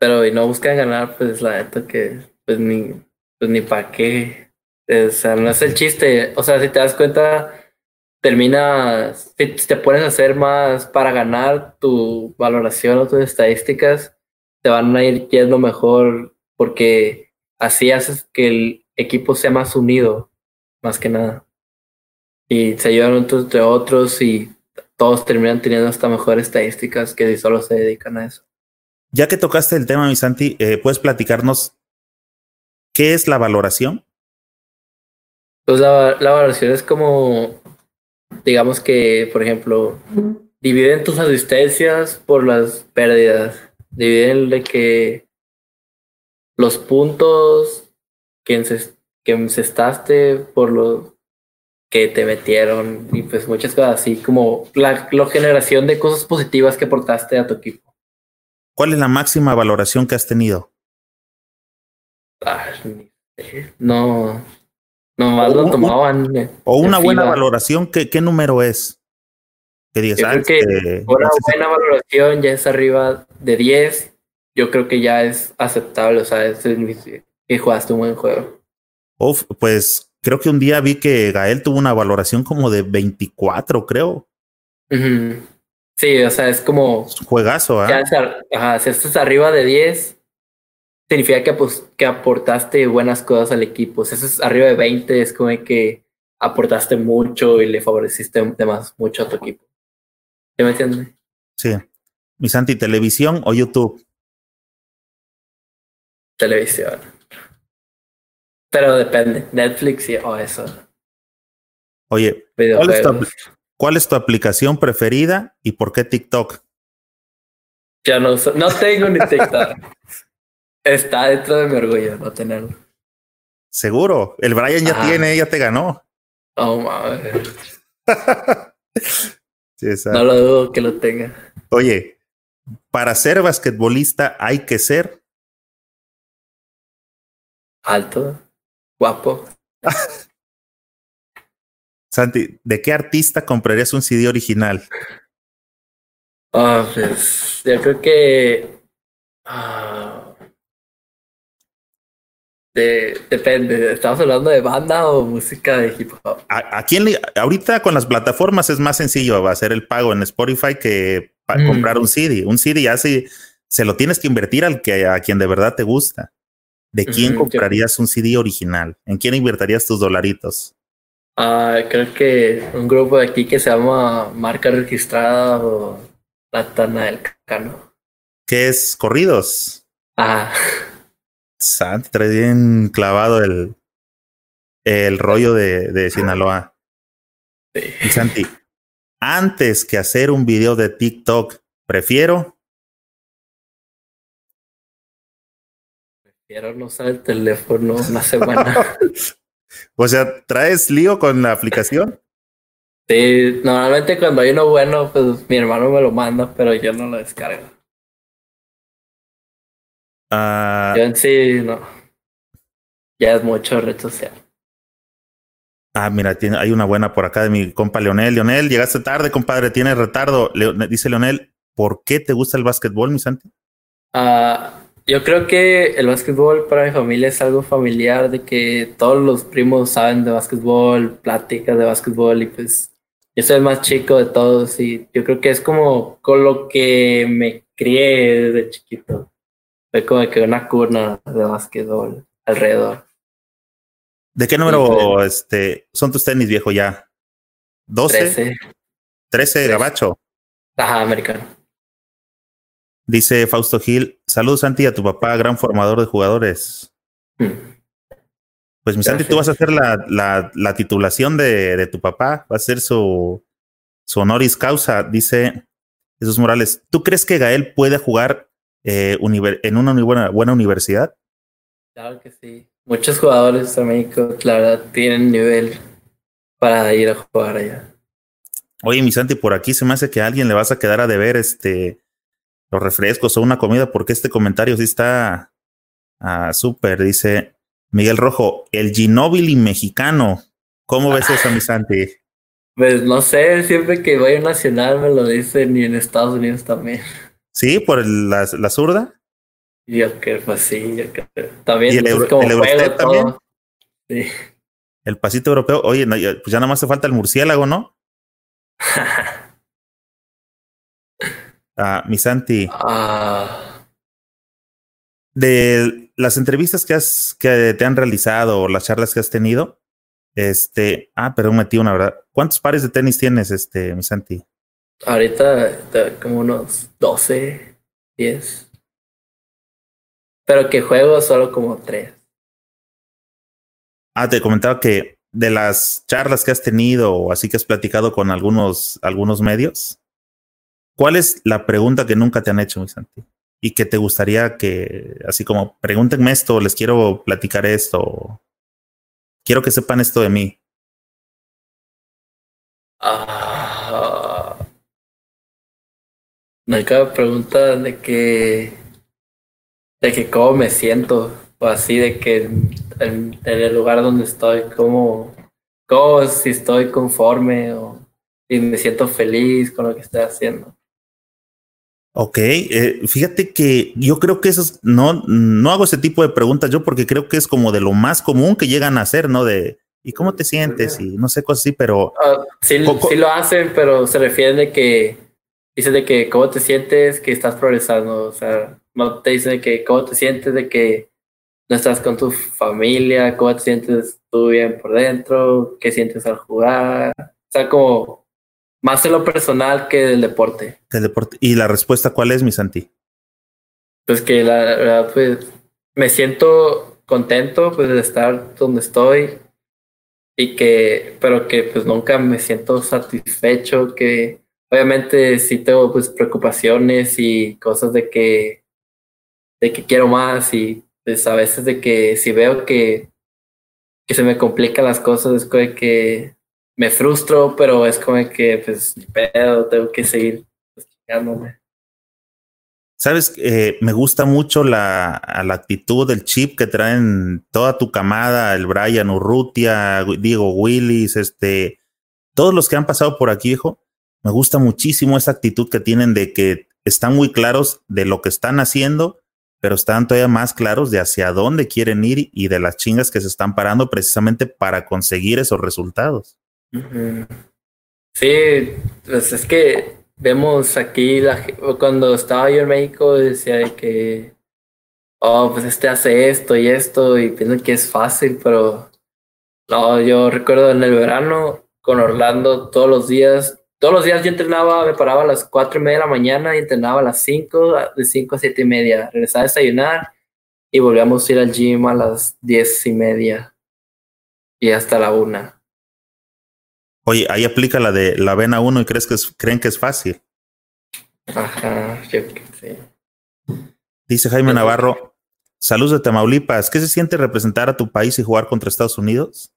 pero y no buscan ganar, pues la neta que pues ni, pues ni para qué. O sea, no es el chiste. O sea, si te das cuenta, terminas, si te pones a hacer más para ganar tu valoración o tus estadísticas, te van a ir yendo mejor porque así haces que el equipo sea más unido, más que nada. Y se ayudan unos entre otros y todos terminan teniendo hasta mejores estadísticas que si solo se dedican a eso. Ya que tocaste el tema, mi Santi, eh, ¿puedes platicarnos qué es la valoración? Pues la, la valoración es como, digamos que, por ejemplo, dividen tus asistencias por las pérdidas. Dividen de que los puntos que, ences- que encestaste por los que te metieron y pues muchas cosas así como la, la generación de cosas positivas que aportaste a tu equipo. ¿Cuál es la máxima valoración que has tenido? No, nomás lo un- tomaban. O una en buena FIBA. valoración, ¿qué, qué número es? Que digas, Yo ah, creo que este, Una este- buena valoración ya es arriba de 10. Yo creo que ya es aceptable. O sea, es que jugaste un buen juego. Uf, pues creo que un día vi que Gael tuvo una valoración como de 24, creo. Sí, o sea, es como. Es un Juegazo, ¿ah? ya es ajá, si estás arriba de 10, significa que, pues, que aportaste buenas cosas al equipo. Si estás arriba de 20, es como que aportaste mucho y le favoreciste mucho a tu equipo. ¿Sí me entiendes? Sí. Mi Santi, televisión o YouTube. Televisión. Pero depende. Netflix y o eso. Oye, ¿cuál es, tu, cuál es tu aplicación preferida y por qué TikTok? Ya no uso- no tengo ni TikTok. Está dentro de mi orgullo no tenerlo. Seguro, el Brian ya Ajá. tiene, ya te ganó. Oh, mames. Sí, No lo dudo que lo tenga. Oye, para ser basquetbolista hay que ser. Alto, guapo. Santi, ¿de qué artista comprarías un CD original? Ah, pues, yo creo que Ah, de- depende, ¿estamos hablando de banda o música de hip hop? ¿A, a quién le- ahorita con las plataformas es más sencillo hacer el pago en Spotify que Mm. comprar un CD. Un CD ya se, se lo tienes que invertir al que a quien de verdad te gusta. ¿De quién comprarías un CD original? ¿En quién invertirías tus dolaritos? Ah, creo que un grupo de aquí que se llama Marca Registrada o La Tana del Cano. ¿Qué es corridos? Ah, Santi, trae bien clavado el, el rollo de, de Sinaloa. sí. Y Santi, antes que hacer un video de TikTok, prefiero Prefiero no usar el teléfono una semana. O sea, ¿traes lío con la aplicación? Sí, normalmente cuando hay uno bueno, pues mi hermano me lo manda, pero yo no lo descargo. Ah, Yo en sí, no. Ya es mucho red social. ah, mira, tiene, hay una buena por acá de mi compa Leonel. Leonel, llegaste tarde, compadre, tienes retardo. Leo- dice Leonel, ¿por qué te gusta el básquetbol, mi Santi? Ah, yo creo que el básquetbol para mi familia es algo familiar, de que todos los primos saben de básquetbol, pláticas de básquetbol y pues yo soy el más chico de todos y yo creo que es como con lo que me crié desde chiquito. Fue como que una cuna de básquetbol alrededor. ¿De qué número Sí, este, son tus tenis, viejo, ya? ¿12? 13. 13, gabacho. Ajá, americano. Dice Fausto Gil, saludos Santi a tu papá, gran formador de jugadores. Mm. Pues mi Santi, tú vas a hacer la, la, la titulación de, de tu papá, va a ser su, su honoris causa, dice Jesús Morales. ¿Tú crees que Gael puede jugar eh, univer- en una buena, buena universidad? Claro que sí. Muchos jugadores de México, la verdad, tienen nivel para ir a jugar allá. Oye, mi Santi, por aquí se me hace que a alguien le vas a quedar a deber este los refrescos o una comida, porque este comentario sí está ah, súper. Dice Miguel Rojo, el Ginóbili mexicano. ¿Cómo ves eso, mi Santi? Pues no sé, siempre que voy a nacional me lo dicen y en Estados Unidos también. ¿Sí? ¿Por la, la zurda? Yo que pues sí, yo que también ¿Y el pues, Euro- es como el juego también? todo. Sí. El pasito europeo. Oye, no, pues ya nada más te falta el murciélago, ¿no? Ah, mi Santi, Ah, de las entrevistas que has que te han realizado o las charlas que has tenido, este, ah, perdón, metí una verdad. ¿Cuántos pares de tenis tienes, este, mi Santi? ahorita como unos 12, 10. Pero que juego solo como 3. Ah, te comentaba que de las charlas que has tenido o así que has platicado con algunos, algunos medios, ¿cuál es la pregunta que nunca te han hecho, mi Santi? Y que te gustaría que, así como, pregúntenme esto, les quiero platicar esto, quiero que sepan esto de mí. Ah, me acaba pregunta de que de que cómo me siento o así de que en, el lugar donde estoy cómo cómo si estoy conforme o si me siento feliz con lo que estoy haciendo. Ok, eh, fíjate que yo creo que eso es- no, no hago ese tipo de preguntas yo porque creo que es como de lo más común que llegan a hacer, ¿no? De, ¿y cómo te sientes? Y no sé, cosas así, pero sí, Poco- sí lo hacen, pero se refieren de que dicen de que cómo te sientes que estás progresando, o sea, no te dicen de que cómo te sientes de que no estás con tu familia, cómo te sientes tú bien por dentro, qué sientes al jugar, o sea, como más en lo personal que del deporte. el deporte. ¿Y la respuesta cuál es, mi Santi? Pues que la verdad, pues me siento contento pues de estar donde estoy y que, pero que pues nunca me siento satisfecho, que obviamente sí tengo pues preocupaciones y cosas de que, de que quiero más y pues a veces de que si veo que, que se me complican las cosas es que me frustro, pero es como que pues pedo, tengo que seguir chingándome. Sabes, eh, me gusta mucho la, la actitud, el chip que traen toda tu camada, el Brian Urrutia, Diego Willis, este, todos los que han pasado por aquí, hijo. Me gusta muchísimo esa actitud que tienen de que están muy claros de lo que están haciendo pero están todavía más claros de hacia dónde quieren ir y de las chingas que se están parando precisamente para conseguir esos resultados. Sí, pues es que vemos aquí, cuando estaba yo en México, decía que, oh, pues este hace esto y esto, y pienso que es fácil, pero no, yo recuerdo en el verano con Orlando todos los días, todos los días yo entrenaba, me paraba a las cuatro y media de la mañana y entrenaba a las cinco, de cinco a siete y media, regresaba a desayunar y volvíamos a ir al gym a las diez y media y hasta la una. Oye, ahí aplica la de la vena 1 y crees que creen que es fácil. Ajá, yo que sí. Dice Jaime Navarro, saludos de Tamaulipas. ¿Qué se siente representar a tu país y jugar contra Estados Unidos?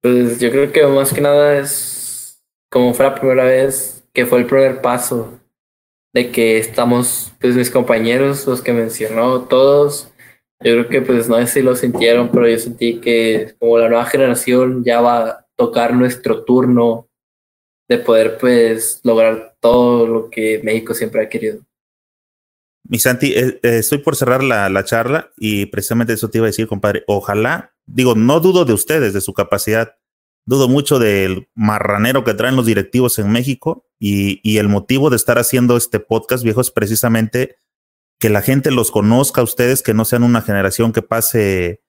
Pues yo creo que más que nada es como fue la primera vez que fue el primer paso de que estamos, pues mis compañeros, los que mencionó, todos, yo creo que pues no sé si lo sintieron, pero yo sentí que como la nueva generación ya va tocar nuestro turno de poder pues lograr todo lo que México siempre ha querido. Mi Santi, eh, eh, estoy por cerrar la, la, charla y precisamente eso te iba a decir, compadre. Ojalá, digo, no dudo de ustedes, de su capacidad, dudo mucho del marranero que traen los directivos en México y, y el motivo de estar haciendo este podcast, viejo, es precisamente que la gente los conozca a ustedes, que no sean una generación que pase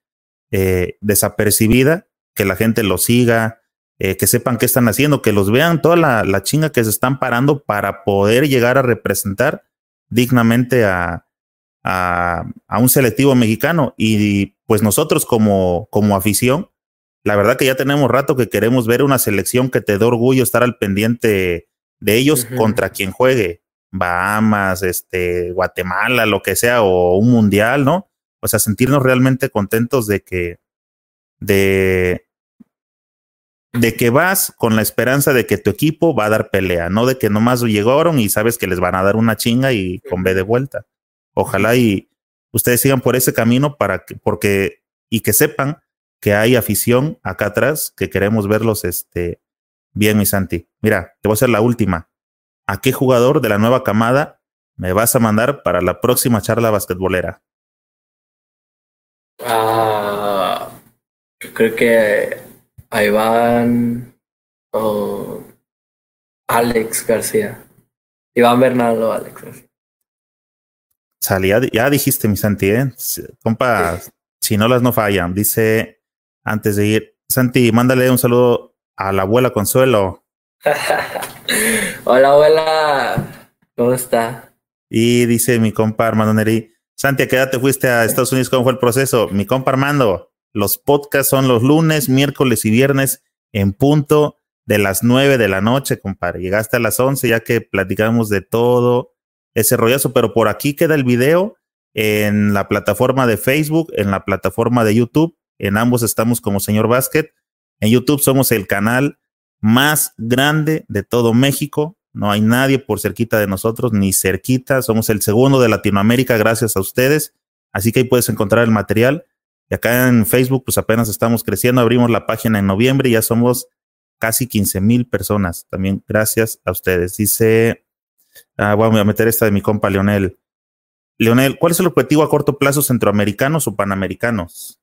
eh, desapercibida que la gente los siga, eh, que sepan qué están haciendo, que los vean toda la, la, chinga que se están parando para poder llegar a representar dignamente a, a, a, un selectivo mexicano. Y pues nosotros como, como afición, la verdad que ya tenemos rato que queremos ver una selección que te dé orgullo estar al pendiente de ellos uh -huh. contra quien juegue. Bahamas, este, Guatemala, lo que sea, o un mundial, ¿no? O sea, sentirnos realmente contentos de que, de, de que vas con la esperanza de que tu equipo va a dar pelea, no de que nomás llegaron y sabes que les van a dar una chinga y con B de vuelta. Ojalá y ustedes sigan por ese camino para que, porque, y que sepan que hay afición acá atrás, que queremos verlos este, bien, mi Santi. Mira, te voy a hacer la última. ¿A qué jugador de la nueva camada me vas a mandar para la próxima charla basquetbolera? Ah, yo creo que a Iván o Alex García. Iván Bernardo, Alex García. Salía, ya dijiste, mi Santi, ¿eh? Compa, sí. chinolas no fallan. Dice, antes de ir, Santi, mándale un saludo a la abuela Consuelo. Hola, abuela. ¿Cómo está? Y dice mi compa Armando Neri, Santi, ¿a qué edad te fuiste a Estados Unidos? ¿Cómo fue el proceso? Mi compa Armando, los podcasts son los lunes, miércoles y viernes en punto de las nueve de la noche, compadre. Llegaste a las once ya que platicamos de todo ese rollazo, pero por aquí queda el video en la plataforma de Facebook, en la plataforma de YouTube. En ambos estamos como Señor Basket. En YouTube somos el canal más grande de todo México. No hay nadie por cerquita de nosotros, ni cerquita. Somos el segundo de Latinoamérica gracias a ustedes. Así que ahí puedes encontrar el material. Y acá en Facebook, pues apenas estamos creciendo. Abrimos la página en noviembre y ya somos casi 15 mil personas. También gracias a ustedes. Dice, ah, voy a meter esta de mi compa Leonel. Leonel, ¿cuál es el objetivo a corto plazo centroamericanos o panamericanos?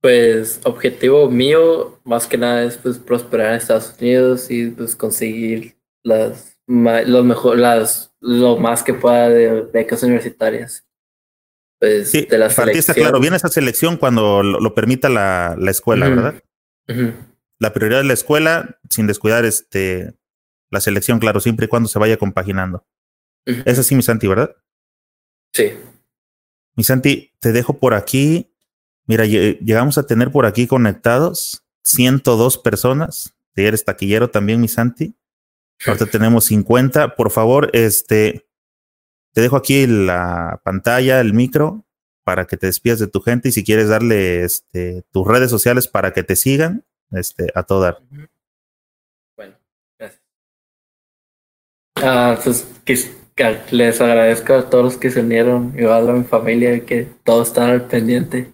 Pues objetivo mío, más que nada, es pues prosperar en Estados Unidos y pues conseguir las, lo mejor, las, lo más que pueda de becas universitarias pues, sí, de la para ti está claro, viene esa selección cuando lo, lo permita la, la escuela. ¿verdad? La prioridad de la escuela, sin descuidar este la selección, claro, siempre y cuando se vaya compaginando. Ujú. Es así, mi Santi, ¿verdad? Sí. Mi Santi, te dejo por aquí. Mira, lle- llegamos a tener por aquí conectados 102 personas. Eres taquillero también, mi Santi. Ahorita tenemos 50. Por favor, este, te dejo aquí la pantalla, el micro, para que te despidas de tu gente y si quieres darle este, tus redes sociales para que te sigan, este, a todo dar. Bueno, gracias. Ah, pues que, que les agradezco a todos los que se unieron, igual a mi familia, que todos están al pendiente.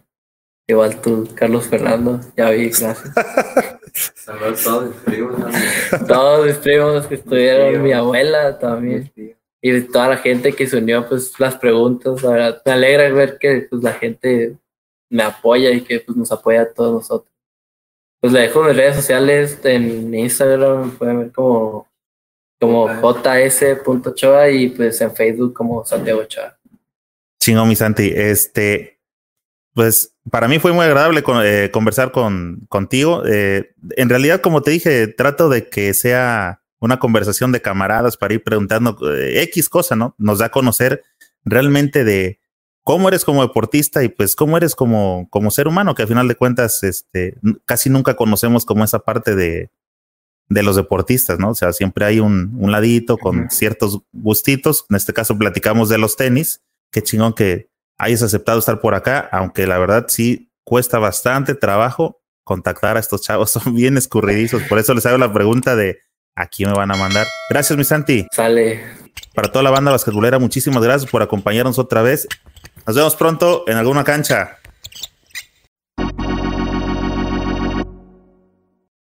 Igual tú, Carlos Fernando, ya vi, gracias. Saludos a todos mis primos. Todos mis primos que estuvieron, mi abuela también. Y toda la gente que se unió, pues las preguntas, la verdad, me alegra ver que pues, la gente me apoya y que pues, nos apoya a todos nosotros. Pues le dejo mis redes sociales en Instagram, pueden ver como, como js.ochoa y pues en Facebook como Santiago Ochoa. Chingo, mi Santi. Este, pues para mí fue muy agradable eh, conversar con, contigo. Eh, en realidad, como te dije, trato de que sea una conversación de camaradas para ir preguntando eh, X cosa, ¿no? Nos da a conocer realmente de cómo eres como deportista y pues cómo eres como, como ser humano, que al final de cuentas, este, casi nunca conocemos como esa parte de, de los deportistas, ¿no? O sea, siempre hay un, un ladito con ciertos gustitos. En este caso platicamos de los tenis. Qué chingón que hayas aceptado estar por acá, aunque la verdad sí cuesta bastante trabajo contactar a estos chavos, son bien escurridizos. Por eso les hago la pregunta de aquí me van a mandar. Gracias, mi Santi. Sale. Para toda la banda basquetbolera, muchísimas gracias por acompañarnos otra vez. Nos vemos pronto en alguna cancha.